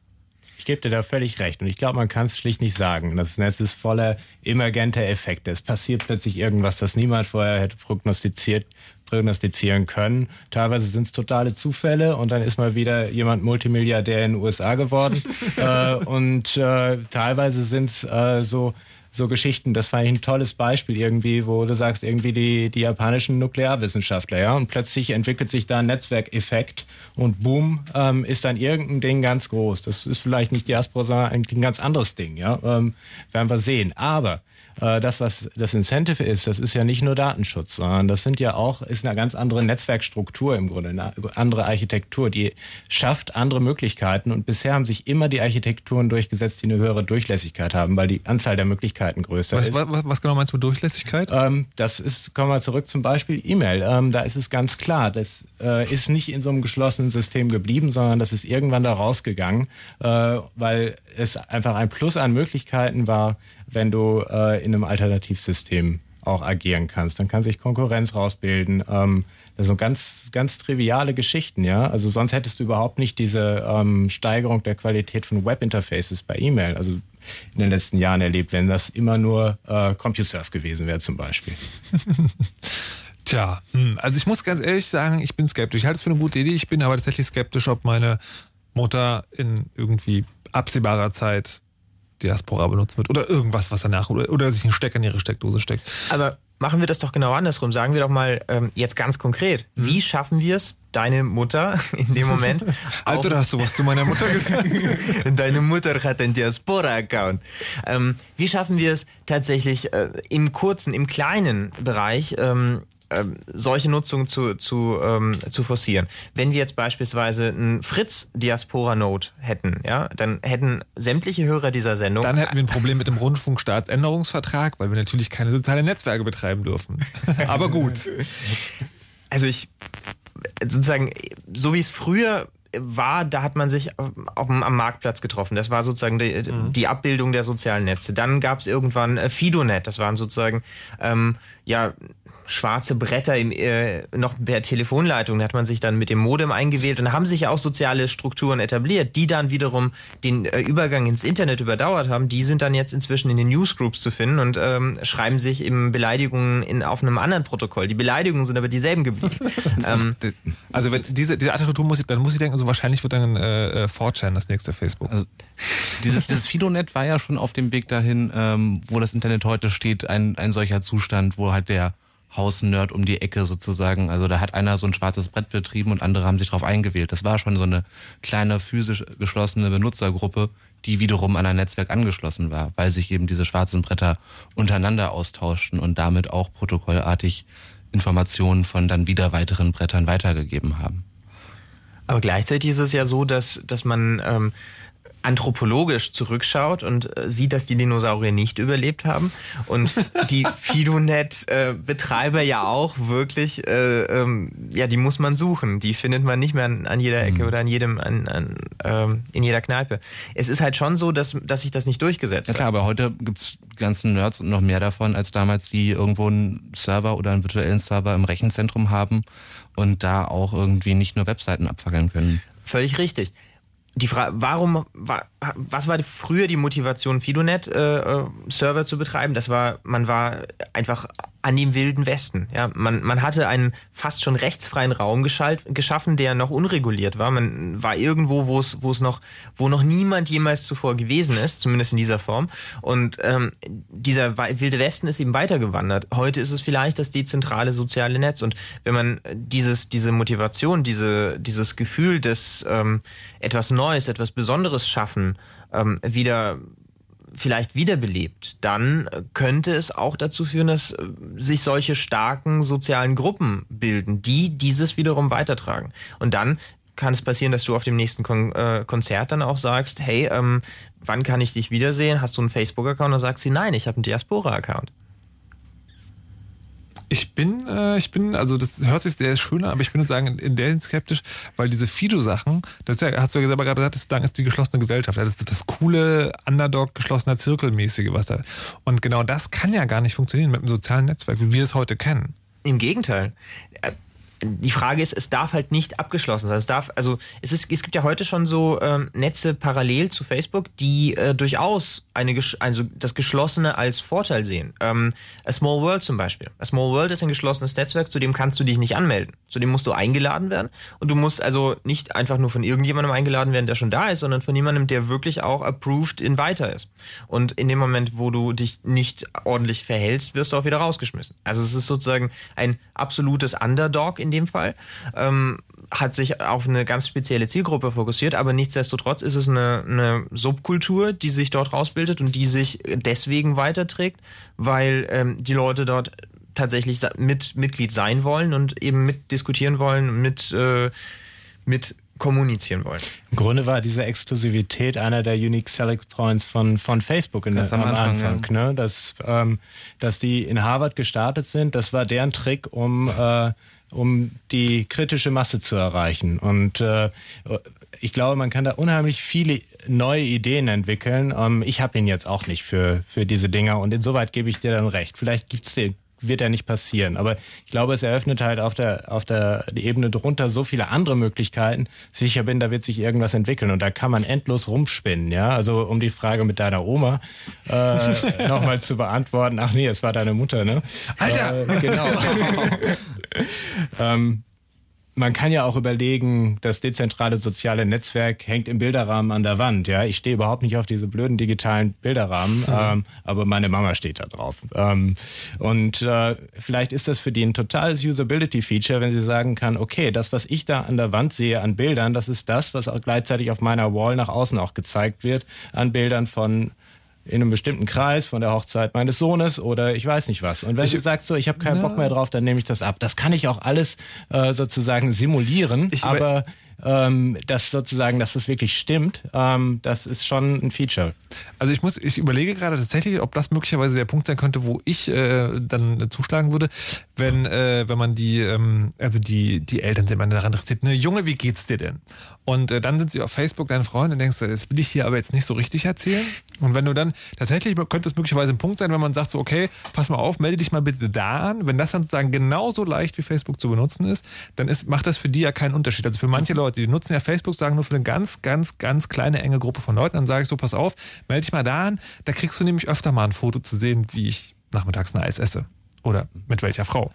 Ich gebe dir da völlig recht. Und ich glaube, man kann es schlicht nicht sagen. Das Netz ist voller emergenter Effekte. Es passiert plötzlich irgendwas, das niemand vorher hätte prognostiziert prognostizieren können. Teilweise sind es totale Zufälle und dann ist mal wieder jemand Multimilliardär in den USA geworden. äh, und äh, teilweise sind es äh, so so Geschichten, das fand ich ein tolles Beispiel irgendwie, wo du sagst, irgendwie die, die japanischen Nuklearwissenschaftler, ja, und plötzlich entwickelt sich da ein Netzwerkeffekt und boom, ähm, ist dann irgendein Ding ganz groß. Das ist vielleicht nicht Diaspora, sondern ein, ganz anderes Ding, ja, ähm, werden wir sehen. Aber äh, das, was das Incentive ist, das ist ja nicht nur Datenschutz, sondern das sind ja auch, ist eine ganz andere Netzwerkstruktur im Grunde, eine andere Architektur, die schafft andere Möglichkeiten und bisher haben sich immer die Architekturen durchgesetzt, die eine höhere Durchlässigkeit haben, weil die Anzahl der Möglichkeiten größer was, ist. Was, was, genau meinst du mit Durchlässigkeit? Ähm, das ist, kommen wir zurück zum Beispiel E-Mail. Ähm, da ist es ganz klar, das äh, ist nicht in so einem geschlossenen System geblieben, sondern das ist irgendwann da rausgegangen, äh, weil es einfach ein Plus an Möglichkeiten war, wenn du äh, in einem Alternativsystem auch agieren kannst. Dann kann sich Konkurrenz rausbilden. Ähm, das sind ganz, ganz triviale Geschichten, ja. Also sonst hättest du überhaupt nicht diese ähm, Steigerung der Qualität von Webinterfaces bei E-Mail, also in den letzten Jahren erlebt, wenn das immer nur äh, CompuServe gewesen wäre zum Beispiel. Tja, hm, also ich muss ganz ehrlich sagen, ich bin skeptisch. Ich halte es für eine gute Idee. Ich bin aber tatsächlich skeptisch, ob meine Mutter in irgendwie absehbarer Zeit Diaspora benutzt wird oder irgendwas, was danach oder, oder sich ein Stecker in ihre Steckdose steckt. Aber machen wir das doch genau andersrum. Sagen wir doch mal ähm, jetzt ganz konkret, mhm. wie schaffen wir es, deine Mutter in dem Moment. Alter, da hast du was zu meiner Mutter gesagt. deine Mutter hat einen Diaspora-Account. Ähm, wie schaffen wir es tatsächlich äh, im kurzen, im kleinen Bereich ähm, ähm, solche Nutzung zu, zu, ähm, zu forcieren. Wenn wir jetzt beispielsweise einen Fritz-Diaspora-Node hätten, ja, dann hätten sämtliche Hörer dieser Sendung. Dann hätten wir ein Problem mit dem Rundfunkstaatsänderungsvertrag, weil wir natürlich keine sozialen Netzwerke betreiben dürfen. Aber gut. Also ich sozusagen, so wie es früher war, da hat man sich auf, am Marktplatz getroffen. Das war sozusagen die, mhm. die Abbildung der sozialen Netze. Dann gab es irgendwann äh, Fidonet, das waren sozusagen ähm, ja schwarze Bretter im, äh, noch per Telefonleitung. Da hat man sich dann mit dem Modem eingewählt und haben sich ja auch soziale Strukturen etabliert, die dann wiederum den äh, Übergang ins Internet überdauert haben. Die sind dann jetzt inzwischen in den Newsgroups zu finden und ähm, schreiben sich eben Beleidigungen in, auf einem anderen Protokoll. Die Beleidigungen sind aber dieselben geblieben. ähm, also wenn diese, diese Architektur muss ich, dann muss ich denken, so wahrscheinlich wird dann äh, 4chan äh, das nächste Facebook. Also dieses, dieses Fidonet war ja schon auf dem Weg dahin, ähm, wo das Internet heute steht, ein, ein solcher Zustand, wo halt der Hausnerd um die Ecke sozusagen. Also da hat einer so ein schwarzes Brett betrieben und andere haben sich darauf eingewählt. Das war schon so eine kleine physisch geschlossene Benutzergruppe, die wiederum an ein Netzwerk angeschlossen war, weil sich eben diese schwarzen Bretter untereinander austauschten und damit auch protokollartig Informationen von dann wieder weiteren Brettern weitergegeben haben. Aber gleichzeitig ist es ja so, dass, dass man ähm, anthropologisch zurückschaut und äh, sieht, dass die Dinosaurier nicht überlebt haben und die Fidonet-Betreiber äh, ja auch wirklich, äh, ähm, ja, die muss man suchen. Die findet man nicht mehr an, an jeder Ecke mhm. oder an jedem, an, an, ähm, in jeder Kneipe. Es ist halt schon so, dass, dass sich das nicht durchgesetzt ja, klar, hat. aber heute gibt's ganzen Nerds und noch mehr davon als damals, die irgendwo einen Server oder einen virtuellen Server im Rechenzentrum haben und da auch irgendwie nicht nur Webseiten abfackeln können. Völlig richtig die Frage, warum, was war früher die Motivation, Fidonet äh, äh, Server zu betreiben? Das war, man war einfach an dem wilden Westen. Ja, man, man hatte einen fast schon rechtsfreien Raum geschalt, geschaffen, der noch unreguliert war. Man war irgendwo, wo es, wo es noch, wo noch niemand jemals zuvor gewesen ist, zumindest in dieser Form. Und ähm, dieser wilde Westen ist eben weitergewandert. Heute ist es vielleicht das dezentrale soziale Netz. Und wenn man dieses, diese Motivation, diese, dieses Gefühl des ähm, etwas Neues, etwas Besonderes schaffen, ähm, wieder vielleicht wiederbelebt, dann könnte es auch dazu führen, dass äh, sich solche starken sozialen Gruppen bilden, die dieses wiederum weitertragen. Und dann kann es passieren, dass du auf dem nächsten Kon äh, Konzert dann auch sagst, hey, ähm, wann kann ich dich wiedersehen? Hast du einen Facebook-Account? Und sagst sie, nein, ich habe einen Diaspora-Account. Ich bin, äh, ich bin, also das hört sich sehr schön an, aber ich bin sagen, in der Hinsicht skeptisch, weil diese Fido-Sachen, das ist ja, hast du ja selber gerade gesagt, das ist, die geschlossene Gesellschaft. Das ist das coole Underdog, geschlossener Zirkelmäßige, was da. Und genau das kann ja gar nicht funktionieren mit einem sozialen Netzwerk, wie wir es heute kennen. Im Gegenteil. Die Frage ist, es darf halt nicht abgeschlossen sein. Es darf, also es ist, es gibt ja heute schon so ähm, Netze parallel zu Facebook, die äh, durchaus eine, also das Geschlossene als Vorteil sehen. Ähm, A Small World zum Beispiel. A Small World ist ein geschlossenes Netzwerk, zu dem kannst du dich nicht anmelden. Zu dem musst du eingeladen werden und du musst also nicht einfach nur von irgendjemandem eingeladen werden, der schon da ist, sondern von jemandem, der wirklich auch approved in weiter ist. Und in dem Moment, wo du dich nicht ordentlich verhältst, wirst du auch wieder rausgeschmissen. Also es ist sozusagen ein absolutes Underdog in dem Fall. Ähm, hat sich auf eine ganz spezielle Zielgruppe fokussiert, aber nichtsdestotrotz ist es eine, eine Subkultur, die sich dort rausbildet und die sich deswegen weiterträgt, weil ähm, die Leute dort tatsächlich mit Mitglied sein wollen und eben mitdiskutieren wollen, mit, äh, mit kommunizieren wollen. Im Grunde war diese Exklusivität einer der Unique Selling Points von, von Facebook in der, am Anfang. Anfang ja. ne? dass, ähm, dass die in Harvard gestartet sind, das war deren Trick, um, äh, um die kritische Masse zu erreichen. Und äh, ich glaube, man kann da unheimlich viele neue Ideen entwickeln. Ähm, ich habe ihn jetzt auch nicht für, für diese Dinger und insoweit gebe ich dir dann recht. Vielleicht gibt's den wird ja nicht passieren. Aber ich glaube, es eröffnet halt auf der, auf der Ebene drunter so viele andere Möglichkeiten. Sicher bin, da wird sich irgendwas entwickeln und da kann man endlos rumspinnen, ja. Also um die Frage mit deiner Oma äh, nochmal zu beantworten. Ach nee, es war deine Mutter, ne? Alter! Äh, genau. ähm, man kann ja auch überlegen, das dezentrale soziale Netzwerk hängt im Bilderrahmen an der Wand. Ja, ich stehe überhaupt nicht auf diese blöden digitalen Bilderrahmen, mhm. ähm, aber meine Mama steht da drauf. Ähm, und äh, vielleicht ist das für die ein totales Usability-Feature, wenn sie sagen kann, okay, das, was ich da an der Wand sehe an Bildern, das ist das, was auch gleichzeitig auf meiner Wall nach außen auch gezeigt wird an Bildern von in einem bestimmten Kreis von der Hochzeit meines Sohnes oder ich weiß nicht was. Und wenn ich, du sagst so, ich habe keinen na, Bock mehr drauf, dann nehme ich das ab. Das kann ich auch alles äh, sozusagen simulieren, ich, aber ähm, dass sozusagen, dass das wirklich stimmt, ähm, das ist schon ein Feature. Also ich muss, ich überlege gerade tatsächlich, ob das möglicherweise der Punkt sein könnte, wo ich äh, dann zuschlagen würde, wenn, äh, wenn man die, ähm, also die, die Eltern sind man daran interessiert, ne, Junge, wie geht's dir denn? Und äh, dann sind sie auf Facebook deine Freunde und denkst du, das will ich hier aber jetzt nicht so richtig erzählen. Und wenn du dann tatsächlich könnte es möglicherweise ein Punkt sein, wenn man sagt so, okay, pass mal auf, melde dich mal bitte da an. Wenn das dann sozusagen genauso leicht wie Facebook zu benutzen ist, dann ist, macht das für die ja keinen Unterschied. Also für manche Leute, die nutzen ja Facebook, sagen nur für eine ganz, ganz, ganz kleine, enge Gruppe von Leuten, dann sage ich so, pass auf, melde dich mal da an. Da kriegst du nämlich öfter mal ein Foto zu sehen, wie ich nachmittags ein Eis esse oder mit welcher Frau.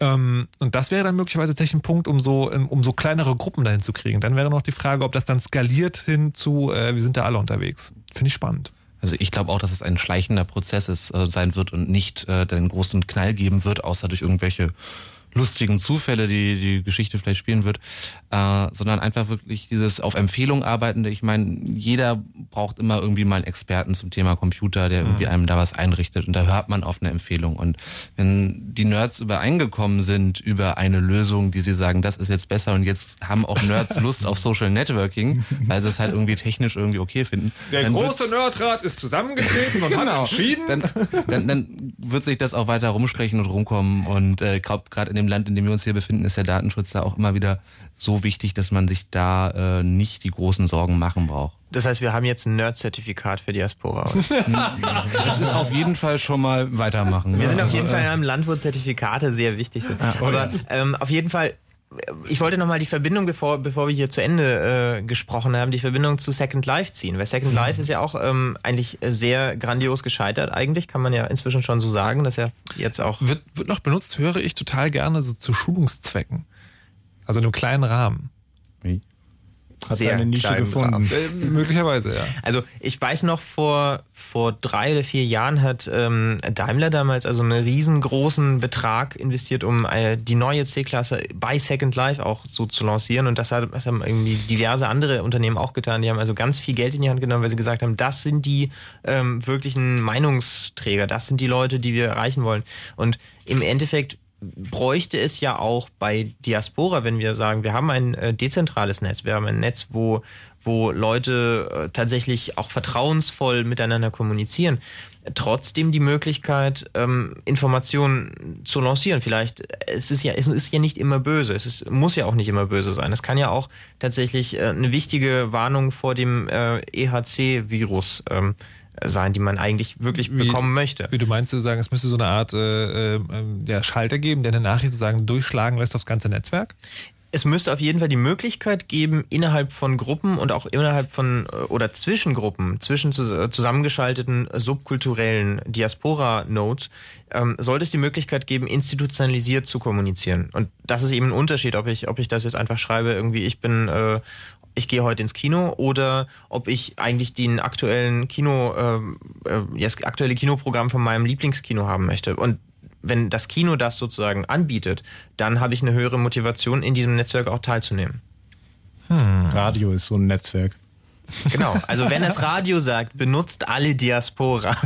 Ähm, und das wäre dann möglicherweise tatsächlich ein Punkt, um so, um so kleinere Gruppen dahin zu kriegen. Dann wäre noch die Frage, ob das dann skaliert hin zu, äh, wir sind da alle unterwegs. Finde ich spannend. Also ich glaube auch, dass es ein schleichender Prozess ist, äh, sein wird und nicht äh, den großen Knall geben wird, außer durch irgendwelche lustigen Zufälle, die die Geschichte vielleicht spielen wird, äh, sondern einfach wirklich dieses auf Empfehlung arbeitende. Ich meine, jeder braucht immer irgendwie mal einen Experten zum Thema Computer, der irgendwie mhm. einem da was einrichtet und da hört man auf eine Empfehlung. Und wenn die Nerds übereingekommen sind über eine Lösung, die sie sagen, das ist jetzt besser und jetzt haben auch Nerds Lust auf Social Networking, weil sie es halt irgendwie technisch irgendwie okay finden. Der große Nerdrat ist zusammengetreten und genau, hat entschieden. Dann, dann, dann wird sich das auch weiter rumsprechen und rumkommen und äh, gerade in dem Land, in dem wir uns hier befinden, ist der Datenschutz da auch immer wieder so wichtig, dass man sich da äh, nicht die großen Sorgen machen braucht. Das heißt, wir haben jetzt ein Nerd-Zertifikat für Diaspora. das ist auf jeden Fall schon mal weitermachen. Wir sind auf jeden Fall in einem Land, wo Zertifikate sehr wichtig sind. Ah, Aber ähm, auf jeden Fall ich wollte nochmal die Verbindung, bevor, bevor wir hier zu Ende äh, gesprochen haben, die Verbindung zu Second Life ziehen. Weil Second Life ist ja auch ähm, eigentlich sehr grandios gescheitert, eigentlich, kann man ja inzwischen schon so sagen, dass er jetzt auch. Wird, wird noch benutzt, höre ich total gerne so zu Schulungszwecken. Also in einem kleinen Rahmen. Wie? Hat sehr seine Nische gefunden. Äh, möglicherweise, ja. Also ich weiß noch, vor, vor drei oder vier Jahren hat ähm, Daimler damals also einen riesengroßen Betrag investiert, um äh, die neue C-Klasse bei Second Life auch so zu lancieren. Und das, hat, das haben irgendwie diverse andere Unternehmen auch getan. Die haben also ganz viel Geld in die Hand genommen, weil sie gesagt haben, das sind die ähm, wirklichen Meinungsträger, das sind die Leute, die wir erreichen wollen. Und im Endeffekt bräuchte es ja auch bei Diaspora, wenn wir sagen, wir haben ein äh, dezentrales Netz, wir haben ein Netz, wo, wo Leute äh, tatsächlich auch vertrauensvoll miteinander kommunizieren, trotzdem die Möglichkeit, ähm, Informationen zu lancieren. Vielleicht, es ist ja, es ist ja nicht immer böse, es ist, muss ja auch nicht immer böse sein. Es kann ja auch tatsächlich äh, eine wichtige Warnung vor dem EHC-Virus ähm, sein, die man eigentlich wirklich Wie- bekommen möchte. Wie du meinst, du sagen, es müsste so eine Art äh, äh, ja, Schalter geben, der eine Nachricht sozusagen durchschlagen lässt aufs ganze Netzwerk? Es müsste auf jeden Fall die Möglichkeit geben, innerhalb von Gruppen und auch innerhalb von äh, oder zwischen Gruppen, zwischen zu- äh, zusammengeschalteten subkulturellen Diaspora-Nodes, ähm, sollte es die Möglichkeit geben, institutionalisiert zu kommunizieren. Und das ist eben ein Unterschied, ob ich, ob ich das jetzt einfach schreibe, irgendwie, ich bin, äh, ich gehe heute ins Kino oder ob ich eigentlich den aktuellen Kino, ähm, äh, das aktuelle Kinoprogramm von meinem Lieblingskino haben möchte. Und wenn das Kino das sozusagen anbietet, dann habe ich eine höhere Motivation, in diesem Netzwerk auch teilzunehmen. Radio ist so ein Netzwerk. Genau. Also wenn das Radio sagt, benutzt alle Diaspora.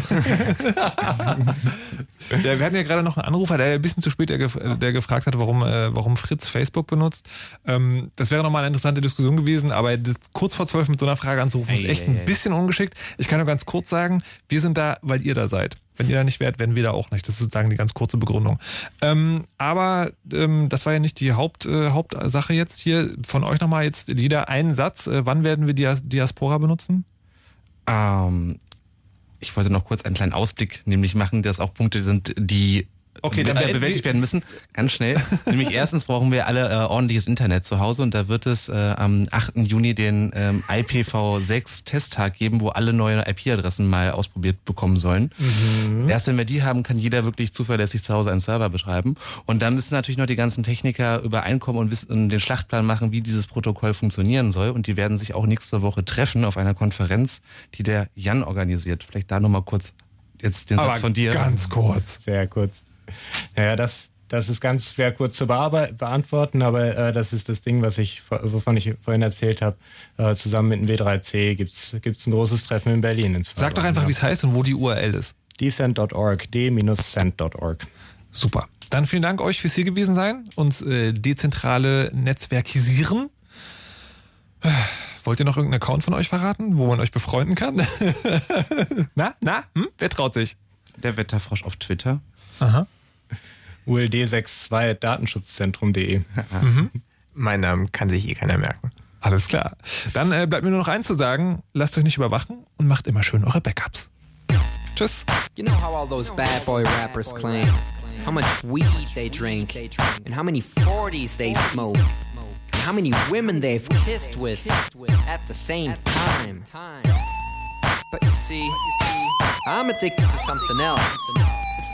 Ja, wir hatten ja gerade noch einen Anrufer, der ein bisschen zu spät der, gef- der gefragt hat, warum, äh, warum Fritz Facebook benutzt. Ähm, das wäre nochmal eine interessante Diskussion gewesen, aber das, kurz vor zwölf mit so einer Frage anzurufen, ist echt ei, ein ei. bisschen ungeschickt. Ich kann nur ganz kurz sagen, wir sind da, weil ihr da seid. Wenn ihr da nicht wärt, wären wir da auch nicht. Das ist sozusagen die ganz kurze Begründung. Ähm, aber ähm, das war ja nicht die Haupt, äh, Hauptsache jetzt hier. Von euch nochmal jetzt jeder einen Satz. Äh, wann werden wir Dia Diaspora benutzen? Ähm, ich wollte noch kurz einen kleinen Ausblick nämlich machen, dass auch Punkte sind, die Okay, be- dann äh, be- bewältigt werden müssen. Ganz schnell. nämlich erstens brauchen wir alle äh, ordentliches Internet zu Hause und da wird es äh, am 8. Juni den ähm, IPv6-Testtag geben, wo alle neue IP-Adressen mal ausprobiert bekommen sollen. Erst wenn wir die haben, kann jeder wirklich zuverlässig zu Hause einen Server betreiben. Und dann müssen natürlich noch die ganzen Techniker übereinkommen und wissen, den Schlachtplan machen, wie dieses Protokoll funktionieren soll. Und die werden sich auch nächste Woche treffen auf einer Konferenz, die der Jan organisiert. Vielleicht da nochmal kurz jetzt den Satz von dir. ganz kurz. Sehr kurz. Naja, das, das ist ganz schwer kurz zu beantworten, aber äh, das ist das Ding, was ich, wovon ich vorhin erzählt habe. Äh, zusammen mit dem W3C gibt's gibt's ein großes Treffen in Berlin. In zwei Sag doch einfach, ja. wie es heißt und wo die URL ist. decent.org, d-cent.org. Super. Dann vielen Dank euch fürs hier gewesen sein, uns äh, dezentrale Netzwerkisieren. Wollt ihr noch irgendeinen Account von euch verraten, wo man euch befreunden kann? na, na, hm? wer traut sich? Der Wetterfrosch auf Twitter. Aha. ULD62 datenschutzzentrum.de. mein Namen kann sich eh keiner merken. Alles klar. Dann äh, bleibt mir nur noch eins zu sagen. Lasst euch nicht überwachen und macht immer schön eure Backups. Tschüss. You know how all those bad boy rappers claim how much weed they drink and how many 40s they smoke and how many women they've kissed with at the same time. But you see, I'm addicted to something else.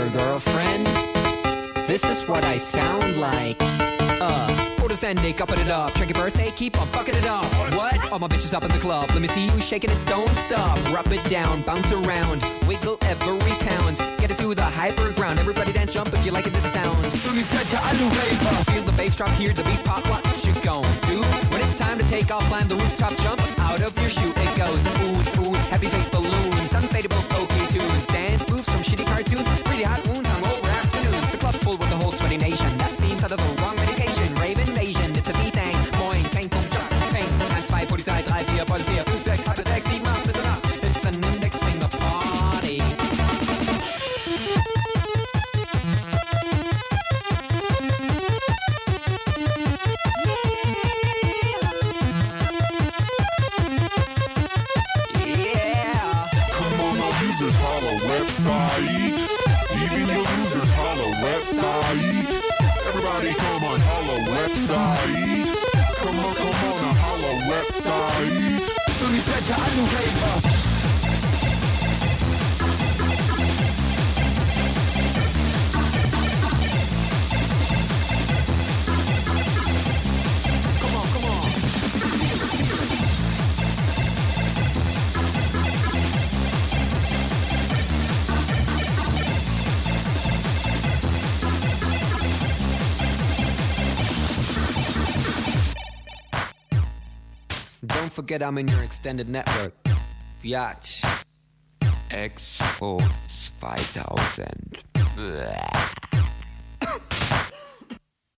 Future girlfriend. This is what I sound like. Uh, Otis and Nick upping it up. Check your birthday, keep on fucking it up. What? All my bitches up in the club. Let me see you shaking it, don't stop. Rub it down, bounce around, wiggle every pound. Get it to the hyper ground. Everybody dance, jump if you like it, this sound. Feel the bass drop, hear the beat pop. What you gon' do? When it's time to take off, climb the rooftop, jump out of your shoe. It goes oohs, oohs, heavy face balloons, unfadable pokey tunes, dance the cartoons. pretty hot Don't forget I'm in your extended network. Biatch. Expo 2000. Blah.